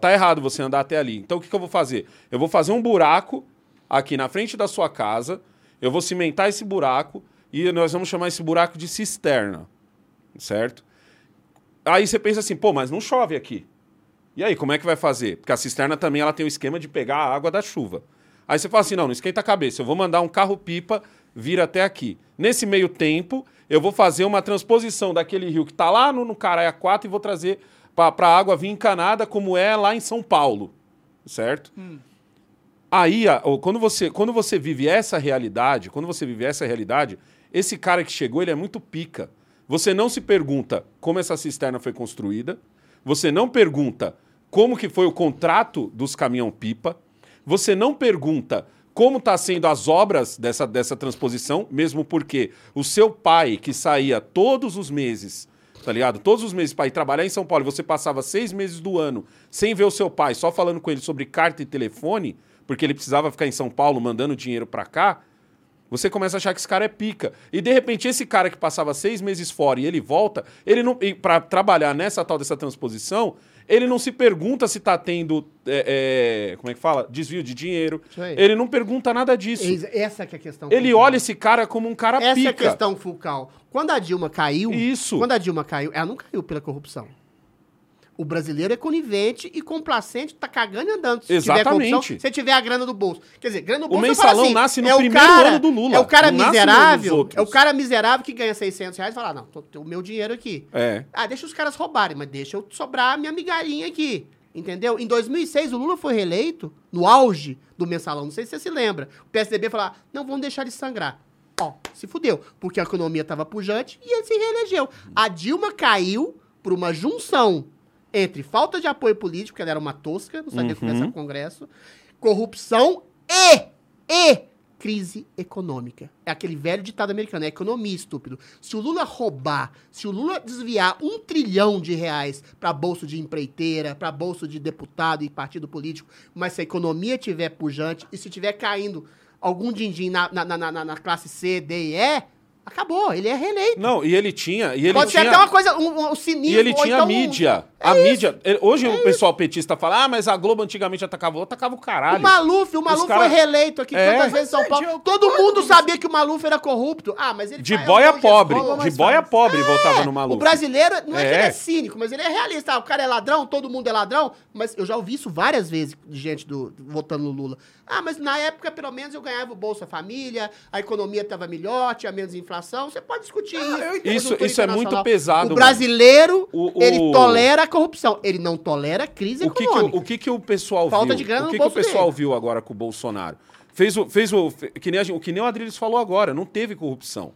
tá errado você andar até ali. Então o que, que eu vou fazer? Eu vou fazer um buraco aqui na frente da sua casa, eu vou cimentar esse buraco e nós vamos chamar esse buraco de cisterna, certo? Aí você pensa assim, pô, mas não chove aqui. E aí, como é que vai fazer? Porque a cisterna também ela tem o esquema de pegar a água da chuva. Aí você fala assim: não, não esquenta a cabeça, eu vou mandar um carro-pipa vir até aqui. Nesse meio tempo, eu vou fazer uma transposição daquele rio que está lá no, no Caraia 4 e vou trazer para a água vir encanada, como é lá em São Paulo. Certo? Aí, quando você, quando você vive essa realidade, quando você vive essa realidade, esse cara que chegou, ele é muito pica. Você não se pergunta como essa cisterna foi construída, você não pergunta como que foi o contrato dos caminhão-pipa, você não pergunta como está sendo as obras dessa, dessa transposição, mesmo porque o seu pai, que saía todos os meses, tá ligado? Todos os meses para ir trabalhar em São Paulo, você passava seis meses do ano sem ver o seu pai, só falando com ele sobre carta e telefone, porque ele precisava ficar em São Paulo mandando dinheiro para cá, você começa a achar que esse cara é pica. E de repente, esse cara que passava seis meses fora e ele volta, ele não. para trabalhar nessa tal dessa transposição, ele não se pergunta se tá tendo. é, é, como é que fala? Desvio de dinheiro. Ele não pergunta nada disso. Essa que é a questão. Ele Fulcal. olha esse cara como um cara Essa pica. é a questão, Fulcal. Quando a Dilma caiu. Isso. Quando a Dilma caiu, ela não caiu pela corrupção. O brasileiro é conivente e complacente, tá cagando e andando. Se Exatamente. tiver corrupção, se tiver a grana do bolso. Quer dizer, grana do O bolso. eu mensalão assim, nasce no é o primeiro cara- ano do Lula, É o cara não miserável. É o cara miserável que ganha 600 reais e fala: "Ah, não, tô, o meu dinheiro aqui. É. Ah, deixa os caras roubarem, mas deixa eu sobrar a minha migalhinha aqui. Entendeu? Em 2006, o Lula foi reeleito no auge do mensalão. Não sei se você se lembra. O PSDB falou: não, vamos deixar de sangrar. Ó, se fudeu. Porque a economia estava pujante e ele se reelegeu. A Dilma caiu por uma junção entre falta de apoio político, que ela era uma tosca, não sabia conversar com o Congresso, corrupção e, e crise econômica. É aquele velho ditado americano, é economia, estúpido. Se o Lula roubar, se o Lula desviar um trilhão de reais para bolso de empreiteira, para bolso de deputado e partido político, mas se a economia tiver pujante e se tiver caindo algum din-din na, na, na, na, na classe C, D e E, Acabou, ele é reeleito. Não, e ele tinha. E ele Pode tinha... ser até uma coisa, um, um cinismo. E ele tinha então um- mídia. a mídia. ele- Hoje o pessoal petista fala, ah, mas a Globo antigamente atacava. Atacava o caralho. O Maluf, o Maluf caras- foi reeleito aqui É. tantas vezes em São Paulo. Todo mundo sabia que o Maluf era corrupto. Ah, mas ele De boia pobre. De boia faz. pobre votava no É, maluco. O brasileiro, não é, que É. ele é cínico, mas ele é realista. Ah, o cara é ladrão, todo mundo é ladrão. Mas eu já ouvi isso várias vezes de gente do, votando no Lula. Ah, mas na época, pelo menos, eu ganhava o Bolsa Família, a economia estava melhor, tinha menos inflação. Você pode discutir isso. entendo. Isso- Conjuntura isso é muito pesado, O brasileiro, O- o- ele tolera a corrupção. Ele não tolera a crise O que, que, econômica. o, o que que o pessoal Falta viu? de grana o no que, que o pessoal dele. viu agora com o Bolsonaro? Fez o. Fez o que, nem a, gente- que nem o Adriles falou agora, não teve corrupção.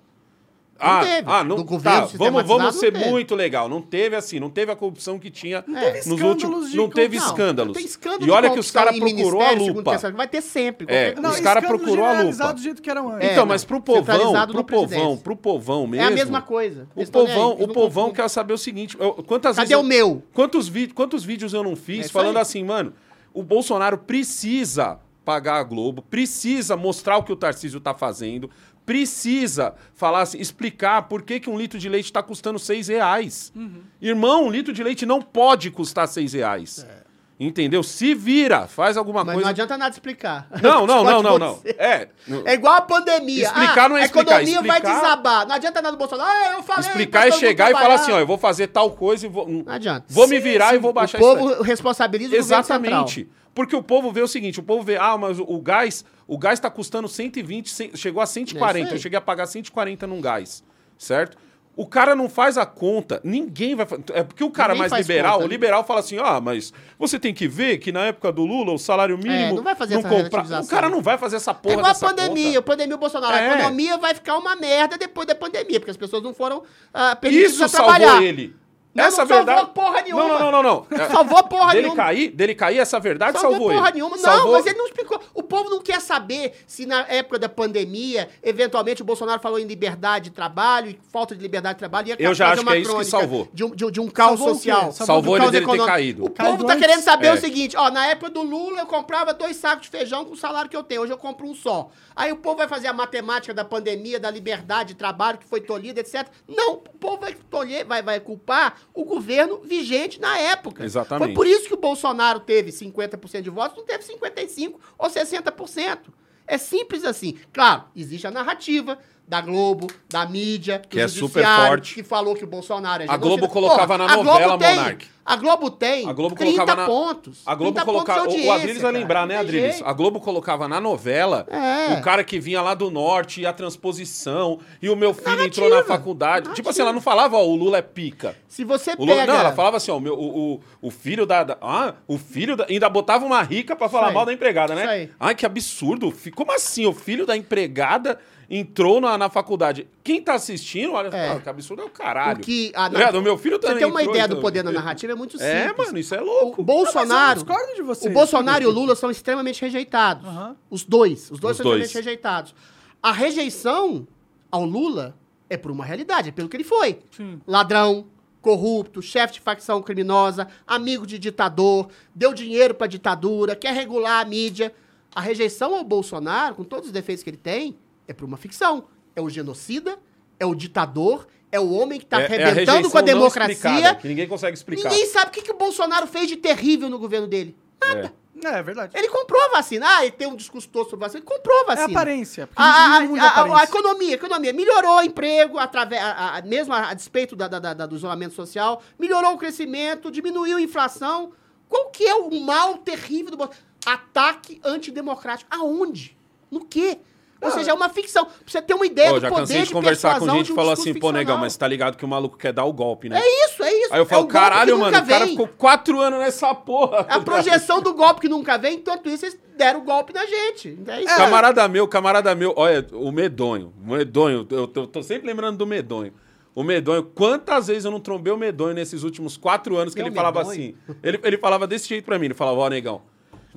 Ah, teve. ah, não Do governo tá, vamos, vamos ser não teve. muito legal. Não teve assim, não teve a corrupção que tinha teve nos escândalos últimos. Não teve escândalos. Tem escândalo e olha que os caras procurou a lupa. terceiro, Vai ter sempre. É, qualquer- os caras procurou a lupa. do jeito que era antes. É, então, não. mas pro povão, pro povão, pro povão mesmo. É a mesma coisa. O aí, povão, eles o não povão quer saber o seguinte, eu- quantas Cadê vezes o meu? Quantos, vi- quantos vídeos eu não fiz É isso falando aí. assim, mano, o Bolsonaro precisa pagar a Globo, precisa mostrar o que o Tarcísio tá fazendo, precisa falar assim, explicar por que, que um litro de leite tá custando seis reais. Uhum. Irmão, um litro de leite não pode custar seis reais. Entendeu? Se vira, faz alguma É. Mas coisa. não adianta nada explicar. *laughs* Não, não, não, não, não. É. É igual a pandemia. Explicar Ah, não é A explicar, economia vai explicar- desabar. Não adianta nada do Bolsonaro. Ah, eu falei. Explicar é chegar e falar assim, ó, eu vou fazer tal coisa e vou. Não adianta. Vou me Sim, virar sim. e vou baixar O isso aí. povo responsabiliza o. Exatamente. Porque o povo vê o seguinte, o povo vê, ah, mas o, gás, o gás tá custando 120, cem- chegou a É 140, isso aí. eu cheguei a pagar 140 num gás, certo? O cara não faz a conta, ninguém vai É porque o cara Ninguém mais liberal, conta, o né? liberal fala assim: ah, mas você tem que ver que na época do Lula o salário mínimo. É, não vai fazer essa compra... O cara não vai fazer essa É porra igual a pandemia. conta. A pandemia, o Bolsonaro. É. A economia vai ficar uma merda depois da pandemia, porque as pessoas não foram ah, permitidas Isso a salvou trabalhar. ele. Não, essa não salvou verdade. porra nenhuma. Não, não, não, não. não. Salvou porra dele nenhuma. cair, dele cair, essa verdade Salvou salvou porra ele. nenhuma. Não, Salvou- mas ele não explicou. O povo não quer saber se na época da pandemia, eventualmente o Bolsonaro falou em liberdade de trabalho e falta de liberdade de trabalho. Ia Eu já acho uma que é isso que salvou. De um, de um- de um caos Salvou social. Salvou do ele caos dele ter caído. O povo tá antes. querendo saber É. o seguinte, ó, na época do Lula eu comprava dois sacos de feijão com o salário que eu tenho, hoje eu compro um só. Aí o povo vai fazer a matemática da pandemia, da liberdade de trabalho que foi tolhida, etc. Não, o povo vai, tolher, vai, vai culpar o governo vigente na época. Exatamente. Foi por isso que o Bolsonaro teve 50% de votos, não teve 55% ou 60%. É simples assim. Claro, existe a narrativa da Globo, da mídia, Que é super forte. que falou que o Bolsonaro é A Globo colocava na a novela, tem- Monark. A Globo tem A Globo 30 colocava na pontos. A Globo 30 colocava. O, o Adriles vai lembrar, né, Adriles? jeito. A Globo colocava na novela É. o cara que vinha lá do norte e a transposição. E o meu filho Narrativa. entrou na faculdade. Tipo assim, ela não falava, ó, o Lula é pica. Se você Lula- pega... não, ela falava assim, ó, o, meu, o, o, filho da, da- Ah, o filho da. Ainda botava uma rica pra falar mal da empregada, Isso né? aí. Ai, que absurdo. Como assim? O filho da empregada entrou na, na faculdade. Quem tá assistindo, olha, É. ah, que absurdo é o caralho. O que... A, ligado? O meu filho Você também tem uma entrou, ideia então. do poder da narrativa, é muito simples. É, mano, isso é O louco. Bolsonaro... Mas eu discordo de vocês. O Bolsonaro e o Lula são extremamente rejeitados. Aham. Os dois. Os dois Os são dois. extremamente rejeitados. A rejeição ao Lula é por uma realidade, é pelo que ele foi. Sim. Ladrão, corrupto, chefe de facção criminosa, amigo de ditador, deu dinheiro pra ditadura, quer regular a mídia. A rejeição ao Bolsonaro, com todos os defeitos que ele tem, é por uma ficção. É o genocida, é o ditador, é o homem que tá É- é a arrebentando com a democracia. que ninguém consegue explicar. Ninguém sabe o que, que o Bolsonaro fez de terrível no governo dele. É. É, é verdade. Ele comprou a vacina. Ah, ele tem um discurso todo sobre vacina. Ele comprou a É vacina. aparência. porque A, a- a a- a- a aparência. economia, a economia melhorou o emprego, através, a- a- mesmo a, a despeito da- da- da- do isolamento social, melhorou o crescimento, diminuiu a inflação. Qual que é o mal terrível do Bolsonaro? Ataque antidemocrático. Aonde? No quê? Ou seja, é uma ficção. Pra você ter uma ideia Pô, do já poder cansei de conversar com gente que um falou assim, pô, negão, mas tá ligado que o maluco quer dar o golpe, né? É isso, é isso. Aí eu É falo, o golpe caralho, mano, nunca o cara vem. ficou quatro anos nessa porra. A projeção do golpe que nunca vem, enquanto isso, eles deram o golpe na gente. É isso. Camarada meu, camarada meu, olha, o medonho, o medonho, eu tô, tô sempre lembrando do medonho. O medonho, quantas vezes eu não trombei o medonho nesses últimos quatro anos que É o ele falava medonho? assim? Ele, ele falava desse jeito pra mim, ele falava, ó, negão,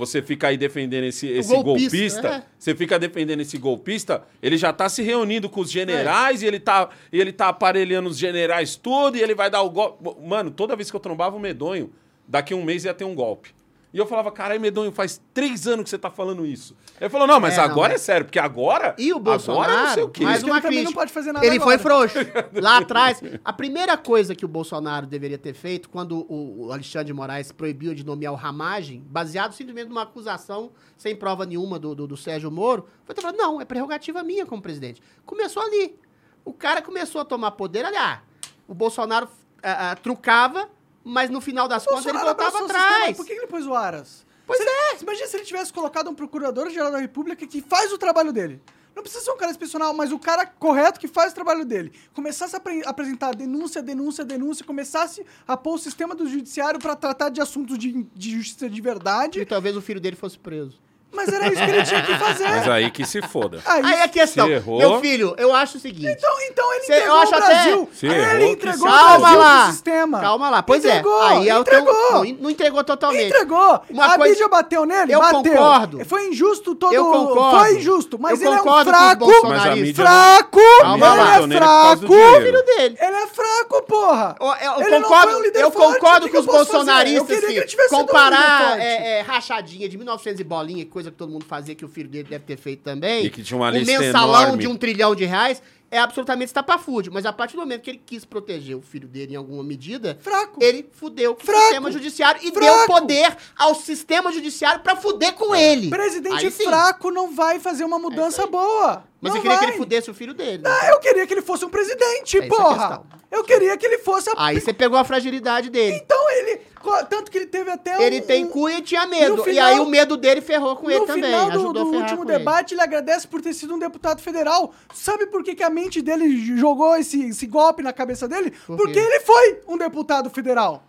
você fica aí defendendo esse, esse golpista, golpista, é. você fica defendendo esse golpista, ele já tá se reunindo com os generais e ele tá, e ele tá aparelhando os generais tudo e ele vai dar o golpe. Mano, toda vez que eu trombava o medonho, daqui a um mês ia ter um golpe. E eu falava, caralho, Medonho, faz três anos que você tá falando isso. Ele falou, não, mas É, agora é. é sério, porque agora. E o Bolsonaro, Agora não sei o quê. Mas uma também crítica. não pode fazer nada Ele foi agora. frouxo. *laughs* Lá atrás, a primeira coisa que o Bolsonaro deveria ter feito, quando o, o Alexandre de Moraes proibiu de nomear o Ramagem, baseado simplesmente numa acusação sem prova nenhuma do, do, do Sérgio Moro, foi ter falado, não, é prerrogativa minha como presidente. Começou ali. O cara começou a tomar poder, ali, ah, o Bolsonaro ah, ah, trucava, mas no final das contas ele voltava atrás. Por que ele pôs o Aras? Pois Se ele- Imagina se ele tivesse colocado um procurador-geral da República que faz o trabalho dele. Não precisa ser um cara excepcional, mas o cara correto que faz o trabalho dele. Começasse a apre- apresentar denúncia, denúncia, denúncia, começasse a pôr o sistema do judiciário para tratar de assuntos de, de justiça de E verdade. talvez o filho dele fosse preso. Mas era isso que ele tinha que fazer. Mas aí que se foda. Aí, Aí a questão, se errou- meu filho, eu acho o seguinte. então, então ele entregou eu acho o até- Brasil. Se Aí errou, ele entregou se- o Calma Brasil lá. pro sistema. Calma lá. Pois entregou, é. Aí é o teu- entregou. não, não entregou totalmente. Entregou. Uma a coisa- mídia bateu nele? Eu bateu. concordo. Foi injusto todo Eu concordo. Foi injusto, mas Eu ele é um fraco. Mas a mídia Fraco! Calma ele lá. é causa do fraco! filho dele. Ele é fraco, porra! Eu, eu Ele não concordo, eu concordo com os bolsonaristas queria que que ele tivesse sido líder comparar é, é, rachadinha de 1900 e bolinha, coisa que todo mundo fazia, que o filho dele deve ter feito também. E que tinha uma o lista mensalão enorme. de um trilhão de reais é absolutamente estapafúrdio. Mas a partir do momento que ele quis proteger o filho dele em alguma medida, Fraco. ele fudeu com Fraco. o sistema judiciário e Fraco. deu poder ao sistema judiciário pra fuder com ele. Presidente Aí fraco não vai fazer uma mudança boa. Mas não eu queria que vai. ele fudesse o filho dele. né? Ah, eu queria que ele fosse um presidente, É a porra! eu queria que ele fosse a... Aí você pegou a fragilidade dele. Então ele... Tanto que ele teve até Ele um- tem um- cu e tinha medo. No e final- aí o medo dele ferrou com ele no também. final do, ajudou do último com ele. debate, ele. agradece por ter sido um deputado federal. Sabe por que, que a mente dele jogou esse, esse golpe na cabeça dele? Por? Porque ele foi um deputado federal.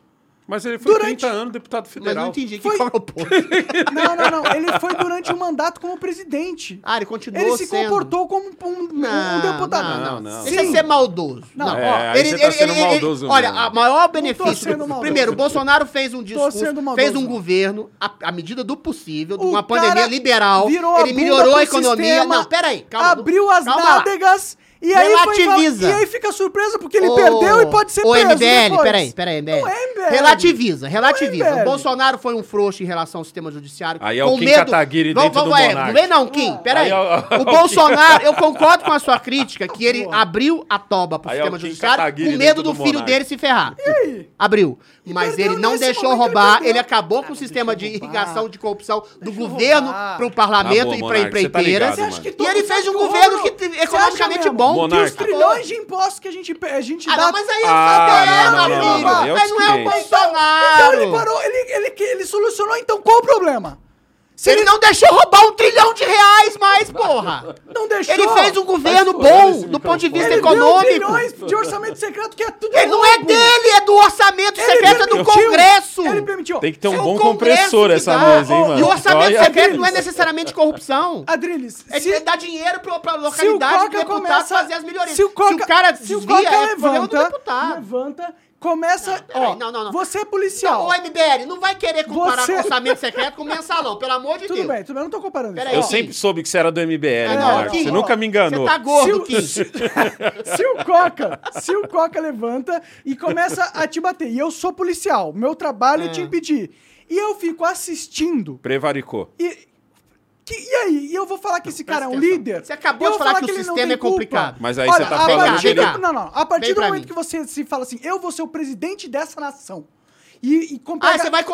Mas ele foi Durante- 30 anos deputado Mas não federal. entendi que Foi- qual é o *laughs* ponto. Não, não, não. Ele foi durante um mandato como presidente. Ah, ele continuou Ele se sendo. comportou como um, um- um Não, deputado. Não, Não, não, não. Deixa Sim. ser maldoso. Não, Não, É, ó, aí você tá sendo maldoso Olha, mesmo. a maior benefício. primeiro, o Bolsonaro fez um discurso, fez um governo, à medida do possível, de O uma pandemia liberal. virou Ele melhorou a economia. sistema, não, peraí, calma. abriu as calma lá. E aí, foi, Relativiza. e aí fica surpresa porque ele perdeu e pode ser ô, preso MBL, depois. peraí, peraí, MBL. Não é MBL. Relativiza, relativiza. É o MBL. Bolsonaro foi um frouxo em relação ao sistema judiciário. Aí é o com Kim medo... Kataguiri Vamos- dentro do vamos- é, Monark. Não vem não, Kim, peraí. Aí é o- *laughs* o o Kim- Bolsonaro, eu concordo com a sua crítica, que ele abriu a toba pro Aí é o sistema judiciário Kataguiri com medo do do filho dele se ferrar. aí? Abriu. Mas ele não deixou ele roubar, ele acabou com o sistema de irrigação de corrupção do governo pro parlamento Tá bom, e pra tá empreiteiras. E ele fez um o governo que economicamente mesmo bom. Os trilhões de impostos que a gente, a gente Ah, dá... não, mas aí é Ah, só não, não, não, filho. não, não, Mas não é o eu disquei. Bolsonaro. Então ele parou, ele, ele, ele solucionou, então qual o problema? Se Ele não deixou roubar um trilhão de reais mais, porra. não deixou... Ele fez um governo Mas, bom do ponto de vista ele econômico. deu trilhões de orçamento secreto que é tudo Ele não é roubo. dele, é do orçamento Ele secreto é do permitiu, Congresso. Ele permitiu. Tem que ter um É o bom Congresso compressor essa dá. mesa, hein, mano? E o orçamento Olha- secreto não é necessariamente corrupção. Adriles, É se, dar dinheiro pra, pra se o localidade Coca deputado começa... fazer as melhorias. Se o, Coca, cara se o desvia, Coca é problema do levanta, deputado. levanta, começa... peraí, ó, não, não, não. Você é Não, policial. ô MBL, não vai querer comparar Você- orçamento secreto com mensalão, pelo amor de Tudo Deus. bem, tudo bem, eu não tô comparando Peraí, Eu. Kim. sempre soube que você era do MBL, Ah, não. Kim, Você ó, nunca me enganou. Você tá gordo, Se o- *laughs* se o Coca, se o Coca levanta e começa a te bater, e eu sou policial, meu trabalho é, te impedir, e eu fico assistindo, Prevaricou. e, que- e aí? E eu vou falar que esse cara é um atenção. líder? Você acabou de vou falar que o ele não sistema tem é complicado. Mas aí Olha, você tá a falando partir que do- Não, não. A partir Vem do momento mim. que você se fala assim, eu vou ser o presidente dessa nação, e, e com- Ah, você vai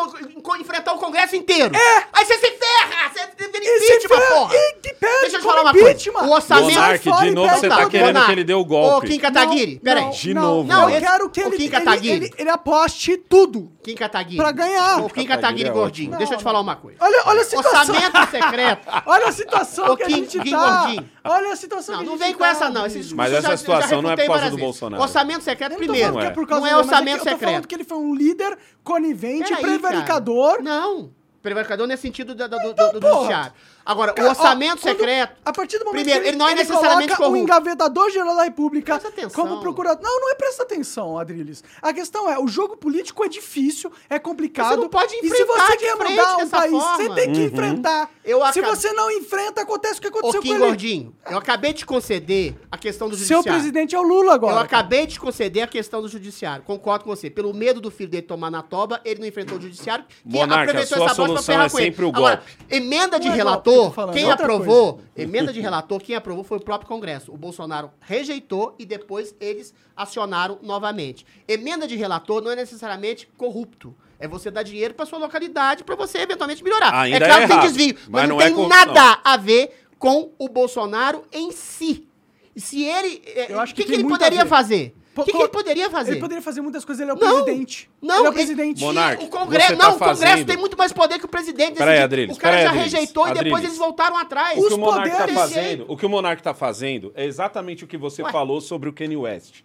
enfrentar o Congresso inteiro. É. Aí você se ferra. Você E se impeachment, ferra, porra. e que pede Deixa eu te falar uma coisa. O orçamento... Monark, de novo você o tá querendo Monark. que ele dê o Ô, golpe. Kim Kataguiri, peraí. De não, novo. Não, Não, eu esse- quero que o ele, Kim ele, Kataguiri. ele, ele aposte tudo. Kim Kataguiri. Pra ganhar. Ô, Kim Kataguiri é gordinho. Deixa eu te falar uma coisa. Olha, olha a situação. Orçamento secreto. *laughs* Olha a situação Ô, que a Kim- gente Kim tá. Gordinho. Olha a situação Não, não vem com tá, essa, não. Esse Mas essa já- situação não é por causa do. Bolsonaro. Orçamento secreto, não primeiro. é por causa não é dele, mas orçamento que eu tô falando secreto. que ele foi um líder conivente, prevaricador. cara. Não. Prevaricador não é sentido da- do, Então, do, do porra. judiciário. Agora, Cara, o orçamento ó, quando- secreto. A partir do momento Primeiro, que ele não é necessariamente coloca o corrupto. engavetador geral da República Presta atenção. como procurador. Não, não é presta atenção, Adriles. A questão é, o jogo político é difícil, é complicado. Você não pode E se enfrentar você quer mudar um país, forma. você tem que enfrentar. Eu Se você não enfrenta, acontece o que Ô, aconteceu com Kim ele. Gordinho, eu acabei de conceder a questão do Seu judiciário. presidente é o Lula agora. Eu acabei de conceder a questão do judiciário. Concordo com você. Pelo medo do filho dele tomar na toba, ele não enfrentou o judiciário. que Monarca, aproveitou a sua essa bosta pra solução ferrar é com ele. sempre o Agora, emenda de Não é que falando, quem é outra aprovou, emenda de relator, quem aprovou foi o próprio Congresso. O Bolsonaro rejeitou e depois eles acionaram novamente. Emenda de relator não é necessariamente corrupto. É você dar dinheiro pra sua localidade pra você eventualmente melhorar. Ainda é claro é que tem errado, desvio, mas, mas não, não é tem corrupção. nada a ver com o Bolsonaro em si. E se ele. é, Eu acho O que que, que tem ele poderia fazer? O que, que ele poderia fazer? Ele poderia fazer muitas coisas, ele é o Não, presidente. Não, ele é o presidente. Monarca, o Congresso, você tá não, o Congresso fazendo- tem muito mais poder que o presidente. Peraí. Adriles, o cara peraí, já Adriles, rejeitou e depois Adriles. eles voltaram atrás. O que Os o Monark tá poderes- fazendo, o que o Monark tá fazendo é exatamente o que você Ué. falou sobre o Kanye West.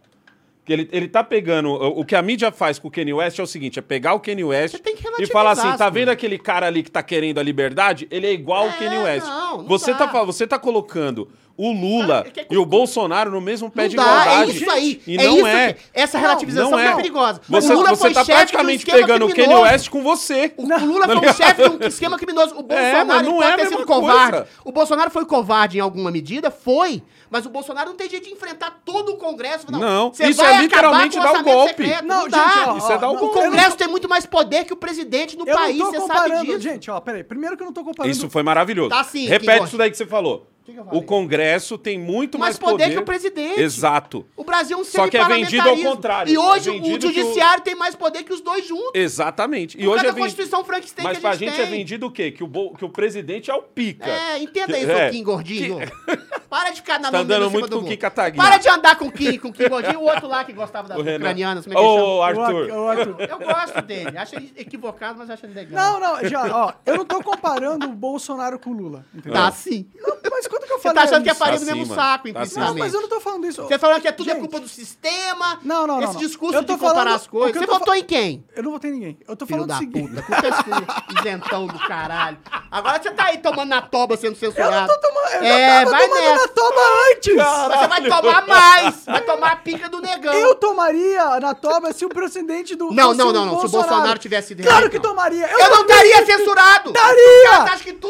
Que ele, ele tá pegando. O, o que a mídia faz com o Kanye West é o seguinte: é pegar o Kanye West e falar assim: as tá vendo aquele cara ali que tá querendo a liberdade? Ele é igual É, ao Kanye West. não, não você, dá. tá, fa- você tá colocando o Lula que- e o Bolsonaro no mesmo pé Não de dá, igualdade. é isso aí. E é não isso é. que- essa Não, relativização não que é perigosa. Você, o Lula você foi tá chefe de um praticamente esquema pegando o Kanye criminoso. West com você. O Lula foi o chefe de um esquema criminoso. O Bolsonaro mas não pode é mesma sido covarde. coisa. O Bolsonaro foi covarde em alguma medida? Foi. Mas o Bolsonaro não tem jeito de enfrentar todo o Congresso. Não, Não, Você isso vai é literalmente o dar o golpe. secreto. Não, Não, gente, dá. ó, Isso é dar o O golpe. Congresso tem muito mais poder que o presidente no Eu país, não você sabe disso. Gente, ó, peraí. Primeiro que eu não tô comparando. Isso foi maravilhoso. Tá sim, Repete isso daí que você falou. Que? O Congresso tem muito mais, Mais poder que o presidente. Exato. O Brasil é um Só que é vendido ao contrário. E hoje É o que o- judiciário tem mais poder que os dois juntos. Exatamente. E Por hoje é vendido. Constituição Frankenstein Mas que pra a gente gente é vendido o quê? Que o, bo- que o presidente é o pica. É, entenda isso, É. Kim Gordinho. *laughs* Para de ficar na Tá mão dele andando muito do com o. Kim Kataguiri. Para de andar com o Kim, com o Kim Gordinho. O outro lá que gostava das O Renan. ucranianas. É que Ô, chama? Arthur. Arthur. Eu gosto dele. Acho ele equivocado, mas acho ele legal. Não, não, já, ó, eu não tô comparando o Bolsonaro com o Lula, entendeu? Tá sim. Mas quando que eu Você falei tá achando que é farinha Tá do mesmo sim, mano. saco, Tá. Não, mas eu não tô falando isso. Você falando que é tudo é Gente, culpa do sistema. Não, não, não, Esse discurso Eu de comparar falando- as coisas. Você votou em quem? Eu não votei em ninguém. Eu tô Filho falando da o seguinte. puta, culpa é isentão do caralho. Agora você tá aí tomando na toba sendo Eu não censurado. tô tomando. Eu É, vai tomando nessa. na toba antes. Mas você vai tomar mais. Vai tomar a pica do negão. Eu tomaria na toba se o presidente do. Não, não, não, não. Se o Bolsonaro tivesse sido Claro que tomaria. Eu não estaria censurado. Daria!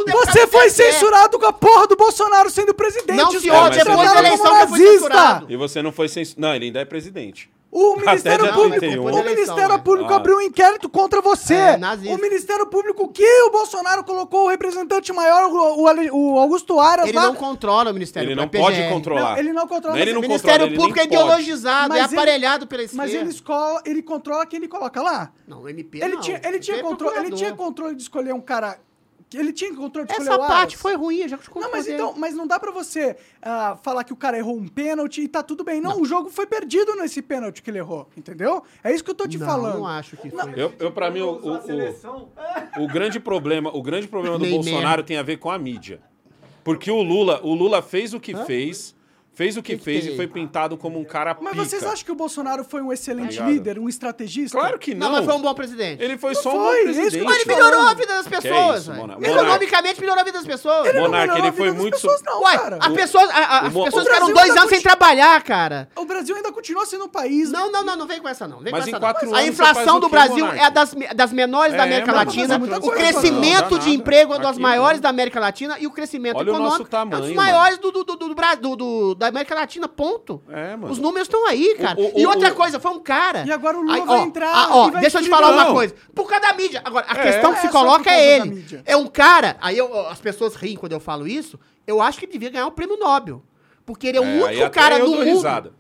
é Você foi censurado com a porra do Bolsonaro sendo presidente. Não, senhor, depois da eleição como nazista. E você não foi censurado. Não, ele ainda é presidente. O Ministério Público, 31. o Ministério eleição, Público né? abriu um inquérito contra você. É, o Ministério Público que o Bolsonaro colocou o representante maior, o, o o Augusto Aras Ele lá. não controla o Ministério Ele não Público, é pode controlar. Não, ele não controla, Ele não O Ministério controla, ele Público é ideologizado, Mas é ele- aparelhado pela esquerda. Mas ele, escola, ele controla quem ele coloca lá. Não, o MP Ele não. tinha, ele, tinha é controle, ele tinha controle de escolher um cara. Ele tinha controle de escolher Essa o parte foi ruim, eu já te Não, mas então, mas não dá pra você ah, falar que o cara errou um pênalti e tá tudo bem. Não, o jogo foi perdido nesse pênalti que ele errou, entendeu? É isso que eu tô te não, falando. não acho que foi. Eu, eu para mim, o, o, o, o grande problema, o grande problema do Nem Bolsonaro merda. tem a ver com a mídia. Porque o Lula, o Lula fez o que fez, fez o que, Que que fez tem? e foi pintado como um cara Mas pica. vocês acham que o Bolsonaro foi um excelente Obrigado. líder, um estrategista? Claro que Não, não. mas foi um bom presidente. Ele foi Não só um foi, bom é isso que eu presidente. Mas ele melhorou a vida das Que pessoas. isso, Economicamente melhorou a vida das pessoas. Ele não Monarca, melhorou ele a vida foi das muito pessoas, so- não, Ué, cara. a pessoa, a- a- as Mo- pessoas ficaram Brasil dois anos sem trabalhar, cara. O Brasil ainda continua sendo um país. Não, não, não, não vem com essa não. Vem Mas com em essa quatro não. A anos você inflação do Brasil é das, me- das menores da É, América Latina. O crescimento de emprego é Aqui, maiores da América Latina e o crescimento econômico é dos maiores do, do, do, do, do- do- da América Latina, ponto. É, mano. Os números estão aí, cara. O- o- e outra o- coisa, foi um cara. E agora o Lula Aí, vai ó, entrar ah, ó, vai deixa eu te falar o uma Não. coisa. Por causa da mídia. Agora, a É. questão É que se só por coloca é ele. É um cara. Aí eu- as pessoas riem quando eu falo isso. Eu acho que ele devia ganhar o prêmio Nobel. Porque ele é o É, único cara no dou mundo. risada.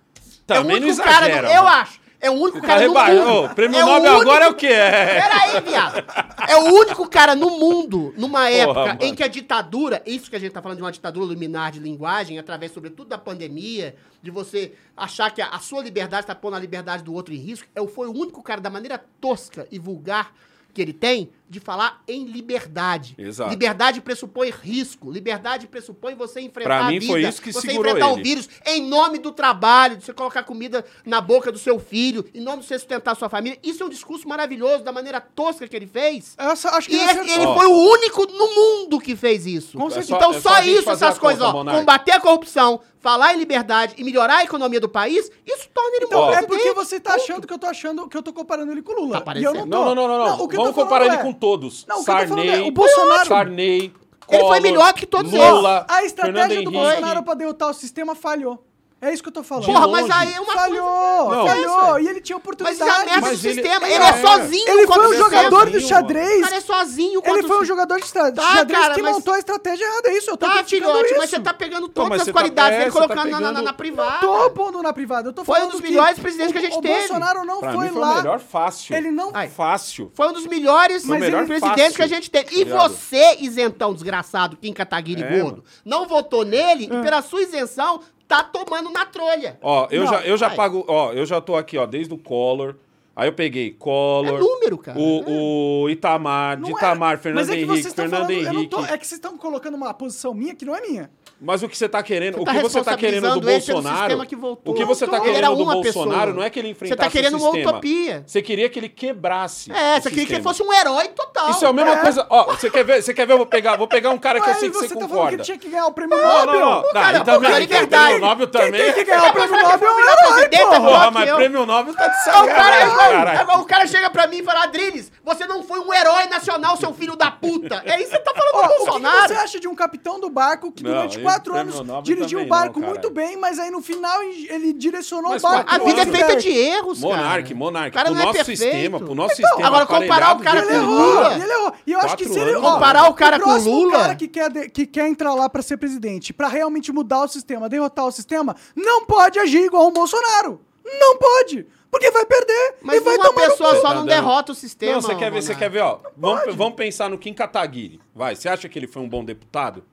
É o Também não único cara exagera. do, Eu acho. É o único cara no mundo. Ô, prêmio É Nobel único- agora é o que é? Peraí, viado. É o único cara no mundo, numa época mano. em que a ditadura, isso que a gente tá falando de uma ditadura luminar de linguagem, através, sobretudo, da pandemia, de você achar que a, a sua liberdade tá pondo a liberdade do outro em risco, é, foi o único cara, da maneira tosca e vulgar que ele tem, de falar em liberdade. Exato. Liberdade pressupõe risco. Liberdade pressupõe você enfrentar Pra a mim, vida. foi isso que você enfrentar o ele. vírus em nome do trabalho, de você colocar comida na boca do seu filho, em nome de você sustentar a sua família. Isso é um discurso maravilhoso, da maneira tosca que ele fez. Essa, acho que E ele esse- acertou. ele Ó. foi o único no mundo que fez isso. Com É certeza. só- então é só, gente isso, fazer essas coisas, conta, ó, combater a corrupção, falar em liberdade e melhorar a economia do país, isso torna ele um Então, bom é porque você tá achando que eu tô achando que eu tô comparando ele com o Lula. Tá e eu não tô. Não, não, não, não. não. o Vamos comparar ele é- com todos. Não, falando Sarney, é, o Bolsonaro- Sarney, Ele foi Collor, melhor que todos Lula, A estratégia do. Bolsonaro pra derrotar o sistema falhou. É isso que eu tô falando. Porra, mas aí é uma falhou, coisa... Não. falhou. E ele tinha Mas oportunidade. é a merda do Mas ele- sistema. é, Ele é, é. sozinho Ele foi um o jogador de sozinho, O xadrez. cara é sozinho Ele o foi um jogador de de Tá, xadrez cara, que mas- montou a estratégia errada. É isso, eu tô Tá, filhote, isso. mas você tá pegando todas mas as tá- qualidades é, dele e você tá colocando na- na, na, pegando- na privada. Tô pondo na privada. Eu tô Foi um falando dos que melhores presidentes que a o- gente o teve. Bolsonaro não Pra foi mim foi lá. o melhor fácil. Ele não... Fácil. Foi um dos melhores Mas melhor presidentes que a gente teve. E tá você, isentão desgraçado, Kim Kataguiri gordo, não votou nele Ah. e pela sua isenção tá tomando na trolha. Ó, eu Não, já, eu já vai. pago, ó, eu já tô aqui, ó, desde o Collor. Aí eu peguei É Collor, número, cara. o, o Itamar, Não de é. Itamar, Fernando Mas é que Henrique, vocês estão Fernando falando, eu não Henrique. tô- é que vocês estão colocando uma posição minha que não é minha. Mas o que você tá querendo, Você o tá que você tá querendo do Bolsonaro, que voltou. o que você tá querendo era do Bolsonaro pessoa. não é que ele Você enfrentasse tá querendo o uma utopia. Você queria que ele quebrasse. É, o você queria que ele fosse um herói total. Isso é a mesma coisa. Ó, você quer ver? Você quer ver? Eu vou pegar, vou pegar um cara que eu sei que você você tá falando que concorda. ele tinha que ganhar o prêmio Não, Nobel. não, não. Não, cara, e também, pô, quem tem liberdade. prêmio Nobel também. Quem tem que ganhar o prêmio *laughs* Nobel é virar herói, é Porra, mas prêmio Nobel tá de É, o cara, é sacanagem, é igual o cara chega pra mim e fala, Adriles, você não foi um herói nacional, seu filho da puta. É isso que você tá falando do o que Bolsonaro. você acha de um capitão do barco que Não, durante ele- quatro prêmio anos Nobel dirigiu o barco não, muito bem, mas aí no final ele direcionou Mas o barco? A vida é feita de erros, cara. Monark. O cara pro é nosso perfeito. sistema, pro nosso Então, sistema agora comparar o cara com o Lula. ele errou. E eu acho que se ele. Comparar o cara com o próximo Lula? cara que quer, que quer entrar lá pra ser presidente, pra realmente mudar o sistema, derrotar o sistema, não pode agir igual o Bolsonaro. Não pode. Porque vai perder Mas e vai uma tomar pessoa só tá não dando- derrota o sistema. Não, você quer ver, você quer ver, ó. Vamos, vamos pensar no Kim Kataguiri. Vai, você acha que ele foi um bom deputado?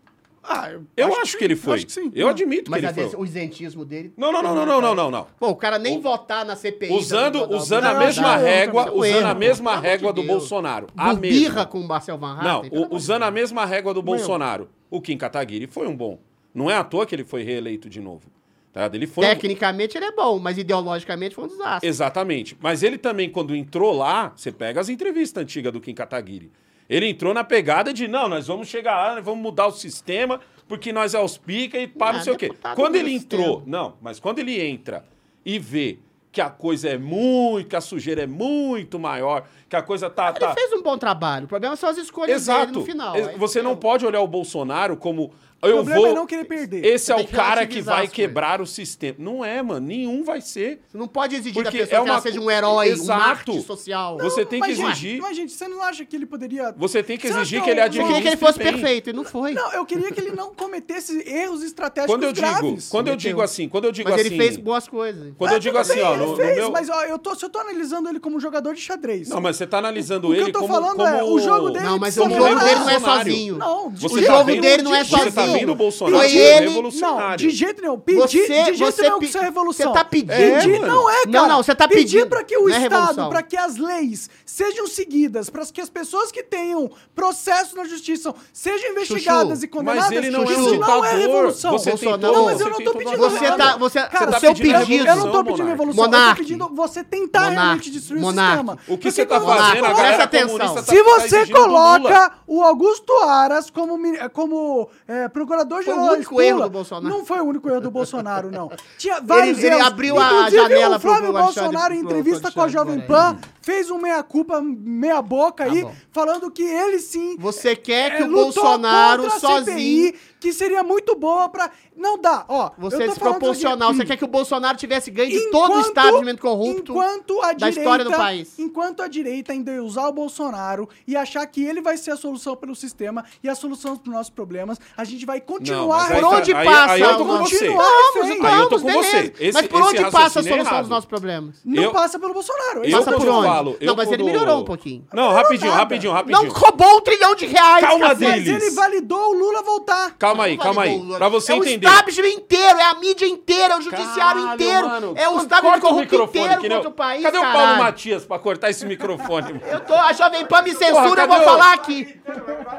Ah, Eu acho, que ele foi. Acho que sim. Eu admito Mas que ele foi. o isentismo dele... Não, não, não, não, não, não, não, não. Pô, o cara nem votar na CPI... Usando, usando a Não, mesma não, régua, não, não, usando a mesma régua do. Bolsonaro. A Birra com o Marcel Van Não, Hatten. o- de usando a mesma régua do Bolsonaro. O Kim Kataguiri foi um bom. Não é à toa que ele foi reeleito de novo. Tá? Ele foi um- Tecnicamente ele é bom, mas ideologicamente foi um desastre. Exatamente. Mas ele também, quando entrou lá, você pega as entrevistas antigas do Kim Kataguiri. Ele entrou na pegada de, não, nós vamos chegar lá, nós vamos mudar o sistema, porque nós é os pica e pá, não, sei o quê. deputado Quando ele entrou, não, mas quando ele entra e vê que a coisa é muito, que a sujeira é muito maior, que a coisa tá... Ele tá... fez um bom trabalho. O problema são as escolhas Exato. no final. Ex- Aí Você não pode olhar o Bolsonaro como... O Eu problema vou... é não querer perder. Esse é Tem o que cara que vai quebrar o sistema. Não é, mano. Nenhum vai ser. Você não pode exigir da Porque pessoa é que ela uma seja um herói, um Exato. mártir social. Você tem que mas, exigir. Mas, gente, você não acha que ele poderia. Você tem que Você exigir acha que ele eu- Eu administre queria que ele fosse bem. perfeito, e não foi. Não, eu queria que ele não cometesse erros estratégicos Quando eu digo, graves. quando eu digo assim, quando eu digo Mas assim, ele fez boas coisas. quando eu Ah, digo assim, bem, ó, ele fez, meu, mas ó, eu tô, se eu tô analisando ele como jogador de xadrez. não, mas você tá analisando O que ele eu tô como, falando como é, o jogo dele Não, mas o jogo dele não é sozinho. Não, o Você tá jogo dele não é você sozinho. Vendo o Bolsonaro Foi como ele. revolucionário. Não, de jeito nenhum. Pedir, Você- de jeito você nenhum pe- que isso é revolução. você tá pedindo. Pedir É, não é, cara. Não, não, você tá Pedir pedindo. pra que o Não é Estado, revolução. pra que as leis sejam seguidas, pra que as pessoas que tenham processo na justiça sejam investigadas Chuchu, e condenadas, Mas ele não é um isso não é ditador. revolução. Você Bolsonaro- tentou, Não, mas eu você não tô pedindo Você nada. tá, você, Cara, o tá seu pedindo pedido. Eu não tô pedindo revolução, eu tô pedindo você tentar realmente destruir o sistema. O que você tá fazendo, a Monark, galera presta atenção. tá- Se tá você do coloca o Augusto Aras como, como é, procurador-geral Foi o da único erro do Bolsonaro. Não foi o único erro do Bolsonaro, não. *laughs* Tinha vários ele erros. abriu a janela o Flávio pro Alexandre- Bolsonaro, em pro entrevista com a Alexandre Jovem. Pan, fez um meia-culpa, meia-boca aí, Tá bom. falando que ele sim Você quer que é, o lutou Bolsonaro sozinho. CPI, que seria muito boa pra... Não dá, ó. Você é desproporcional. Você quer que o Bolsonaro tivesse ganho de todo o estabelecimento corrupto enquanto a da direita, história do país. Enquanto a direita ainda usar o Bolsonaro e achar que ele vai ser a solução pelo sistema e a solução para os nossos problemas, a gente vai Não, continuar... aí Por tá- onde aí- passa? aí eu tô com você. continuar Vamos. Aí eu tô com beleza. você. Esse- Mas por onde passa a é solução errado. dos nossos problemas? Não Eu- passa pelo Bolsonaro. É Passa por onde? Falo. eu não, mas ele quando- melhorou um pouquinho. Não, rapidinho, nada. rapidinho, rapidinho. Não roubou um trilhão de reais, Calma, cacete. Mas ele validou o Lula voltar. Calma aí, calma aí. Pra você é entender. o establishment inteiro, é a mídia inteira, é o judiciário Caralho, inteiro. mano. é o Corta establishment o corrupto microfone, inteiro que nem contra o país, Cadê o Paulo caralho? Matias pra cortar esse microfone? mano? Eu tô, a Jovem Pan me censura, Porra, eu vou o- falar aqui.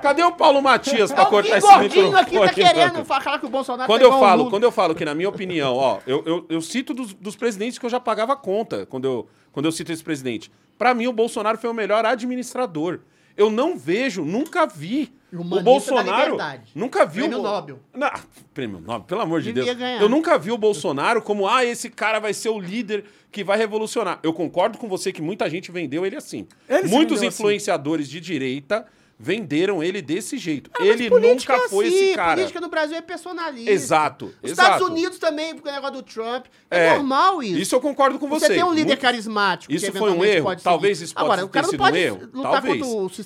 Cadê o Paulo Matias pra cortar Alguém esse gordinho microfone? aqui tá querendo mano? falar que o Bolsonaro Quando tá eu o falo, Lula. quando eu falo que, na minha opinião, ó, eu, eu, eu cito dos, dos presidentes que eu já pagava conta quando eu, quando eu cito esse presidente. Pra mim, o Bolsonaro foi o melhor administrador. Eu não vejo, nunca vi. O humanista da Bolsonaro. Nunca vi Prêmio o. Nobel. Não, prêmio Nobel, pelo amor de Devia Deus. ganhar. Eu nunca vi o Bolsonaro como, ah, esse cara vai ser o líder que vai revolucionar. Eu concordo com você que muita gente vendeu ele assim. Ele Muitos assim. influenciadores de direita venderam ele desse jeito. Ah, ele nunca é foi assim, esse cara. Política no Brasil é personalista. Exato, Os exato. Estados Unidos também, com o negócio do Trump. É, É, normal isso. Isso eu concordo com você. Você tem um líder Muito- carismático. Isso foi um erro? Talvez isso Agora, o ter sido um erro? Talvez.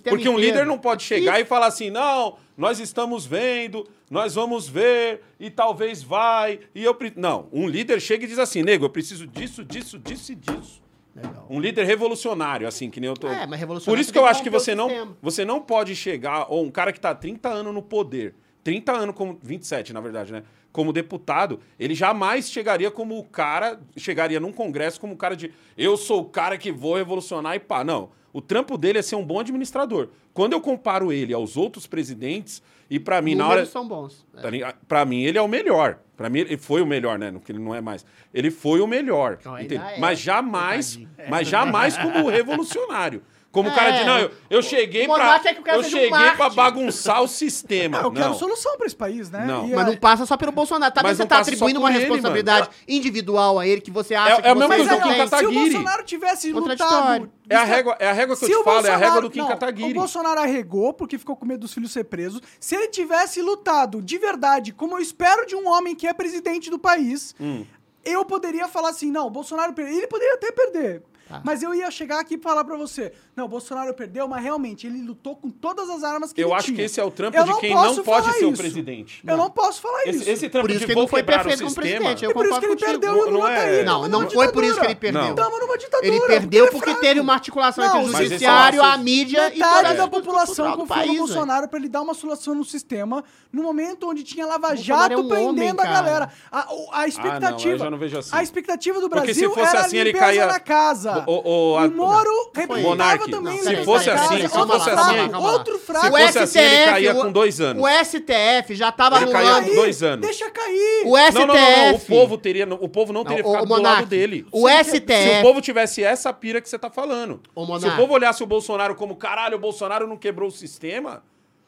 Porque um inteiro. líder não pode chegar e falar assim, não, nós estamos vendo, nós vamos ver, e talvez vai, e eu... pre-" Não, um líder chega e diz assim, nego, eu preciso disso, disso, disso e disso. Legal. Um líder revolucionário, assim, que nem eu tô... É, mas revolucionário Por isso que eu acho que você não, você não pode chegar, ou um cara que tá há 30 anos no poder, 30 anos como... 27, na verdade, né? Como deputado, ele jamais chegaria como o cara, chegaria num congresso como o cara de eu sou o cara que vou revolucionar e pá. Não. O trampo dele é ser um bom administrador. Quando eu comparo ele aos outros presidentes, e pra mim, na hora. Números são bons. É. Pra mim, ele é o melhor. Pra mim, ele foi o melhor, né? Porque ele não é mais. Ele foi o melhor. Não, entende? é, Mas jamais, mas jamais como *laughs* revolucionário. Como o cara É, de, não, eu, eu cheguei o pra. Monarca que o cara Eu seja um cheguei pra bagunçar o sistema. Ah, eu quero não. solução pra esse país, né? Não. E Mas a- não passa só pelo Bolsonaro. Tá vendo? Mas Você não tá passa só atribuindo por uma ele, responsabilidade individual a ele que você acha É- que é você Mas coisa aí, do Kim ó, se o Kataguiri. Bolsonaro tivesse Contraditório. lutado... É a régua, é a régua que eu te o falo, é a régua do Kim não, Kataguiri. O Bolsonaro arregou porque ficou com medo dos filhos ser presos. Se ele tivesse lutado de verdade, como eu espero de um homem que é presidente do país, Hum. eu poderia falar assim: não, o Bolsonaro perdeu. Ele poderia até perder. Tá. Mas eu ia chegar aqui e falar pra você: não, o Bolsonaro perdeu, mas realmente ele lutou com todas as armas que Eu ele acho tinha. que esse é o trampo Eu de não quem não pode ser o presidente. Eu não posso falar Esse, isso. esse trampo Por isso de que ele vou não foi perfeito como presidente. Eu É por isso que ele concordo perdeu contigo. e o Lula Não tá é- aí. Não, não foi por isso que ele perdeu. Numa ditadura. Ele perdeu é porque teve uma articulação Não, entre o judiciário, é o- a mídia e toda Metade a da população confiou no Bolsonaro pra ele dar uma solução no sistema no momento onde tinha Lava Jato é homem, prendendo a galera. A, o- a expectativa. eu não assim. A expectativa do Brasil era assim, ele limpeza caía- na casa. O- o- o- a- o Moro representava também limpeza se fosse assim, se Outro fosse assim. Outro fraco. Se fosse assim, ele caía o- com dois anos. O STF já tava Ele caía com dois anos. Deixa cair. O STF. Não, não, não, não, O povo teria, o povo não teria Não, ficado o do lado dele. O Se o STF. povo tivesse essa pira que você tá falando. Se o povo olhasse o Bolsonaro como caralho, o Bolsonaro não quebrou o sistema,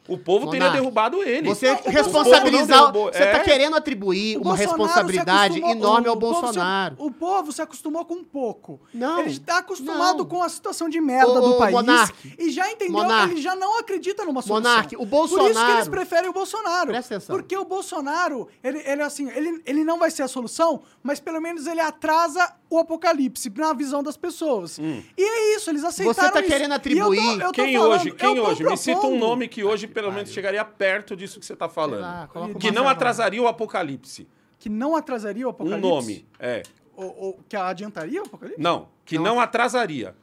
o povo teria derrubado ele. Você O responsabilizar. Você tá É. querendo atribuir O uma Bolsonaro responsabilidade enorme ao o povo se- Bolsonaro. o povo se acostumou com pouco. Não, Ele está acostumado não. com a situação de merda Ô, do país. Monark, e já entendeu, Monark. ele já não acredita numa solução. Monark, o Por isso que Bolsonaro- eles preferem o Bolsonaro. Presta atenção. Porque o Bolsonaro, ele, ele assim, ele, ele não vai ser a solução, mas pelo menos ele atrasa o apocalipse na visão das pessoas. Hum. E é isso, eles aceitaram tá isso. querendo E eu tô- atribuir- eu tô Quem falando- hoje, eu quem hoje? Me cita um propondo- nome que hoje pelo menos chegaria perto disso que você tá falando. lá, que não atrasaria o apocalipse. Que não atrasaria o Um apocalipse? nome, é. Ou, ou que adiantaria o apocalipse? Não, que não, atrasaria.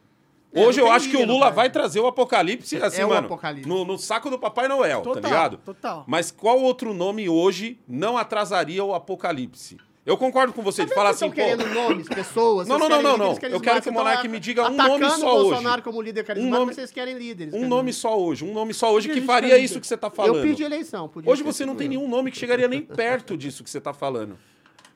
É, Hoje não eu tem acho que o Lula vai trazer o apocalipse, assim, É o mano, apocalipse. No, no saco do Papai Noel, Total, tá ligado? total. Mas qual outro nome hoje não atrasaria o apocalipse? Eu concordo com você, de falar assim, Vocês pô... querendo nomes, pessoas? *laughs* Não, não, não, não, não. Eu quero que o então, Monark me diga um nome só o hoje. Bolsonaro como líder carismático, nome- mas vocês querem líderes. Um nome só hoje, um nome só hoje Que faria isso que você tá falando. Eu pedi eleição. podia Hoje você não tem nenhum nome que chegaria nem perto disso que você tá falando.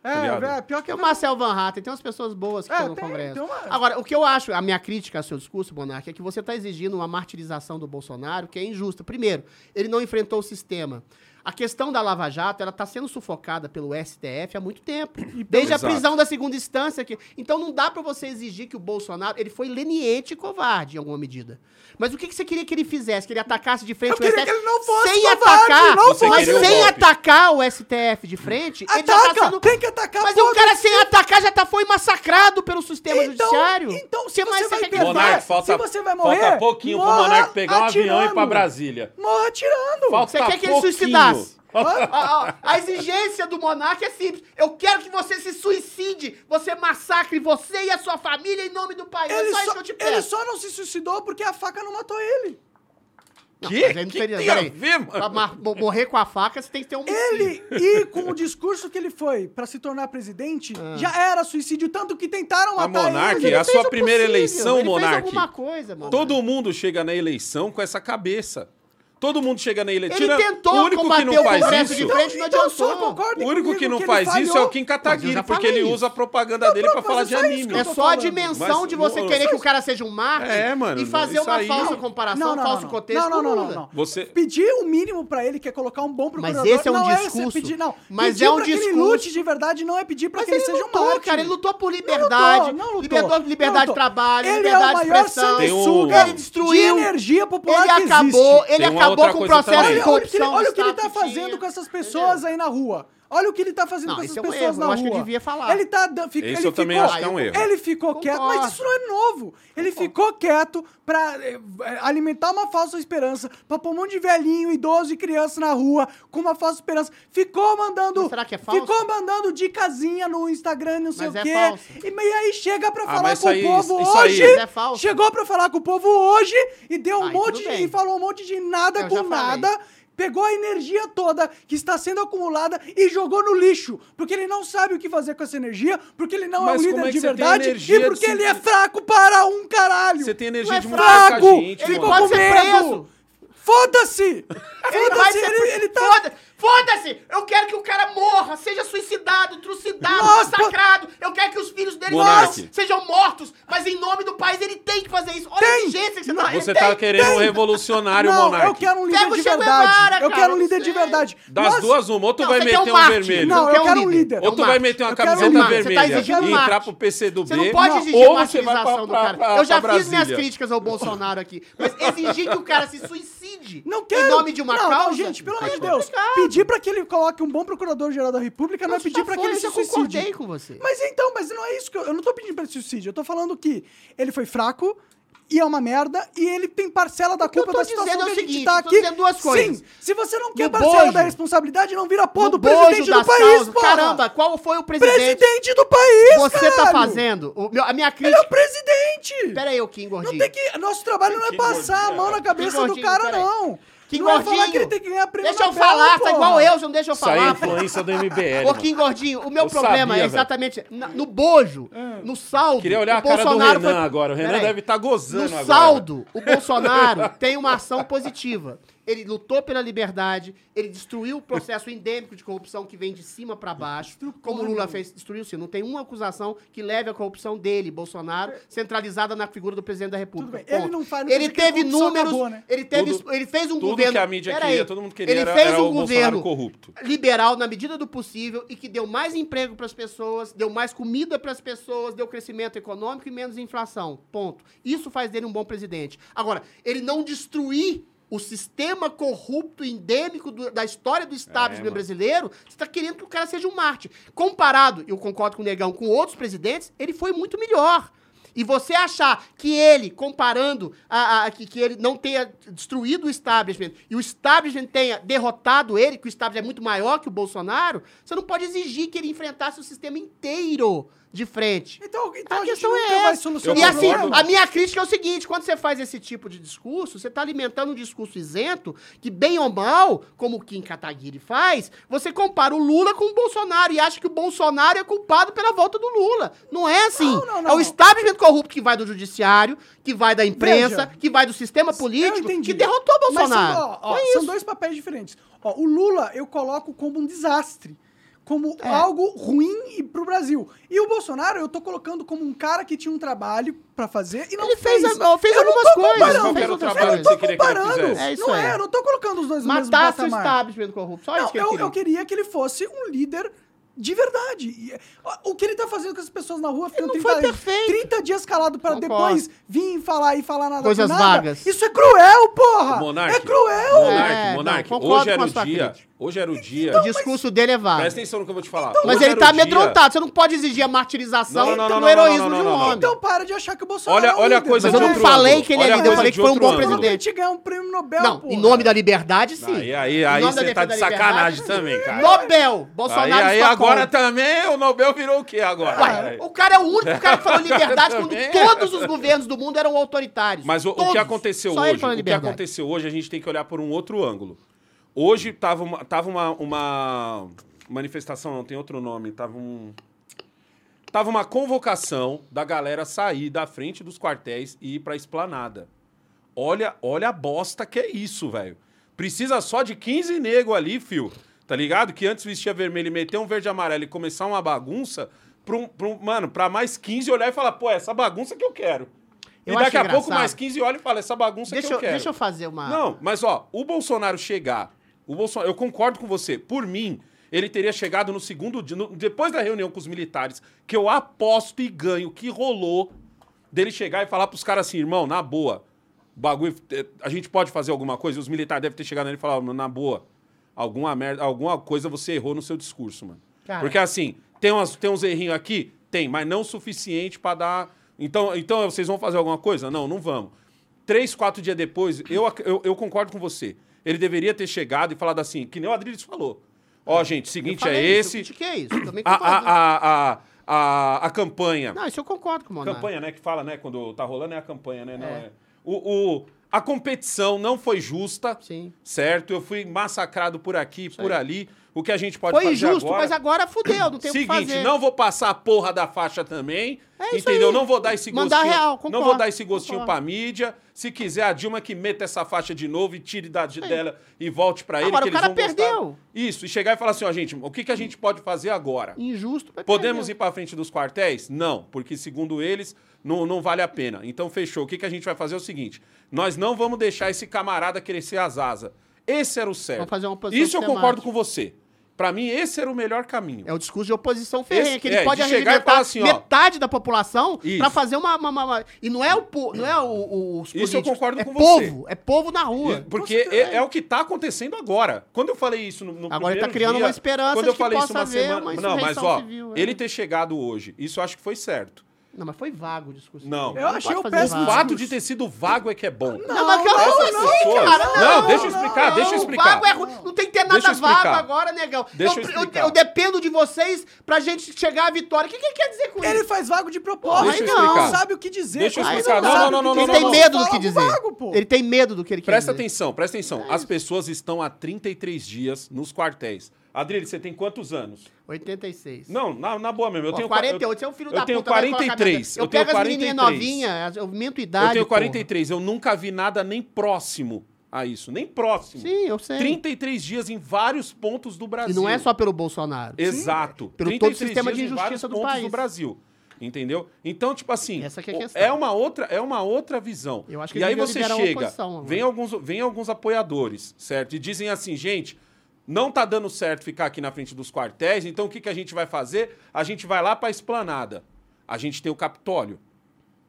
É, ligado? é, pior que Tem o Marcel Van Hatten, tem umas pessoas boas que É, estão no tem- Congresso. tem uma- Agora, o que eu acho, a minha crítica ao seu discurso, Monark, é que você está exigindo uma martirização do Bolsonaro que é injusta. Primeiro, ele não enfrentou o sistema. A questão da Lava Jato, ela está sendo sufocada pelo STF há muito tempo. Desde a Exato. prisão da segunda instância. Que... Então não dá para você exigir que o Bolsonaro... Ele foi leniente e covarde, em alguma medida. Mas o que, que você queria que ele fizesse? Que ele atacasse de frente Eu queria que ele não fosse sem covarde, atacar, não Você mas o sem golpe. atacar o STF de frente, ele já Ataca! tá sendo... Tem que atacar Mas o cara sem atacar já tá, foi massacrado pelo sistema Então, judiciário. então, O se que você mais vai quer que perder- ele Monark, faça? falta, se você vai morrer, falta pouquinho pro Monark pegar um avião e ir pra atirando. Brasília. Morra atirando. Falta Você quer que ele pouquinho. suicidasse? A, a- *laughs* a exigência do monarca é simples. Eu quero que você se suicide, você massacre você e a sua família em nome do país. Ele é só, só, isso que eu te ele só não se suicidou porque a faca não matou ele. Não, Que? não Que teria- tem a ver, mano? Morrer com a faca, você tem que ter um Ele, e *laughs* com o discurso que ele foi pra se tornar presidente, Ah. já era suicídio, tanto que tentaram matar Monark, ele. a sua primeira possível, eleição, ele Monark. Fez alguma coisa, mano. Todo mundo chega na eleição com essa cabeça. Todo mundo chega na eleição. Ele tentou o único que combater não o faz Congresso isso. de frente, não então só adiantou. O único comigo que não ele faz isso é falhou. o Kim Mas eu Kataguiri, já porque falei ele isso. usa a propaganda dele pra falar é de só isso anime. que eu É tô só a falando. dimensão Mas de você não- querer que o cara seja um mártir É, mano, e fazer isso uma aí- falsa Não, comparação, um falso contexto não, não, não. Você- Pedir o mínimo pra ele, que é colocar um bom procurador. esse é um não discurso. pedir, não. Mas pedir é um pra que ele discurso. lute de verdade não é pedir pra Mas que ele, ele seja um lutou, mártir. cara. Ele lutou por Não liberdade. lutou, não lutou. liberdade, liberdade Não de lutou. trabalho, ele liberdade é o de maior expressão. Tem um- Ele destruiu. de energia popular Ele que acabou, existe. ele Tem acabou outra com o processo de Olha, olha o que ele, corrupção. olha o que ele tá fazendo com essas pessoas aí na rua. Olha o que ele tá fazendo Não, com essas é um pessoas erro, na eu acho que rua. devia falar. Ele tá fica, Esse ele eu também ficou, acho que é um erro. Ele ficou Concordo. quieto, mas isso não é novo. Ele ficou quieto pra eh, alimentar uma falsa esperança, pra pôr um monte de velhinho, idoso e criança na rua com uma falsa esperança. Ficou mandando. Mas será que é falso? Ficou mandando dicasinha no Instagram, não sei Mas o é quê. falso. E, e aí chega pra Ah, falar mas com isso o aí- povo isso aí- hoje. Mas é falso. Chegou pra falar com o povo hoje e deu um Aí, monte de, bem. e falou um monte de nada Eu com já falei. Pegou a energia toda que está sendo acumulada e jogou no lixo. Porque ele não sabe o que fazer com essa energia, porque ele não Mas é um líder é de você tem verdade e porque ele é fraco para um caralho. Você tem energia é de fraco! gente, Ele Ficou com ser medo! Foda-se! Ele Foda-se! Ele, preso. ele tá. Foda- Foda-se! Eu quero que o cara morra, seja suicidado, trucidado, Nossa, massacrado. Eu quero que os filhos dele Monark. não sejam mortos. Mas em nome do país ele tem que fazer isso. Olha a Tem. exigência que você tá Você ele tá tem. querendo um revolucionário, Não, Monark. eu quero um líder Pega o de verdade. Guevara, eu quero um não líder de verdade. Das Nós- duas, uma. Ou tu Não, vai meter um um, vermelho. Não, eu quero um líder. Ou tu É vai meter uma um camiseta tá vermelha exigindo e entrar pro PCdoB. Você não pode Não, exigir ou a você vai martirização do cara. pra- pra- eu já fiz minhas críticas ao Bolsonaro aqui. Mas exigir que o cara se suicide Não quero. em nome de uma não, causa... Não, gente, pelo amor de Deus. Pedir pra que ele coloque um bom procurador-geral da República não é pedir pra que ele eu se suicide. concordei com você. Mas então, mas não é isso que eu. Eu não tô pedindo pra ele se suicide. Eu tô falando que ele foi fraco. E é uma merda, e ele tem parcela da culpa da situação dizendo é que a gente seguinte, tá eu tô aqui. dizendo duas coisas. Sim, se você não quer No parcela bojo. da responsabilidade, não vira porra do presidente do país, causas. porra. Caramba, qual foi o presidente? Presidente do país, Você tá caralho. fazendo... O meu, a minha Ele crítica... é o presidente. Pera aí, o Kim Não Gordinho. tem que. Nosso trabalho não é passar a gordinho, mão na cabeça do gordinho, cara, não. Que não é falar gordinho. que ele tem que ganhar prêmio Deixa eu Nobel, falar, tá igual eu, não deixa eu Isso aí é falar. influência do MBL. Ô. Kim Gordinho, o meu Eu problema sabia, é exatamente na- no bojo, no saldo. Queria olhar o a cara do Bolsonaro Renan foi- agora. O Renan deve estar gozando No agora. saldo, o Bolsonaro *laughs* tem uma ação positiva. Ele lutou pela liberdade, ele destruiu o processo endêmico de corrupção que vem de cima pra baixo, como o Lula fez, destruiu sim. Não tem uma acusação que leve à corrupção dele, Bolsonaro, centralizada na figura do presidente da República. Ele não faz- não Ele teve números, acabou, né? ele teve, Tudo- ele fez um Tudo governo. que a mídia queria, aí. todo mundo queria Ele era, fez era um Bolsonaro governo corrupto. liberal na medida do possível e que deu mais emprego para as pessoas, deu mais comida para as pessoas, deu crescimento econômico e menos inflação. Ponto. Isso faz dele um bom presidente. Agora, ele não destruir o sistema corrupto endêmico do- da história do establishment mano. brasileiro, você está querendo que o cara seja um Marte. Comparado, eu concordo com o Negão, com outros presidentes, ele foi muito melhor. E você achar que ele, comparando, a, a- que, que ele não tenha destruído o establishment e o establishment tenha derrotado ele, que o establishment é muito maior que o Bolsonaro, você não pode exigir que ele enfrentasse o sistema inteiro de frente. Então, então A a, questão é essa. E assim, a minha crítica é o seguinte: quando você faz esse tipo de discurso, você está alimentando um discurso isento, que, bem ou mal, como o Kim Kataguiri faz, você compara o Lula com o Bolsonaro e acha que o Bolsonaro é culpado pela volta do Lula. Não é assim. Não, não, não. É o establishment corrupto que vai do judiciário, que vai da imprensa, Veja, que vai do sistema político, que derrotou o Bolsonaro. são, ó, ó, Foi são dois papéis diferentes. Ó, o Lula eu coloco como um desastre. Como É. algo ruim e pro Brasil. E o Bolsonaro eu tô colocando como um cara que tinha um trabalho pra fazer e não Ele fez fez. a- fez Eu não algumas coisas, comparando. Qual que era o fez outras trabalho Eu que não tô que comparando. fizesse? É isso não aí. é, eu não tô colocando os dois no mesmo Matasse o patamar. establishment corrupto. Só isso Não, que ele eu, queria. eu queria que ele fosse um líder De verdade. O que ele tá fazendo com as pessoas na rua ficando não 30, foi perfeito. 30 dias calado para depois vir falar e falar nada Coisas nada. vagas. Isso é cruel, porra! Monark, é cruel! Monark, É, Monark, não, concordo hoje era com a o sua dia. crítica. Hoje era o dia. O discurso dele é vago. Presta atenção no que eu vou te falar. Mas Hoje ele tá amedrontado. Você não pode exigir a martirização Não, não, não, no não, heroísmo não, não, de um homem. Então para de achar que o Bolsonaro Olha- é um olha a coisa Mas eu não falei ângulo. que ele é Olha líder, eu falei que foi um bom ângulo. Presidente. te ganhar um prêmio Nobel, Não, porra. em nome da liberdade, sim. Aí, aí, você tá de sacanagem também, cara. Nobel! Bolsonaro Aí, aí Estocolmo. Agora também o Nobel virou o quê agora? Ué, o cara é o único cara que falou liberdade quando *laughs* todos os governos do mundo eram autoritários. Mas o, o que aconteceu Só hoje, o que aconteceu hoje, a gente tem que olhar por um outro ângulo. Hoje tava uma, tava uma, uma manifestação, não tem outro nome, tava um tava uma convocação da galera sair da frente dos quartéis e ir pra esplanada. Olha, olha a bosta que é isso, velho. Precisa só de 15 nego ali, fio. Tá ligado? Que antes vestia vermelho e meter um verde e amarelo e começar uma bagunça, pra um, pra um- mano, pra mais 15 olhar e falar, pô, essa bagunça que eu quero. Eu e daqui a pouco engraçado. mais 15 olha e fala, essa bagunça Deixa que eu, eu, quero. deixa eu fazer uma... Não, mas ó, o Bolsonaro chegar, o Bolsonaro, eu concordo com você. Por mim, ele teria chegado no segundo dia, no- depois da reunião com os militares, que eu aposto e ganho que rolou dele chegar e falar pros caras assim, irmão, na boa, o bagulho, eh, a gente pode fazer alguma coisa. E os militares devem ter chegado nele e falar, na boa, alguma merda, alguma coisa você errou no seu discurso, mano. Cara. Porque assim, tem, umas, tem uns errinhos aqui, tem, mas não o suficiente pra dar. Então, então vocês vão fazer alguma coisa? Não, não vamos. Três, quatro dias depois, eu, eu, eu concordo com você. Ele deveria ter chegado e falado assim, que nem o Adriles falou. Ó, gente, o Eu seguinte é isso, esse. critiquei isso, eu também A, a, a, a, a, campanha. Não, isso eu concordo com o Monark. Campanha, né? Que fala, né? Quando tá rolando é a campanha, né? Não É. é. O, o- a competição não foi justa. Sim. Certo? Eu fui massacrado por aqui, por ali. O que a gente pode Foi fazer injusto, agora... mas agora fudeu, não tem o que Seguinte, fazer. não vou passar a porra da faixa também. É isso entendeu? Não vou dar esse Mandar gostinho. real, não concordo, vou dar esse gostinho concordo. pra mídia. Se quiser, a Dilma que meta essa faixa de novo e tire da, dela e volte pra ele. Agora, que o eles cara vão gostar. perdeu. Isso, e chegar e falar assim, ó, gente, o que, que a gente pode fazer agora? Injusto. mas Podemos perdeu. ir pra frente dos quartéis? Não, porque segundo eles, não, não vale a pena. Então, fechou. O que, que a gente vai fazer é o seguinte: nós não vamos deixar esse camarada crescer as asas. Esse era o certo. Isso eu concordo com você. Pra mim, esse era o melhor caminho. É o discurso de oposição ferrenha, Esse- que ele é, pode arregimentar assim, metade da população pra fazer uma, uma- uma- E não é o po- não é o, o- os Isso eu concordo é com povo, é povo na rua. E- Porque é, é o que tá acontecendo agora. Quando eu falei isso no, no Agora ele tá criando dia, uma esperança quando de eu que falei isso uma semana, uma não, mas ó, civil, é. ele ter chegado hoje, isso eu acho que foi certo. Não, mas foi vago o discurso. Não. Eu Não achei o péssimo O fato de ter sido vago é que é bom. Não, mas que eu Não, não, não, assim, não, cara. não, Não, deixa eu explicar, deixa eu explicar. Vago é ruim. Não tem que ter nada vago agora, negão. Deixa eu, eu eu- explicar. eu dependo de vocês pra gente chegar à vitória. O que, que ele quer dizer com Ele isso? faz vago de propósito. Deixa Ele não sabe o que dizer. Deixa eu explicar. Não, não, não, dizer. Ele tem não, medo do que dizer. vago, pô. Ele tem medo do que ele quer Presta dizer. atenção, presta É atenção. As pessoas estão há 33 dias nos quartéis. Adriele, você tem quantos anos? 86. Não, na, na boa mesmo. Eu Ó, tenho 48, você é um filho eu da tenho puta. vai colocar 43, minha- Eu, eu tenho pego as menininhas 43. novinhas, eu minto idade, Eu tenho porra. 43. Eu nunca vi nada nem próximo a isso. Nem próximo. Sim, eu sei. 33 dias em vários pontos do E Brasil. não é só pelo Bolsonaro. Exato. Pelo 33 todo o sistema de dias em vários injustiça do pontos país. do Brasil. Entendeu? Então, tipo assim, Essa é a questão. é uma outra, é uma outra visão. Eu acho que e aí você chega, oposição agora. vem alguns, vem alguns apoiadores, certo? E dizem assim, gente, não tá dando certo ficar aqui na frente dos quartéis, então o que, que a gente vai fazer? A gente vai lá pra esplanada. A gente tem o Capitólio,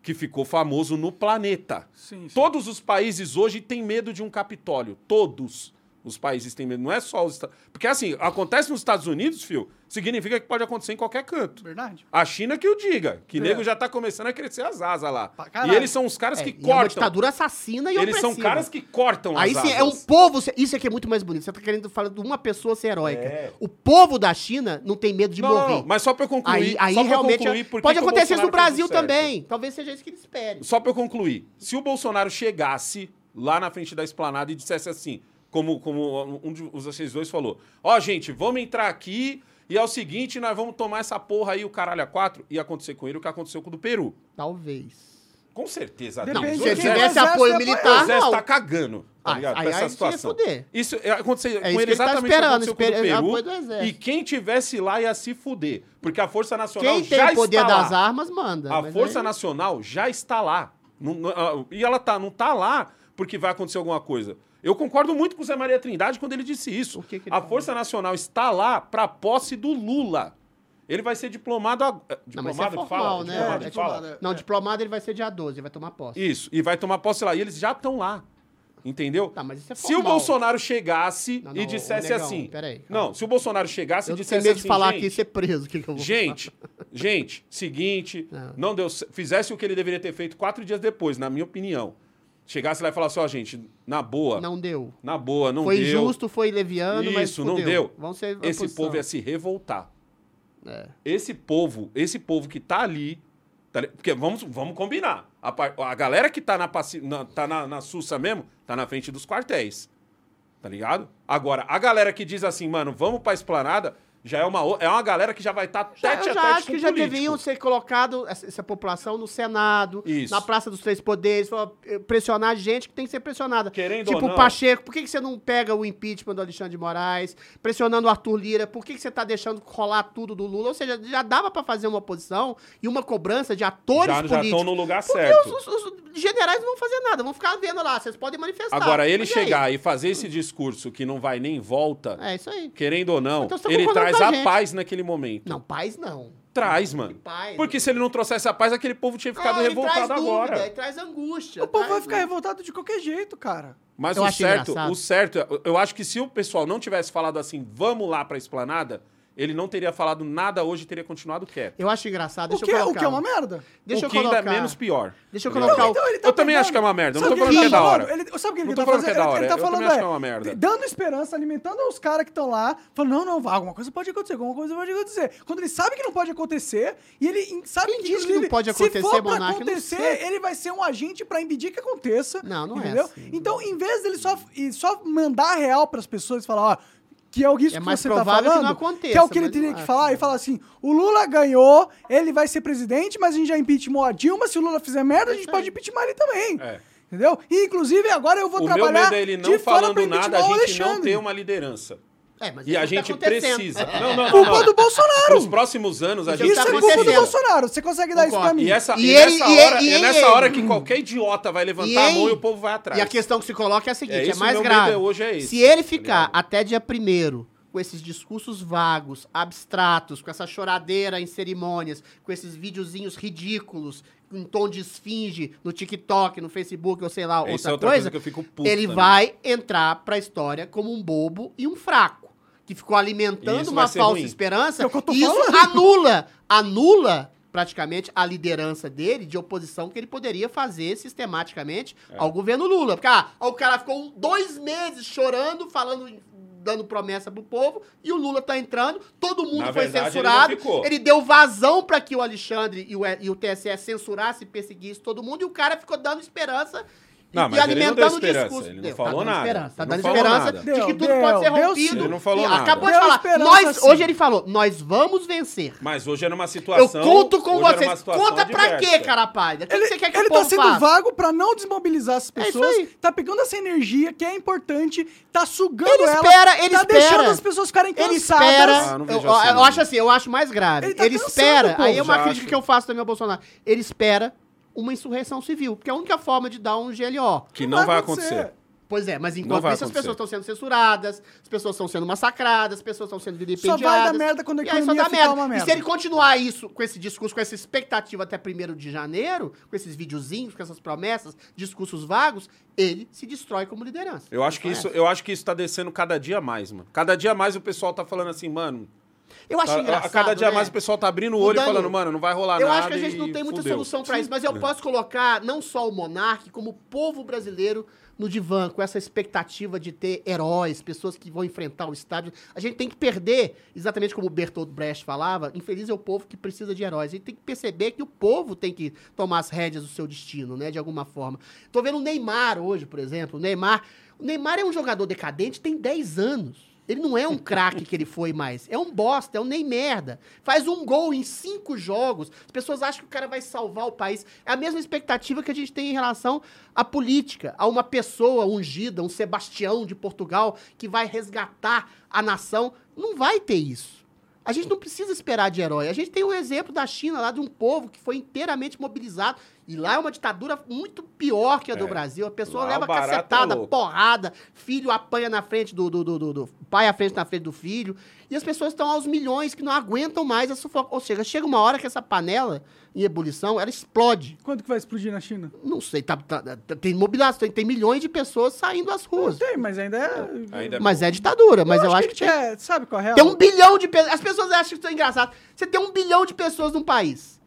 que ficou famoso no planeta. Sim, sim. Todos os países hoje têm medo de um Capitólio. Todos os países têm medo. Não é só os Estados Porque assim, acontece nos Estados Unidos, fio, significa que pode acontecer em qualquer canto. Verdade. A China que o diga, que É. nego já tá começando a crescer as asas lá. E eles são os caras É, que e é uma cortam. ditadura assassina e eles são opressiva. caras que cortam Aí as sim, asas. é um povo. Isso aqui é muito mais bonito. Você tá querendo falar de uma pessoa ser heróica. É. O povo da China não tem medo de Não, morrer. não, mas só pra eu concluir. aí aí só pra realmente. concluir por que pode o acontecer isso no Brasil o também. Talvez seja isso que ele espere. Só pra eu concluir. Se o Bolsonaro chegasse lá na frente da esplanada e dissesse assim, como, como um de vocês dois falou: Ó, gente, vamos entrar aqui e é o seguinte, nós vamos tomar essa porra aí, o caralho a quatro. Ia acontecer com ele o que aconteceu com o do Peru. Talvez. Com certeza. Depende Deus. de O Se ele quem tivesse apoio o militar, exército não. tá cagando, tá Ah, ligado? aí- pra essa situação. fuder. Isso é, aconteceu É com isso ele tá exatamente esperando, aconteceu com o Peru. E quem tivesse lá ia se fuder. Porque a Força Nacional Quem já tem o poder está das lá. armas, manda. A Força aí- Nacional já está lá. Não- não- ah, e ela tá, não tá lá porque vai acontecer alguma coisa. Eu concordo muito com o Zé Maria Trindade quando ele disse isso. Que que ele a falou? Força Nacional está lá para posse do Lula. Ele vai ser diplomado. eh, Não, é diplomado que formal, fala? né? Diplomado É fala? diplomado, Não, diplomado ele vai ser dia 12, ele vai tomar posse. Isso, e vai tomar posse lá. E eles já estão lá. Entendeu? Tá, mas isso é Se o. Bolsonaro chegasse Não, não, e dissesse negão, assim. peraí, não, se o Bolsonaro chegasse Eu e não dissesse medo de assim. falar gente, aqui e ser preso. O que, que eu vou Gente, gente, seguinte, Não. *laughs* não deu, fizesse o que ele deveria ter feito quatro dias depois, na minha opinião. Chegasse lá e falasse, ó, gente, na boa, Não deu. na boa, não foi deu. justo, foi leviano, mas Isso, não fudeu. deu. Vão ser Esse oposição. povo ia se revoltar. É. Esse povo, esse povo que tá ali, tá porque vamos, vamos combinar. A, a galera que tá na, na- tá na, na Sussa mesmo, tá na frente dos quartéis. Tá ligado? Agora, a galera que diz assim, mano, vamos pra esplanada, já é uma, é uma galera que já vai estar Já, tete eu a já tete acho com que o já político. deviam ser colocado essa, essa população no Senado, Isso. na Praça dos Três Poderes, eh, pressionar gente que tem que ser pressionada. Querendo tipo o. Pacheco, por que, que você não pega o impeachment do Alexandre de Moraes? Pressionando o Arthur Lira, por que, que você tá deixando rolar tudo do Lula? Ou seja, já dava pra fazer uma oposição e uma cobrança de atores já já políticos. estão no lugar Porque certo. os, os- os generais não vão fazer nada, vão ficar vendo lá, vocês podem manifestar. Agora, ele Mas e chegar e fazer esse discurso que não vai nem volta, É isso aí. querendo ou não, Então tá ele traz com a gente. paz naquele momento. Não, paz não. Traz, mano. Paz. Porque se ele não trouxesse a paz, aquele povo tinha ficado Ah, ele revoltado traz dúvida, agora. Ele traz angústia. O povo vai traz ficar dúvida. revoltado de qualquer jeito, cara. Mas Eu o certo, engraçado. o certo, eu- eu acho que se o pessoal não tivesse falado assim, vamos lá pra esplanada, ele não teria falado nada hoje e teria continuado quieto. Eu acho engraçado. O Deixa que, eu é- o colocar. que é uma merda. Deixa o eu que ainda colocar. é menos pior. Deixa eu Tá colocar ligado? o. ele tá Eu também acho que é uma merda, eu não Sabe tô o falando que é ele da hora. falando? Ele, sabe o que ele Não tá tô falando que é da Ele- hora, Ele tá eu falando, acho é, que é uma merda. dando esperança, alimentando os caras que estão lá, falando, não, não, alguma coisa pode acontecer, alguma coisa pode acontecer. Quando ele sabe que não pode acontecer, e ele sabe Quem que, diz que não pode se acontecer, for pra não acontecer, ele vai ser um agente pra impedir que aconteça. Não, não é entendeu? assim. Então, em vez dele só, e só mandar a real pras pessoas e falar, ó, que é o isso É que mais você tá provável que falando, não aconteça, que é o que ele teria que acho, falar, e falar assim, o Lula ganhou, ele vai ser presidente, mas a gente já impeachmentou a Dilma, se o Lula fizer merda, a gente isso pode impeachment ele também. É. Entendeu? E, inclusive, agora eu vou O meu trabalhar medo é ele não falando nada, impeachment a gente não ter uma liderança. É, mas E a tá gente precisa. Não, não, não. Culpa não. do Bolsonaro. Nos próximos anos, a gente Isso tá é culpa do. Bolsonaro. Você consegue dar isso pra Concordo. mim? E, essa, E e ele- nessa, e hora, ele- é e nessa hora que qualquer idiota vai levantar E a mão e o povo vai atrás. E a questão que se coloca é a seguinte: É é, mais grave. hoje é esse, Se ele tá ficar até dia primeiro com esses discursos vagos, abstratos, com essa choradeira em cerimônias, com esses videozinhos ridículos, em tom de esfinge no TikTok, no Facebook, ou sei lá, outra, é outra coisa, coisa que eu fico puto ele também. vai entrar pra história como um bobo e um fraco. Que ficou alimentando Isso uma falsa ruim. esperança. É o que eu tô e isso falando. anula, anula praticamente a liderança dele de oposição que ele poderia fazer sistematicamente É. ao governo Lula. Porque ah, o cara ficou dois meses chorando, falando, dando promessa pro povo, e o Lula tá entrando, todo mundo Na foi verdade, ele censurado. ficou. Ele deu vazão pra que o Alexandre e o, e o TSE censurassem e perseguissem todo mundo, e o cara ficou dando esperança. Não, e mas ele não deu alimentando o discurso. ele não falou tá nada. Esperança, tá Ele dando não falou esperança nada. de que tudo deu, pode ser rompido. sim. Ele não falou E nada. Acabou de falar. Nós, sim. hoje ele falou, nós vamos vencer. Mas hoje é numa Eu situação. conto com era uma vocês. Conta pra quê, carapaz? O que, Ele, que você quer que ele o povo tá sendo faça? vago pra não desmobilizar as É isso pessoas. aí. tá pegando essa energia que é importante, tá sugando Ele ela. espera, ele tá espera. deixando as pessoas ficarem Ele cansadas. espera. Ah, eu, eu acho assim, eu acho mais grave. Ele Ele, tá cansando, espera. aí é uma crítica que eu faço também ao Bolsonaro. Ele espera uma insurreição civil, porque é a única forma de dar um GLO. Que não vai acontecer. Pois é, mas Não enquanto isso as acontecer. pessoas estão sendo censuradas, as pessoas estão sendo massacradas, as pessoas estão sendo vilipendiadas. Só vai dar merda quando a só economia dá ficar merda. uma E se ele continuar isso, com esse discurso, com essa expectativa até 1 de janeiro, com esses videozinhos, com essas promessas, discursos vagos, ele se destrói como liderança. Eu acho que Não isso, eu acho que isso tá descendo cada dia mais, mano. Cada dia mais o pessoal tá falando assim, mano. Eu acho a- a, engraçado, cada dia né? mais o pessoal tá abrindo o olho e falando, mano, não vai rolar Eu nada. acho que a gente não tem muita fudeu. solução pra isso, mas eu posso colocar não só o monarca, como o povo brasileiro no divã, com essa expectativa de ter heróis, pessoas que vão enfrentar o estádio. A gente tem que perder, exatamente como o Bertolt Brecht falava, infeliz é o povo que precisa de heróis. A gente tem que perceber que o povo tem que tomar as rédeas do seu destino, né, de alguma forma. Tô vendo o Neymar hoje, por exemplo. O Neymar, o Neymar é um jogador decadente, tem 10 anos. Ele não é um craque que ele foi mais. É um bosta, é um nem merda. Faz um gol em cinco jogos. As pessoas acham que o cara vai salvar o país. É a mesma expectativa que a gente tem em relação à política, a uma pessoa ungida, um Sebastião de Portugal, que vai resgatar a nação. Não vai ter isso. A gente não precisa esperar de herói. A gente tem o exemplo da China, lá de um povo que foi inteiramente mobilizado. E lá é uma ditadura muito pior que a do É. Brasil. A pessoa Lá leva é cacetada, louco. porrada, filho apanha na frente do, do, do, do- do- pai à frente na frente do filho. E as pessoas estão aos milhões que não aguentam mais a sufoco. Ou seja, chega uma hora que essa panela em ebulição, ela explode. Quando que vai explodir na China? Não sei, tá, tá- tá- tem mobilização, tem, tem milhões de pessoas saindo às ruas. Tem, mas ainda é... Ainda é Mas é ditadura, mas eu, acho que, que tem, é... Sabe qual é a real? tem um bilhão de pessoas. As pessoas acham que isso é engraçado. Você tem um bilhão de pessoas num país.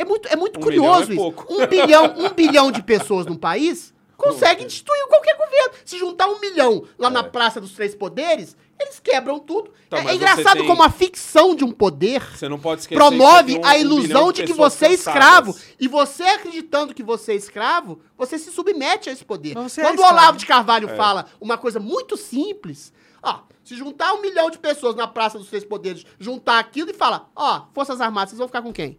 É muito, é muito Um curioso é isso. pouco. Um bilhão, um bilhão de pessoas num país consegue destruir qualquer governo. Se juntar um milhão lá na Praça dos Três Poderes, eles quebram tudo. Então, é, é engraçado tem- como a ficção de um poder Você não pode esquecer promove que um- a um ilusão de que pessoas você é cansadas. escravo. E você acreditando que você é escravo, você se submete a esse poder. Você é Quando o escravo. Olavo de É. Carvalho fala uma coisa muito simples, ó, se juntar um milhão de pessoas na Praça dos Três Poderes, juntar aquilo e falar, ó, Forças Armadas, vocês vão ficar com quem?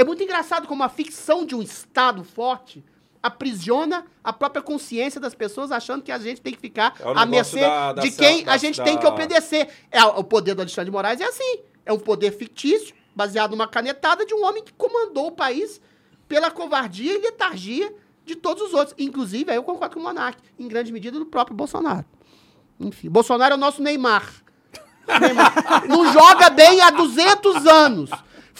É muito engraçado como a ficção de um Estado forte aprisiona a própria consciência das pessoas achando que a gente tem que ficar É à mercê da- da de quem da- a gente tem que obedecer. É, o poder do Alexandre de Moraes é assim. É um poder fictício, baseado numa canetada de um homem que comandou o país pela covardia e letargia de todos os outros. Inclusive, aí eu concordo com o Monark, em grande medida do próprio Bolsonaro. Enfim, Bolsonaro é o nosso Neymar. *laughs* Neymar. Não joga bem há 200 anos.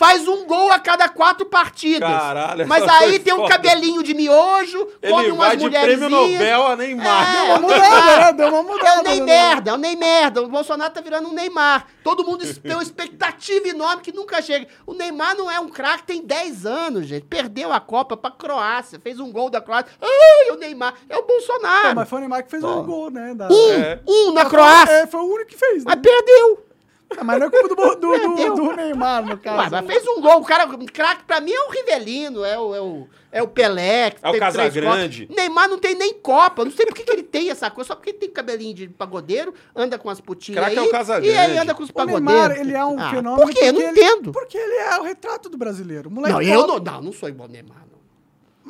Faz um gol a cada quatro partidas. Caralho, Mas *laughs* aí tem um foda. cabelinho de miojo, come Ele umas vai de mulherzinhas. prêmio Nobel a Neymar. É, Deu uma mudada, né? Deu uma é o mudada. Ney merda, é o Ney merda. O Bolsonaro tá virando um Neymar. Todo mundo *laughs* tem uma expectativa enorme que nunca chega. O Neymar não é um craque, tem 10 anos, gente. Perdeu a Copa pra Croácia, fez um gol da Croácia. Ai, o Neymar. É o Pô, Bolsonaro. mas foi o Neymar que fez um gol, né? Da... Um, É. um na Croácia. É, foi o único que fez, né? Mas perdeu. Ah, Mas não é culpa do, do, do, do Neymar, no caso. Ué, mas fez um gol. O cara, o craque pra mim é o Rivelino, é o, é o, é o Pelé. que É o Casagrande. Neymar não tem nem Copa. Não sei por que, que ele tem essa coisa. Só porque ele tem cabelinho de pagodeiro, anda com as putinhas Craque aí. é o Casagrande. E aí anda com os O pagodeiros. Neymar, ele é um Ah, fenômeno. Por quê? Eu não ele- entendo. Porque ele é o retrato do brasileiro. O moleque Não, eu pobre, não, não, não sou igual ao Neymar. Não,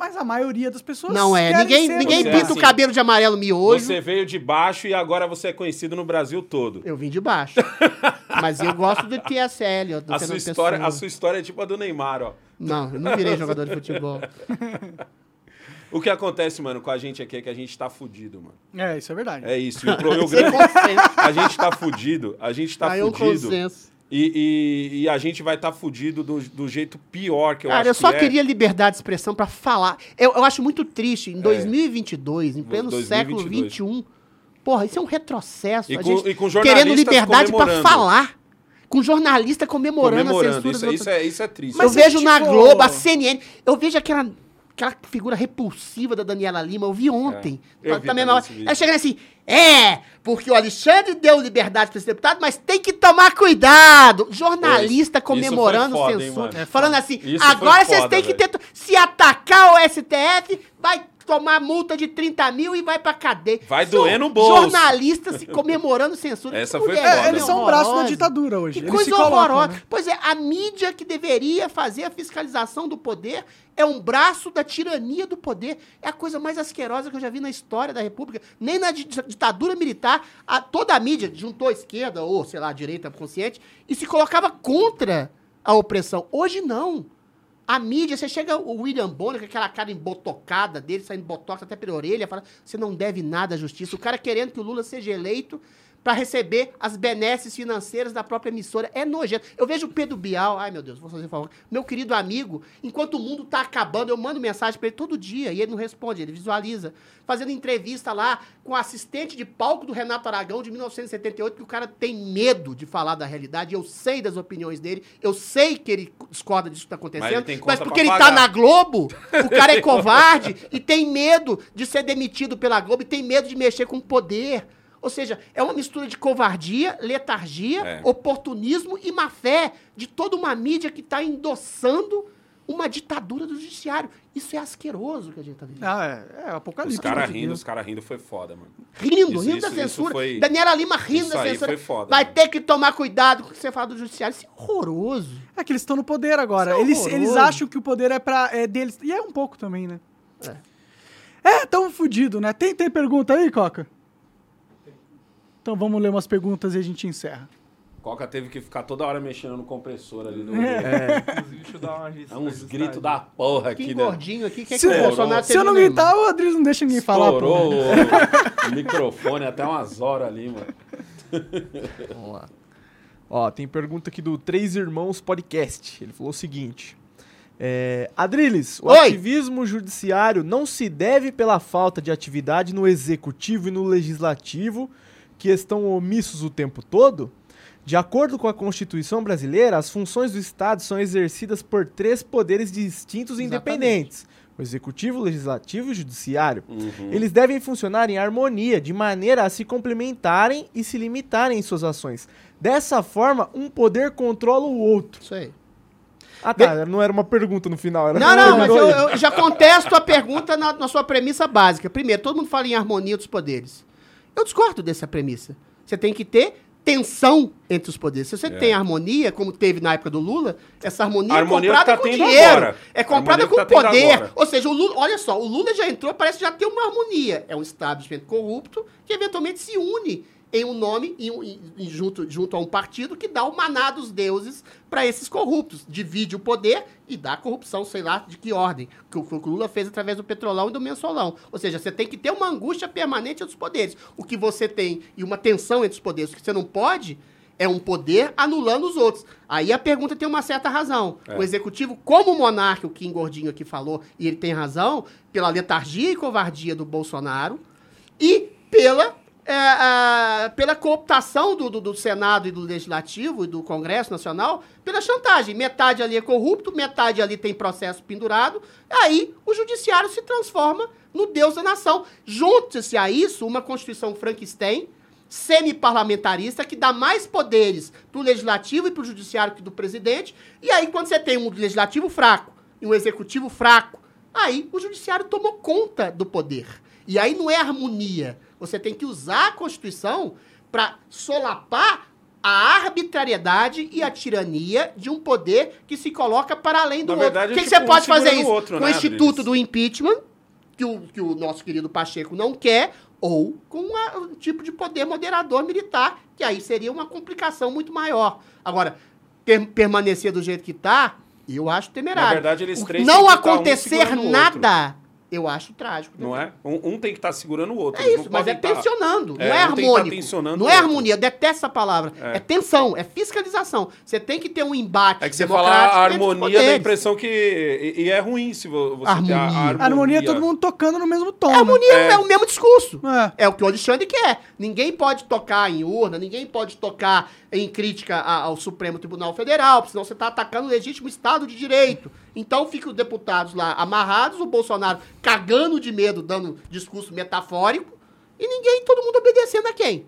Mas a maioria das pessoas. não é. Ninguém, ser ninguém pinta Assim, o cabelo de amarelo miojo. Você veio de baixo e agora você é conhecido no Brasil todo. Eu vim de baixo. Mas eu gosto do ó, Do A sua, história, Pessoa. a sua história é tipo a do Neymar, ó. Não, eu não virei jogador de futebol. *laughs* O que acontece, mano, com a gente aqui é que a gente tá fudido, mano. É, isso é verdade. É isso. E o, *laughs* pro- o Sem grande- consenso. a gente tá fudido. A gente tá Aí é um fudido. consenso. E, e- e a gente vai estar tá fudido do, do jeito pior que eu Cara, acho eu só que é. queria liberdade de expressão pra falar. Eu, eu acho muito triste, em 2022, em pleno 2022. século XXI, porra, isso é um retrocesso. E a com- gente e com querendo liberdade pra comemorando. falar. Com jornalista comemorando, a comemorando. censura Isso, dos isso, é, isso é triste. eu Mas se vejo a na Globo, a CNN, eu vejo aquela, aquela figura repulsiva da Daniela Lima, eu vi ontem. É, eu Tá- vi também também ela chegando assim, é, porque o Alexandre deu liberdade para esse deputado, mas tem que tomar cuidado. Jornalista comemorando foda, hein, censura. É falando assim, Isso agora vocês têm que ter. Se atacar o STF, vai tomar multa de 30 mil e vai pra cadeia. Vai São doer no bolso. Jornalista se comemorando censura. Essa Que foi mulher foda. É, eles são o braço da ditadura hoje. Que Eles coisa colocam, horrorosa. né? Pois é, a mídia que deveria fazer a fiscalização do poder é um braço da tirania do poder. É a coisa mais asquerosa que eu já vi na história da República. Nem na di- ditadura militar, a- toda a mídia juntou a esquerda, ou sei lá, a direita consciente, e se colocava contra a opressão. Hoje não. A mídia, você chega o William Bonner com aquela cara embotocada dele, saindo botox até pela orelha, fala: você não deve nada à justiça. O cara querendo que o Lula seja eleito para receber as benesses financeiras da própria emissora. É nojento. Eu vejo o Pedro Bial, ai meu Deus, vou fazer um favor. Meu querido amigo, enquanto o mundo tá acabando, eu mando mensagem para ele todo dia e ele não responde, ele visualiza. Fazendo entrevista lá com o assistente de palco do Renato Aragão de 1978, que o cara tem medo de falar da realidade. Eu sei das opiniões dele, eu sei que ele discorda disso que tá Mas acontecendo, mas, conta porque ele tá pagar. na Globo, o cara é *laughs* covarde e tem medo de ser demitido pela Globo e tem medo de mexer com o poder. Ou seja, é uma mistura de covardia, letargia, É. oportunismo e má fé de toda uma mídia que está endossando uma ditadura do judiciário. Isso é asqueroso que a gente tá vivendo. Ah, é, é Os apocalipse. caras né? rindo, os caras rindo foi foda, mano. Rindo, Isso- rindo isso- da censura. foi- Daniela Lima rindo isso da aí censura. foi foda, Vai mano. ter que tomar cuidado com o que você fala do judiciário. Isso é horroroso. É que eles estão no poder agora. É Eles, eles acham que o poder é, pra, é deles. E é um pouco também, né? É, tão fudido, né? Tem, tem pergunta aí, Coca? Então vamos ler umas perguntas e a gente encerra. Coca teve que ficar toda hora mexendo no compressor ali. Do... É. Uma É uns gritos da porra Que aqui, né? gordinho aqui quer Se, que o Bolsonaro se eu não gritar, o Adriano não deixa ninguém falar, Estourou pô. *laughs* o, o microfone até umas horas ali, mano. Vamos lá. Ó, tem pergunta aqui do Três Irmãos Podcast. Ele falou o seguinte. É, Adriles, o Oi. ativismo judiciário não se deve pela falta de atividade no executivo e no legislativo, que estão omissos o tempo todo? De acordo com a Constituição brasileira, as funções do Estado são exercidas por três poderes distintos e Exatamente. independentes: o executivo, o legislativo e o judiciário. Uhum. Eles devem funcionar em harmonia, de maneira a se complementarem e se limitarem em suas ações. Dessa forma, um poder controla o outro. Isso aí. Ah, tá. Não era uma pergunta no final. Era Não, não, mas eu, eu já contesto a pergunta na, na sua premissa básica. Primeiro, todo mundo fala em harmonia dos poderes. Eu discordo dessa premissa. Você tem que ter tensão entre os poderes. Se você tem harmonia, como teve na época do Lula, essa harmonia, A harmonia é comprada tá com dinheiro. agora. É comprada harmonia com tá poder. agora. Ou seja, o Lula, olha só, o Lula já entrou, parece que já tem uma harmonia. É um establishment corrupto que eventualmente se une em um nome, um- em- junto, junto a um partido que dá o maná dos deuses para esses corruptos. Divide o poder e dá corrupção, sei lá de que ordem. Que o, que o Lula fez através do petrolão e do mensolão. Ou seja, você tem que ter uma angústia permanente entre os poderes. O que você tem e uma tensão entre os poderes. O que você não pode é um poder anulando os outros. Aí a pergunta tem uma certa razão. É. O executivo, como o monarca, o Kim Gordinho aqui falou, e ele tem razão, pela letargia e covardia do Bolsonaro e pela, é, a- pela cooptação do, do- do Senado e do Legislativo e do Congresso Nacional pela chantagem. Metade ali é corrupto, metade ali tem processo pendurado. Aí o judiciário se transforma no Deus da nação. Junte-se a isso uma Constituição Frankenstein semi-parlamentarista que dá mais poderes pro legislativo e pro judiciário que do presidente. E aí, quando você tem um legislativo fraco e um executivo fraco, aí o judiciário tomou conta do poder. E aí não é harmonia. Você tem que usar a Constituição para solapar a arbitrariedade e a tirania de um poder que se coloca para além do Na verdade, outro. O que, é que tipo você um pode fazer isso? o outro, Com o né, Instituto Adriles? do Impeachment, que o, que o nosso querido Pacheco não quer, ou com uma- um tipo de poder moderador militar, que aí seria uma complicação muito maior. Agora, per- permanecer do jeito que está, eu acho temerário. Na verdade, eles O- três Não um acontecer o nada, eu acho trágico. Não é? Um, um tem que estar segurando o outro. É isso, não mas é tá- tensionando, É, não é um tem que tá harmônico. tensionando não é harmonia, eu detesto essa palavra. É. É. tensão, é fiscalização. Você tem que ter um embate É que você fala a harmonia dá a impressão que. E, e é ruim se vo- você ter a, a Harmonia. harmonia. Harmonia é todo mundo tocando no mesmo tom. É harmonia, É. é. o mesmo discurso. né? É o que o Alexandre quer. Ninguém pode tocar em urna, ninguém pode tocar em crítica ao Supremo Tribunal Federal, senão você está atacando o legítimo Estado de Direito. Então ficam os deputados lá amarrados, o Bolsonaro cagando de medo, dando discurso metafórico, e ninguém, todo mundo obedecendo a quem?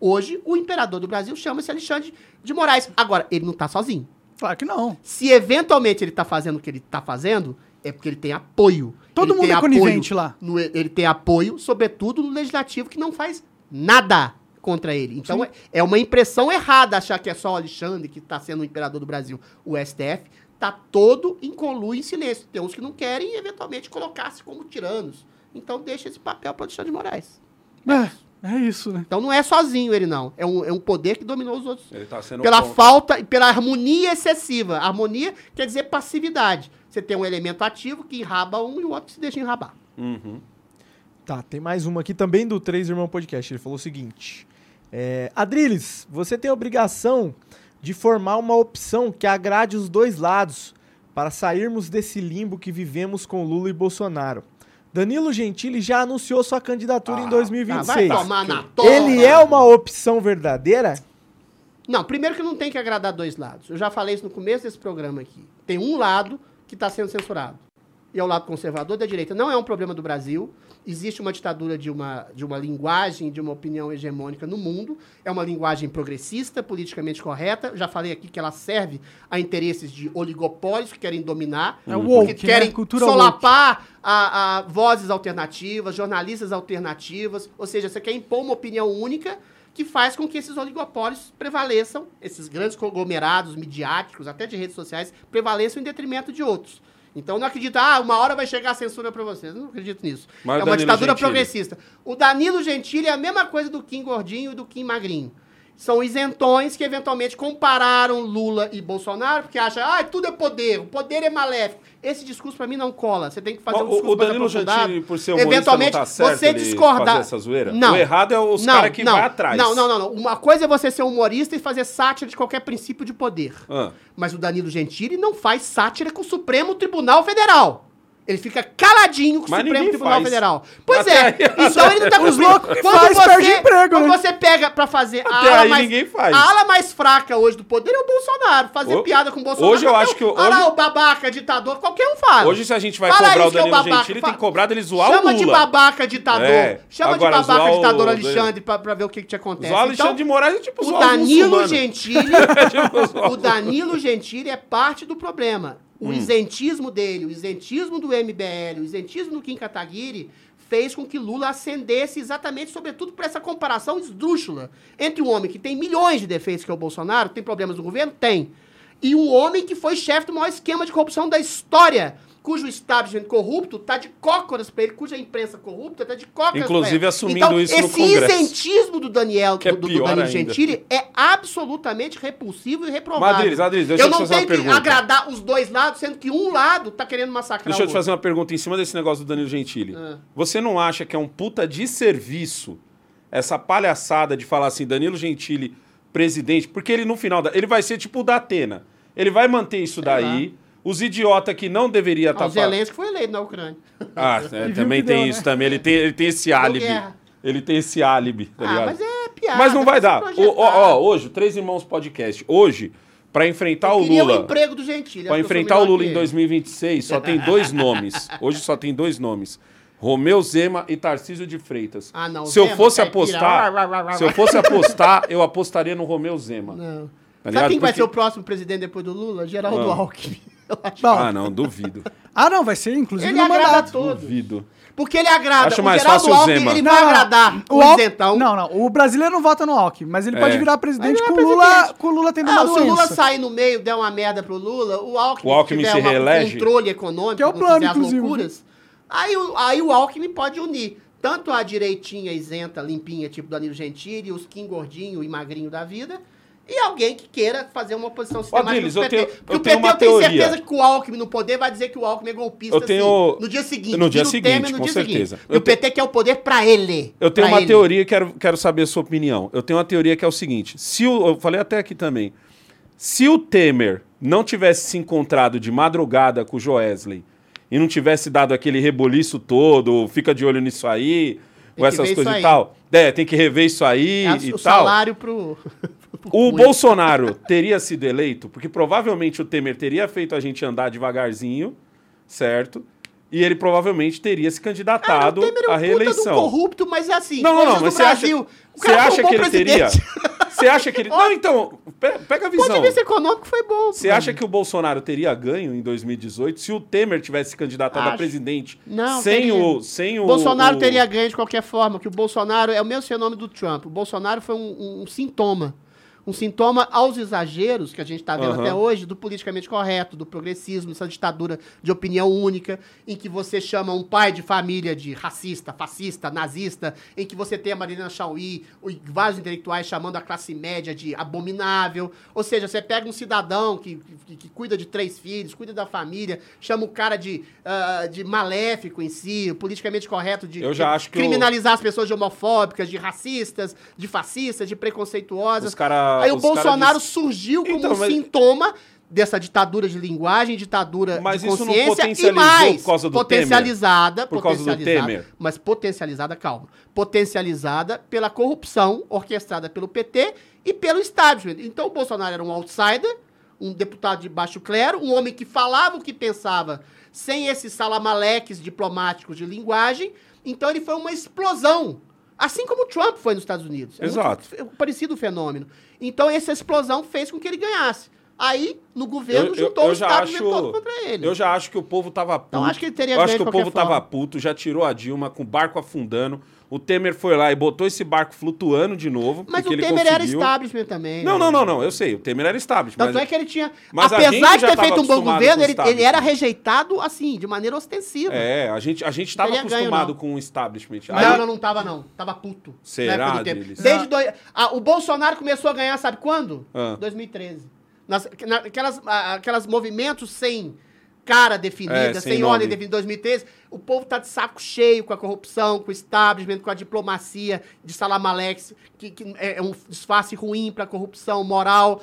Hoje, o imperador do Brasil chama-se Alexandre de Moraes. Agora, ele não está sozinho. Claro que não. Se eventualmente ele tá fazendo o que ele tá fazendo, é porque ele tem apoio. Todo Ele mundo é conivente lá. no- ele tem apoio, sobretudo no legislativo, que não faz nada contra ele. Então é, é uma impressão errada achar que é só o Alexandre que tá sendo o imperador do Brasil. O STF tá todo em conluio em silêncio. Tem uns que não querem eventualmente colocar-se como tiranos. Então deixa esse papel para Alexandre de Moraes. É, é isso, né? Então não é sozinho ele não. É um, é um poder que dominou os outros Ele tá sendo pela contra. falta e pela harmonia excessiva. Harmonia quer dizer passividade. Você tem um elemento ativo que enraba um e o outro se deixa enrabar. Uhum. Tá, tem mais uma aqui também do Três Irmão Podcast. Ele falou o seguinte: é, Adriles, você tem a obrigação de formar uma opção que agrade os dois lados para sairmos desse limbo que vivemos com Lula e Bolsonaro. Danilo Gentili já anunciou sua candidatura em Ah, 2026. vai tomar na toma. Ele é uma opção verdadeira? Não, primeiro que não tem que agradar dois lados. Eu já falei isso no começo desse programa aqui. Tem um lado que está sendo censurado. E é o lado conservador da direita. Não é um problema do Brasil. Existe uma ditadura de uma, de uma linguagem, de uma opinião hegemônica no mundo. É uma linguagem progressista, politicamente correta. Já falei aqui que ela serve a interesses de oligopólios que querem dominar. É porque woke, querem né? Cultura solapar a, a vozes alternativas, jornalistas alternativas. Ou seja, você quer impor uma opinião única que faz com que esses oligopólios prevaleçam, esses grandes conglomerados midiáticos, até de redes sociais, prevaleçam em detrimento de outros. Então não acredito, ah, uma hora vai chegar a censura para vocês. Eu não acredito nisso. Mas é uma Danilo ditadura Gentili? progressista. O Danilo Gentili é a mesma coisa do Kim Gordinho e do Kim Magrinho. São isentões que eventualmente compararam Lula e Bolsonaro, porque acham, ah, tudo é poder, o poder é maléfico. Esse discurso pra mim não cola. Você tem que fazer um O, discurso o Danilo. Gentili, por ser humorista, Eventualmente, não tá certo você discordar. essa zoeira? Não. O errado é os caras que não, vai atrás. Não, não, não, não. Uma coisa é você ser humorista e fazer sátira de qualquer princípio de poder. Ah. Mas o Danilo Gentili não faz sátira com o Supremo Tribunal Federal. Ele fica caladinho com o Mas Supremo ninguém Tribunal faz. Pois Pois Até é. aí- então ele não tá Os cumprindo. loucos Quando faz, você- perde emprego, Quando né? você pega pra fazer a Até ala, aí mais, ninguém faz. a ala mais fraca hoje do poder é o Bolsonaro. Fazer Ho- piada com o Bolsonaro. hoje eu Qualquer acho que o- Ah lá, hoje- o babaca, ditador, qualquer um fala. Hoje, se a gente vai Fala cobrar o que é o Danilo babaca, Gentili, fa- tem que cobrar dele zoar Chama o Lula. de babaca ditador. É. Chama Agora, de babaca zoar o- ditador Alexandre pra, pra ver o que, que te acontece. Zoar o Alexandre de Então, Moraes é tipo o zoar os Danilo. Gentili, *laughs* Tipo, o Danilo Gentili é parte do problema. Hum. O isentismo dele, o isentismo do MBL, o isentismo do Kim Kataguiri fez com que Lula ascendesse exatamente, sobretudo, por essa comparação esdrúxula entre um homem que tem milhões de defeitos, que é o Bolsonaro, tem problemas no governo? Tem. E um homem que foi chefe do maior esquema de corrupção da história, cujo establishment corrupto tá de cócoras pra ele, cuja imprensa corrupta tá de cócoras Inclusive assumindo então, isso no esse Congresso. isentismo do Daniel, Que é do, do pior Danilo ainda. Gentili é absolutamente repulsivo e reprovável. Madriz, Madriz, deixa eu eu te não fazer uma tenho que pergunta. agradar os dois lados, sendo que um lado tá querendo massacrar Deixa eu te fazer uma pergunta em cima desse negócio do Danilo Gentili. Ah. Você não acha que é um puta desserviço essa palhaçada de falar assim, Danilo Gentili, presidente, porque ele no final, da- ele vai ser tipo o da Atena. Ele vai manter isso daí. Os idiotas que não deveria Ah, estar o Zelensky foi eleito na Ucrânia. Ah, *laughs* é, também tem deu, isso né? também. Ele tem, ele tem esse álibi. Ele tem esse álibi, tá ah, ligado? mas é piada. Mas não vai dar. Ó, ó, hoje, Três Irmãos Podcast. Hoje, pra enfrentar Eu o Lula. o emprego do Gentili. Sou enfrentar o Lula em ele. 2026, só tem dois nomes. Hoje só tem dois nomes. Romeu Zema e Tarcísio de Freitas. Ah, não, Se eu Zema, fosse caipira, apostar, rá, se eu fosse *laughs* apostar, eu apostaria no Romeu Zema. Não. Tá Sabe quem vai Porque- ser o próximo presidente depois do Lula? Geraldo Ah. Alckmin. Eu acho. Bom, Ah, não, duvido. ah, não, vai ser inclusive Ele no agrada mandato. todos. Duvido. Porque ele agrada. Acho o mais Geraldo fácil o Alckmin, Zema. ele Não, vai não, agradar o, Al- isentão. Não, não. O brasileiro não vota no Alckmin, mas ele pode É. virar presidente com virar o Lula, presidente. com o Lula tendo Ah, uma se o Lula doença. sair no meio, der uma merda pro Lula, o Alckmin, O Alckmin tiver se uma- reelege? um controle econômico, Que é o não plano, fizer as inclusive. loucuras, aí, o- aí o Alckmin pode unir tanto a direitinha isenta, limpinha, tipo Danilo Gentili, os Kim gordinho e magrinho da vida, e alguém que queira fazer uma oposição sistemática Adriles, pro eu PT. tenho- Porque eu o tenho PT eu tenho teoria. certeza que o Alckmin no poder vai dizer que o Alckmin é golpista Eu tenho- assim, no dia seguinte. no dia o seguinte, Temer no com dia certeza. Seguinte. E o PT quer o poder pra ele. Eu tenho uma ele. teoria e quero, quero saber a sua opinião. Eu tenho uma teoria que é o seguinte: se o, eu falei até aqui também. Se o Temer não tivesse se encontrado de madrugada com o Joesley e não tivesse dado aquele reboliço todo, fica de olho nisso aí, Tem essas coisas e tal. É, tem que rever isso aí É e o tal. salário pro. *laughs* O. Bolsonaro teria sido eleito, porque provavelmente o Temer teria feito a gente andar devagarzinho, certo? E ele provavelmente teria se candidatado o Temer é um à puta reeleição. do corrupto, mas é assim. Não, não, não, mas você acha, Brasil. O você acha que ele teria? Você acha que ele. Não, então, pe- pega a O ponto visão. de vista econômico foi bom. Você acha que o Bolsonaro teria ganho em 2018 se o Temer tivesse se candidatado a Acho. presidente Não, sem teria. o sem o Bolsonaro o- teria ganho de qualquer forma, que o Bolsonaro é o mesmo fenômeno do Trump. O Bolsonaro foi um- um sintoma. Um sintoma aos exageros que a gente está vendo Aham. até hoje do politicamente correto, do progressismo, essa ditadura de opinião única, em que você chama um pai de família de racista, fascista, nazista, em que você tem a Marina Chauí e vários intelectuais chamando a classe média de abominável. Ou seja, você pega um cidadão que, que, que cuida de três filhos, cuida da família, chama o cara de, ah, de maléfico em si, o politicamente correto de Eu já de acho que o- criminalizar as pessoas de homofóbicas, de racistas, de fascistas, de preconceituosas. Os Aí o Bolsonaro diz- surgiu como Então, um mas- sintoma dessa ditadura de linguagem, ditadura Mas de consciência e mais por causa do potencializada, Por causa do potencializada, Temer? mas potencializada, calma, potencializada pela corrupção orquestrada pelo PT e pelo establishment. Então o Bolsonaro era um outsider, um deputado de baixo clero, um homem que falava o que pensava sem esses salamaleques diplomáticos de linguagem. Então ele foi uma explosão. Assim como o Trump foi nos Estados Unidos. É muito Exato. f- parecido o fenômeno. Então essa explosão fez com que ele ganhasse. Aí, no governo, Eu, eu, juntou eu o já establishment acho, todo contra ele. eu já acho que o povo tava puto. Então, acho que ele teria Eu acho que o povo qualquer tava forma. puto, já tirou a Dilma com o barco afundando. O Temer foi lá e botou esse barco flutuando de novo. Mas o Temer era conseguiu. establishment também. Não, né? não, não, não. Eu sei. O Temer era establishment. Tanto mas- é que ele tinha. Mas apesar de ter feito um bom governo, ele, ele era rejeitado, assim, de maneira ostensiva. É, a gente, a gente tava ganho, acostumado não. com o establishment. Não, Aí- não, não tava, não. Tava puto. Será? Desde dois, ah, o Bolsonaro começou a ganhar, sabe quando? Ah. 2013. Nas, na- aquelas, aquelas movimentos sem cara definida, É, sem, sem ordem definida. 2013, o povo tá de saco cheio com a corrupção, com o establishment, com a diplomacia de Salamalex, que, que é um disfarce ruim pra corrupção moral.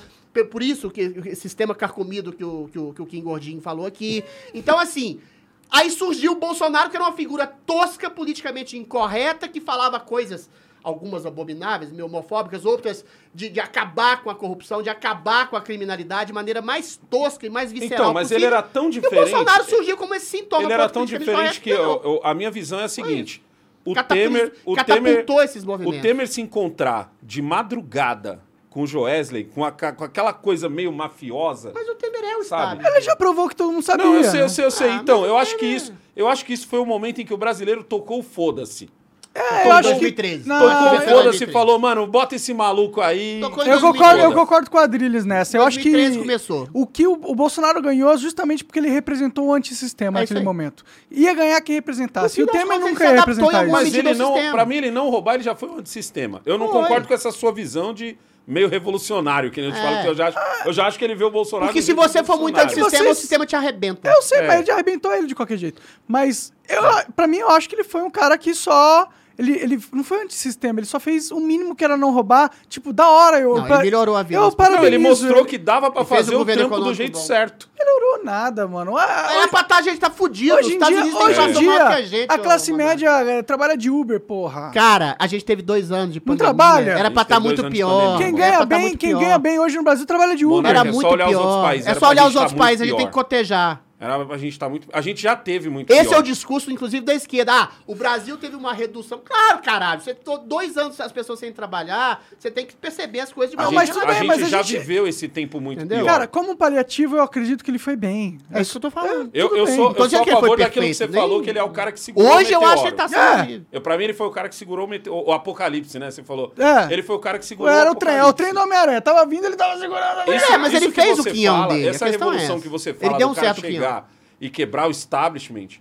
Por isso que esse sistema carcomido que o, que o, que o Kim Gordinho falou aqui. Então, assim, Aí surgiu o Bolsonaro, que era uma figura tosca, politicamente incorreta, que falava coisas, algumas abomináveis, meio homofóbicas, outras de, de acabar com a corrupção, de acabar com a criminalidade de maneira mais tosca e mais visceral Então, mas ele possível. era tão E o diferente. Bolsonaro surgiu como esse sintoma. Ele era tão diferente que correto, eu- eu- a minha visão é a seguinte: o Temer, o catapultou Temer, esses o movimentos. Temer se encontrar de madrugada com o Joesley, com, a- com aquela coisa meio mafiosa. Mas o Temer é o Sabe? Estado. Ele já provou que todo mundo sabia. Não, eu sei, eu sei, eu sei. Ah, então, eu o acho que isso, eu acho que isso foi o momento em que o brasileiro tocou o foda-se. É, eu acho que... 2013. Não, Tocou foda-se 2013. falou, mano, bota esse maluco aí. Eu 2013. concordo, eu concordo com o Adriles nessa. Eu acho que 2013 começou. o que o, o Bolsonaro ganhou justamente porque ele representou o antissistema É naquele momento. Ia ganhar quem representasse. E o Temer nunca ia representar isso. Mas ele não, pra mim, ele não roubar, ele já foi um antissistema. Eu não concordo com essa sua visão de meio revolucionário, que nem eu te É. falo, que eu já acho, eu já acho que ele vê o Bolsonaro. Porque se você for muito antissistema, Vocês- o sistema te arrebenta. Eu sei, É. mas ele arrebentou ele de qualquer jeito. Mas, eu, pra mim, eu acho que ele foi um cara que só... Ele, ele não foi antissistema, ele só fez o mínimo que era não roubar. Tipo, da hora. Eu, Não, ele melhorou a vida Eu. Não, ele mostrou que dava pra Ele fez fazer o governo trampo do jeito bom. certo. melhorou nada, mano. Ah, Era pra tá, a gente tá fudido. Os Hoje em Estados dia, hoje em que a dia gente. a classe média é, trabalha de Uber, porra. Cara, a gente teve dois anos de pandemia. trabalha. Era A pra estar teve muito pior. Quem ganha pra tá bem, muito quem pior. ganha bem hoje no Brasil trabalha de Uber. Monark, Era é só muito olhar os outros pior. países, É só pra olhar os tá outros muito países, a gente tem que cotejar. Era, a gente tá muito. A gente já teve muito Esse pior. é o discurso, inclusive, da esquerda. Ah, o Brasil teve uma redução. Claro, caralho. Você tô dois anos as pessoas sem trabalhar, você tem que perceber as coisas de A Não, maneira mas a gente mas a já gente- viveu esse tempo muito Entendeu? pior. Cara, como paliativo, eu acredito que ele foi bem. É isso que eu tô falando. eu, tudo eu bem. sou, eu dizendo sou a ele favor daquilo que você perfeito, falou, nem- que ele é o cara que segurou Hoje o eu acho que ele meteoro. tá É. sendo. Eu, pra mim, ele foi o cara que segurou o, mete- o- o apocalipse, né? Você falou. É. Ele foi o cara que segurou Era o o trem, é o apocalipse. trem do Homem-Aranha. Tava vindo, ele tava segurando a Isso- É, mas ele fez o quinhão dele, Essa é revolução que você Ele fala deu do um certo chegar e quebrar o establishment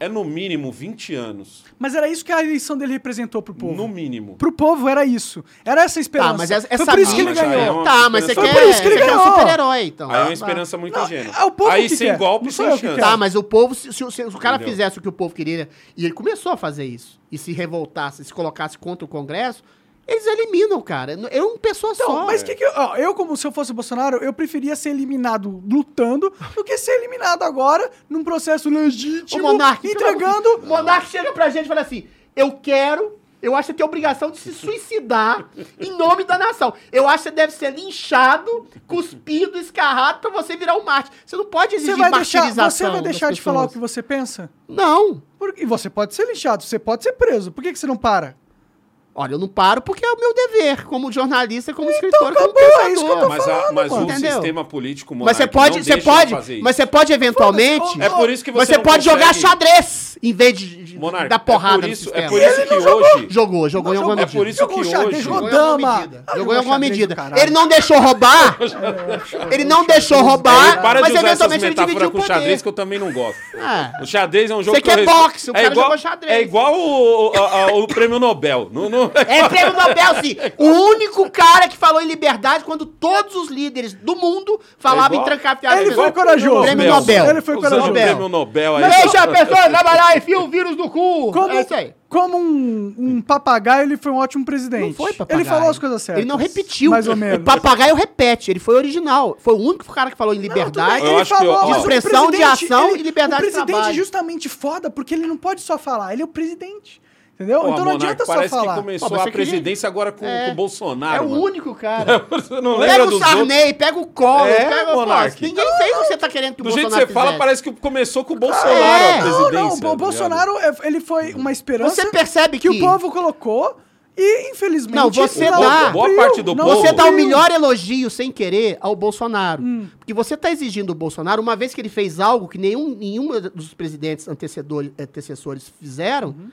é no mínimo 20 anos. Mas era isso que a eleição dele representou pro povo. No mínimo. Pro povo era isso. Era essa a esperança. Tá, mas essa, Foi essa por isso que ele mídia ganhou. é uma Tá, mas você esperança- quer, por isso que ele você quer um ganhou. super-herói, então. Aí é uma esperança muito Não, ingênua. é o povo Aí que sem quer. golpe, sem que chance. Tá, mas o povo, se, se- se o cara Entendeu? fizesse o que o povo queria, e ele começou a fazer isso, e se revoltasse, se colocasse contra o Congresso, eles eliminam, cara. É uma pessoa Então, só. mas que que eu, ó, eu, como se eu fosse o Bolsonaro, eu preferia ser eliminado lutando do que ser eliminado agora num processo O legítimo, Monark, entregando. O Monark chega pra gente e fala assim: eu quero. Eu acho que você tem a obrigação de se suicidar em nome da nação. Eu acho que você deve ser linchado, cuspido, escarrado pra você virar um Marte. Você não pode exigir Você vai deixar, você vai deixar de falar o que você pensa? Não. Por- e você pode ser linchado, você pode ser preso. Por que, que você não para? Olha, eu não paro porque é o meu dever, como jornalista, como Então, escritor, como é isso que eu tô pensador. Mas, a- falando, mas o. Entendeu? sistema político Mas você pode, não você pode, fazer isso. mas você pode eventualmente. É por isso que você, Você não pode consegue- jogar xadrez em vez de, de Monarca, dar porrada é por no isso, sistema. é por isso que hoje... Jogou, jogou em alguma É medida. por isso Jogou que xadrez, hoje... jogou Jogou em alguma dama. medida. Jogou em alguma medida. Ele não deixou roubar. *laughs* ele não deixou roubar, para mas de usar essas eventualmente ele dividiu o com poder. xadrez que eu também não gosto. É. O xadrez é um jogo Você que eu quer boxe, o cara igual, jogou xadrez. É igual o, o- o prêmio Nobel. Não, não- É prêmio Nobel, sim. O único cara que falou em liberdade quando todos os líderes do mundo falavam É em trancar fiado. Ele foi corajoso. Prêmio Nobel. Ele foi corajoso. o prêmio Nobel aí. Deixa a *laughs* pessoa trabalhar e enfia o vírus no cu. Como, É isso aí. como um, um papagaio, ele foi um ótimo presidente. Não foi papagaio. Ele falou as coisas certas. Ele não repetiu. Mais ou menos. O papagaio repete, ele foi original. Foi o único cara que falou em Não, liberdade. Eu ele falou, de o expressão, de presidente, ação ele- e liberdade O de presidente trabalho. é justamente foda porque ele não pode só falar, ele é o presidente. Entendeu? Pô, então não Monarca, adianta só parece falar. que começou Pô, a presidência agora com, É. com o Bolsonaro. É o mano. único cara. Você não Pega lembra o dos outros? Sarney, pega o Collor, É, pega o Monark. Pô, Ninguém fez o que você tá querendo que o Do jeito que Bolsonaro você fala, parece que começou com o Bolsonaro É. a Não, presidência. não, tá o? Bolsonaro, é- ele foi uma esperança Você percebe que que... o povo colocou E, infelizmente, Não, você não dá- boa parte do não povo- Você dá o melhor elogio sem querer ao Bolsonaro. Hum. Porque você está exigindo do Bolsonaro, uma vez que ele fez algo que nenhum, nenhum dos presidentes antecessores fizeram, Uhum.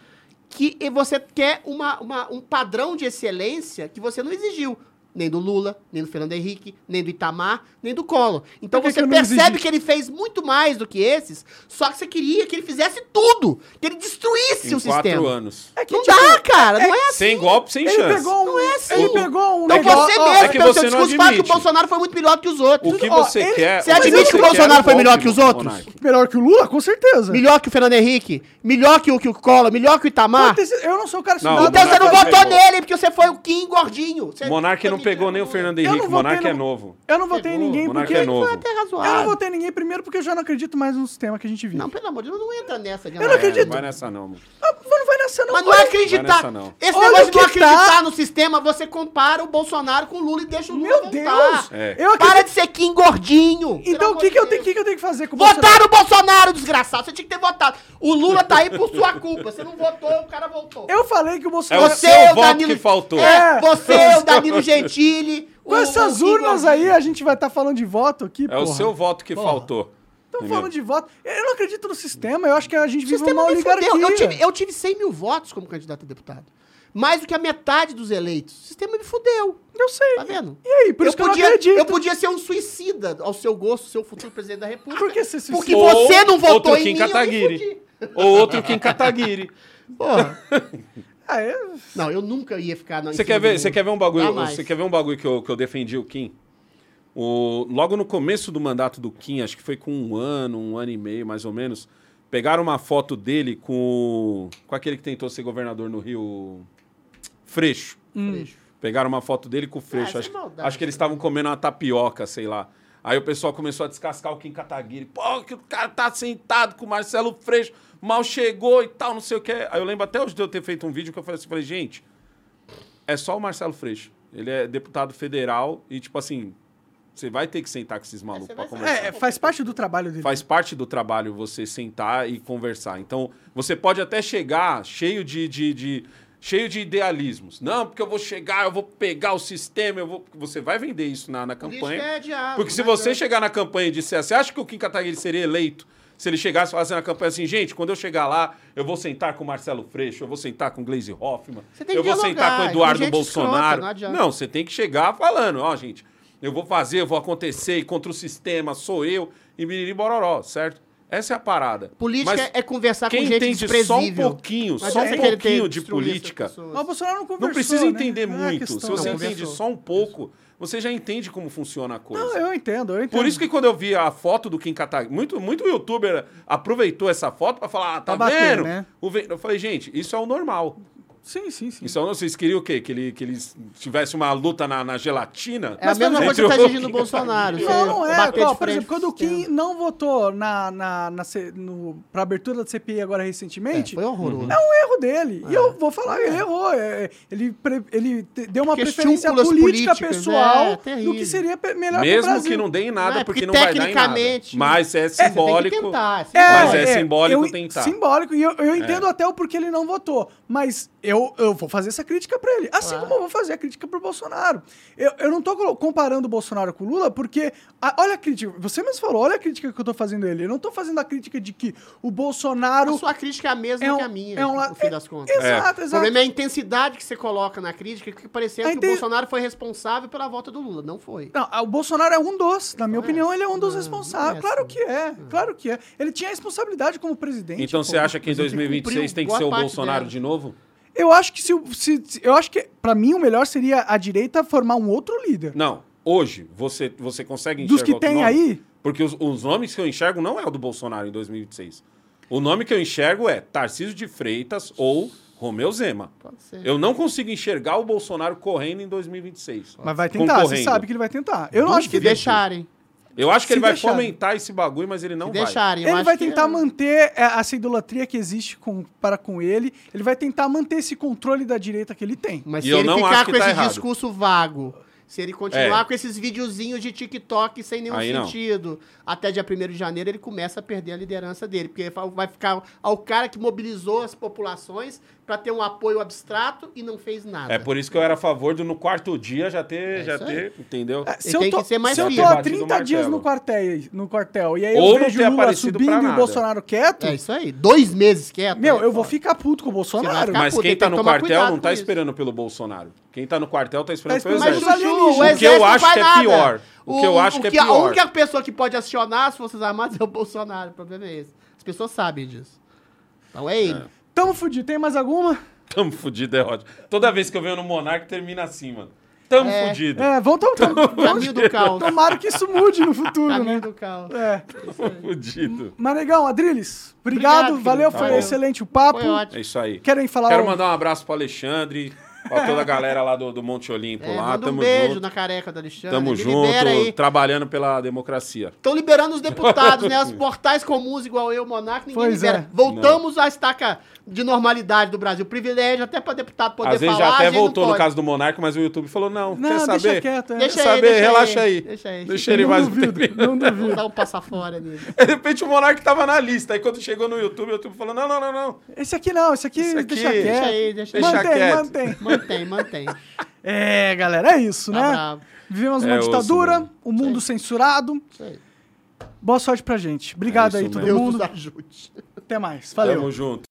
Que você quer uma, uma- um padrão de excelência que você não exigiu. Nem do Lula, nem do Fernando Henrique, nem do Itamar, nem do Collor. Então que que você não percebe que ele fez muito mais do que esses, só que você queria que ele fizesse tudo, que ele destruísse Em o quatro sistema. anos. É que, Não tipo, dá, cara, não é assim. Sem golpe, sem Ele chance. pegou um. Não é assim. Ele pegou um Então negócio- você mesmo, é que pelo você seu não discurso, fala que o. Bolsonaro foi muito melhor que os outros. O que você ele- quer... Você admite você que o Bolsonaro é foi melhor que os outros? Monark. Melhor que o Lula, com certeza. Melhor que o Fernando Henrique? Melhor que o, que o Collor? Melhor que o Itamar? Eu não sou o cara Não. Então você não Monarca votou nele, porque você foi o Kim gordinho. Você Monark não pegou nem o Fernando Henrique. Monark votei é no- novo. Eu não votei em Pegou. ninguém Monarca porque. é novo. Foi até Eu não razoável. votei em ninguém primeiro porque eu já não acredito mais no sistema que a gente vive. Não, pelo amor de Deus, não entra nessa. Eu não acredito. Não vai nessa não, mano. Ah, mas não vai nascer, não. Mas não é Olha, acreditar. Vai nessa, não. Esse Olha negócio de não o que tá- acreditar no sistema, você compara o Bolsonaro com o Lula e deixa o Lula Meu voltar. Deus! É. Eu Para acredito. de ser Kim gordinho. Então o que, que, eu tenho, o que, que eu tenho que fazer com o Votar no Bolsonaro, desgraçado. Você tinha que ter votado. O Lula tá aí por sua culpa. Você não votou, o cara voltou. Eu falei que o É Bolsonaro. o seu voto que faltou. É, É. você, o Danilo Gentili. Com o- essas urnas aí, a gente vai estar falando de voto aqui, É o seu voto que Porra. faltou. Estamos entendeu? falando de voto. Eu não acredito no sistema. Eu acho que a gente O vive sistema uma me oligarquia. Eu tive, eu tive 100 mil votos como candidato a deputado. Mais do que a metade dos eleitos. O sistema me fudeu. Eu sei. Tá vendo? E aí, por isso que eu não podia, acredito. eu podia ser um suicida ao seu gosto, seu futuro presidente da república. Por que você se Porque Ou você não votou outro em Kim mim, eu me Kataguiri. fudi. Ou outro Kim Kataguiri. Porra. *laughs* Ah, é? Não, eu nunca ia ficar... na- Você quer ver, você quer ver um bagulho, você quer ver um bagulho que eu, que eu defendi o Kim? O, logo no começo do mandato do Kim, acho que foi com um ano, um ano e meio, mais ou menos, pegaram uma foto dele com, com aquele que tentou ser governador no Rio, Freixo. Freixo. Pegaram uma foto dele com o Freixo. isso é acho, maldade, acho que eles isso estavam comendo uma tapioca, sei lá. Aí o pessoal começou a descascar o Kim Kataguiri. Pô, que o cara tá sentado com o Marcelo Freixo, mal chegou e tal, não sei o que. Aí eu lembro até hoje de eu ter feito um vídeo que eu falei assim, falei, gente, é só o Marcelo Freixo. Ele é deputado federal e, tipo assim, você vai ter que sentar com esses malucos você pra vai conversar. É, faz parte do trabalho dele. Faz parte do trabalho você sentar e conversar. Então, você pode até chegar cheio de, de, de- cheio de idealismos. Não, porque eu vou chegar, eu vou pegar o sistema, eu vou. Você vai vender isso na, na campanha. é diálogo, porque se não você chegar na campanha e disser, você acha que o Kim Kataguiri seria eleito? Se ele chegasse fazendo a campanha assim, gente, quando eu chegar lá, eu vou sentar com o Marcelo Freixo, eu vou sentar com o Glaze Hoffman, Você tem que eu vou dialogar, sentar com o Eduardo Bolsonaro. escrota, não não, você tem que chegar falando, ó, gente, eu vou fazer, eu vou acontecer, e contra o sistema, sou eu, e biriri bororó, certo? Essa é a parada. Política Mas é conversar quem com gente entende só um pouquinho, Não só um pouquinho de política. Mas o Bolsonaro não conversou, não precisa né? entender Não é muito. questão. Se você Não, entende conversou. só um pouco, você já entende como funciona a coisa. Não, eu entendo, eu entendo. Por isso que quando eu vi a foto do Kim Kataguiri, muito, muito youtuber aproveitou essa foto pra falar, ah, tá bater, vendo? né? O ve- Eu falei, gente, isso é o normal. Sim, sim, sim. Isso é o- vocês queriam o quê? Que, ele, que eles tivessem uma luta na, na gelatina? É a mesma coisa que você tá o exigindo o Bolsonaro. Não, não é. bater Ó, de por exemplo, quando o. Kim não votou na, na, na, no, pra abertura da CPI agora recentemente, É, foi horroroso. é um erro dele. E eu vou falar, ele errou. É, ele, pre- ele te- deu uma Porque preferência política pessoal é, do que seria melhor pro Mesmo Brasil. que não dê em nada, Não, é, porque, porque não vai dar em nada. tecnicamente- Mas é É, você tem que simbólico. tentar, é Mas simbólico. é simbólico eu- tentar. Simbólico, e eu, eu entendo até o porquê ele não votou. Mas eu, eu vou fazer essa crítica pra ele. Assim Claro. como eu vou fazer a crítica pro Bolsonaro. Eu, eu não tô colo- comparando o Bolsonaro com o Lula, porque. a- olha a crítica. Você mesmo falou, olha a crítica que eu tô fazendo a ele. Eu não tô fazendo a crítica de que o Bolsonaro. A sua crítica é a mesma É um- que a minha, é um no fim é- das contas. Exato, O exato. problema é a intensidade que você coloca na crítica, que parecendo A que inten- o Bolsonaro foi responsável pela volta do Lula. Não foi. Não, o Bolsonaro é um dos, na minha Não é opinião, ele é um dos não, responsáveis. não é claro assim. que é, claro que é. Ele tinha responsabilidade como presidente. Então pô. você acha que em Mas ele 2026 cumpriu tem que ser o Bolsonaro dela. de novo? Eu acho que se, o- se- se- eu acho que para mim o melhor seria a direita formar um outro líder. Não. Hoje, você, você consegue enxergar Dos que outro tem nome? aí? Porque os, os nomes que eu enxergo não é o do Bolsonaro em 2026. O nome que eu enxergo é Tarcísio de Freitas ou Romeu Zema. Pode ser. Eu não consigo enxergar o Bolsonaro correndo em 2026. Mas vai tentar, você sabe que ele vai tentar. Eu não acho que Se deixarem. Eu acho que Se ele vai deixarem. fomentar esse bagulho, mas ele não se vai. deixarem. ele vai que tentar é- manter é, essa idolatria que existe com, para com ele. Ele vai tentar manter esse controle da direita que ele tem. Mas E se eu ele não ficar com que tá esse errado. discurso vago, Se ele continuar É. com esses videozinhos de TikTok sem nenhum Aí não. sentido, até dia 1 de janeiro ele começa a perder a liderança dele. Porque vai ficar ao cara que mobilizou as populações pra ter um apoio abstrato e não fez nada. É por isso que eu era a favor do no quarto dia já ter, É já ter, entendeu? É, Se eu, tem tô, que ser mais se eu tô há Batido o 30 dias no quartel, no quartel e aí Ou eu vejo o Lula subindo e o. Bolsonaro quieto, É isso aí. Dois meses quieto. meu, é eu vou ficar puto com o Bolsonaro. Mas puta, quem tá que no quartel não tá esperando pelo Bolsonaro. Quem tá no quartel tá esperando Tá pelo exército. o que eu acho que é pior. O que eu acho que é A pior. única pessoa que pode acionar as Forças Armadas é o Bolsonaro. O problema é esse. As pessoas sabem disso. Então é ele. Tamo fudido. Tem mais alguma? Tamo fudido, é ótimo. Toda vez que eu venho no Monark, termina assim, mano. Tamo É. fudido. É, vamos, tamo, tamo, Caminho do caos. Tomara que isso mude no futuro, Caminho né? do caos. É. Fudido. Mas, negão, Adriles, obrigado, Obrigado, valeu, foi Valeu. excelente o papo. Foi ótimo. É isso aí. Querem falar Quero o- mandar um abraço pro Alexandre, pra toda a galera lá do, do Monte Olimpo É, lá. manda um Tamo beijo junto. na careca do Alexandre. Tamo junto, trabalhando pela democracia. Estão liberando os deputados, né? Os *laughs* portais comuns, igual eu, Monarca, ninguém Pois libera. é. Voltamos à estaca de normalidade do Brasil. Privilégio até pra deputado poder Às vezes falar. já a até gente não voltou no caso do Monarca, mas o YouTube falou: não, Não, quer deixa saber? quieto. é. Deixa Quer aí, saber? deixa Relaxa aí, aí. deixa aí. Deixa ele não mais um duvido, tempinho. não duvido. Vou dar um passa fora nele. *laughs* De repente o Monarca tava na lista. Aí quando chegou no YouTube, o YouTube falou: não, não, não, não. Esse aqui não, esse aqui, Esse aqui, deixa deixa quieto. Deixa aí, deixa aí. Deixa mantém, mantém. Mantém, mantém. É, galera, é isso, Tá né? bravo. Vivemos uma É ditadura, mano. o mundo censurado. Isso aí. Boa sorte pra gente. Obrigado É aí, todo mesmo. Mundo. Até mais. Valeu. Tamo junto.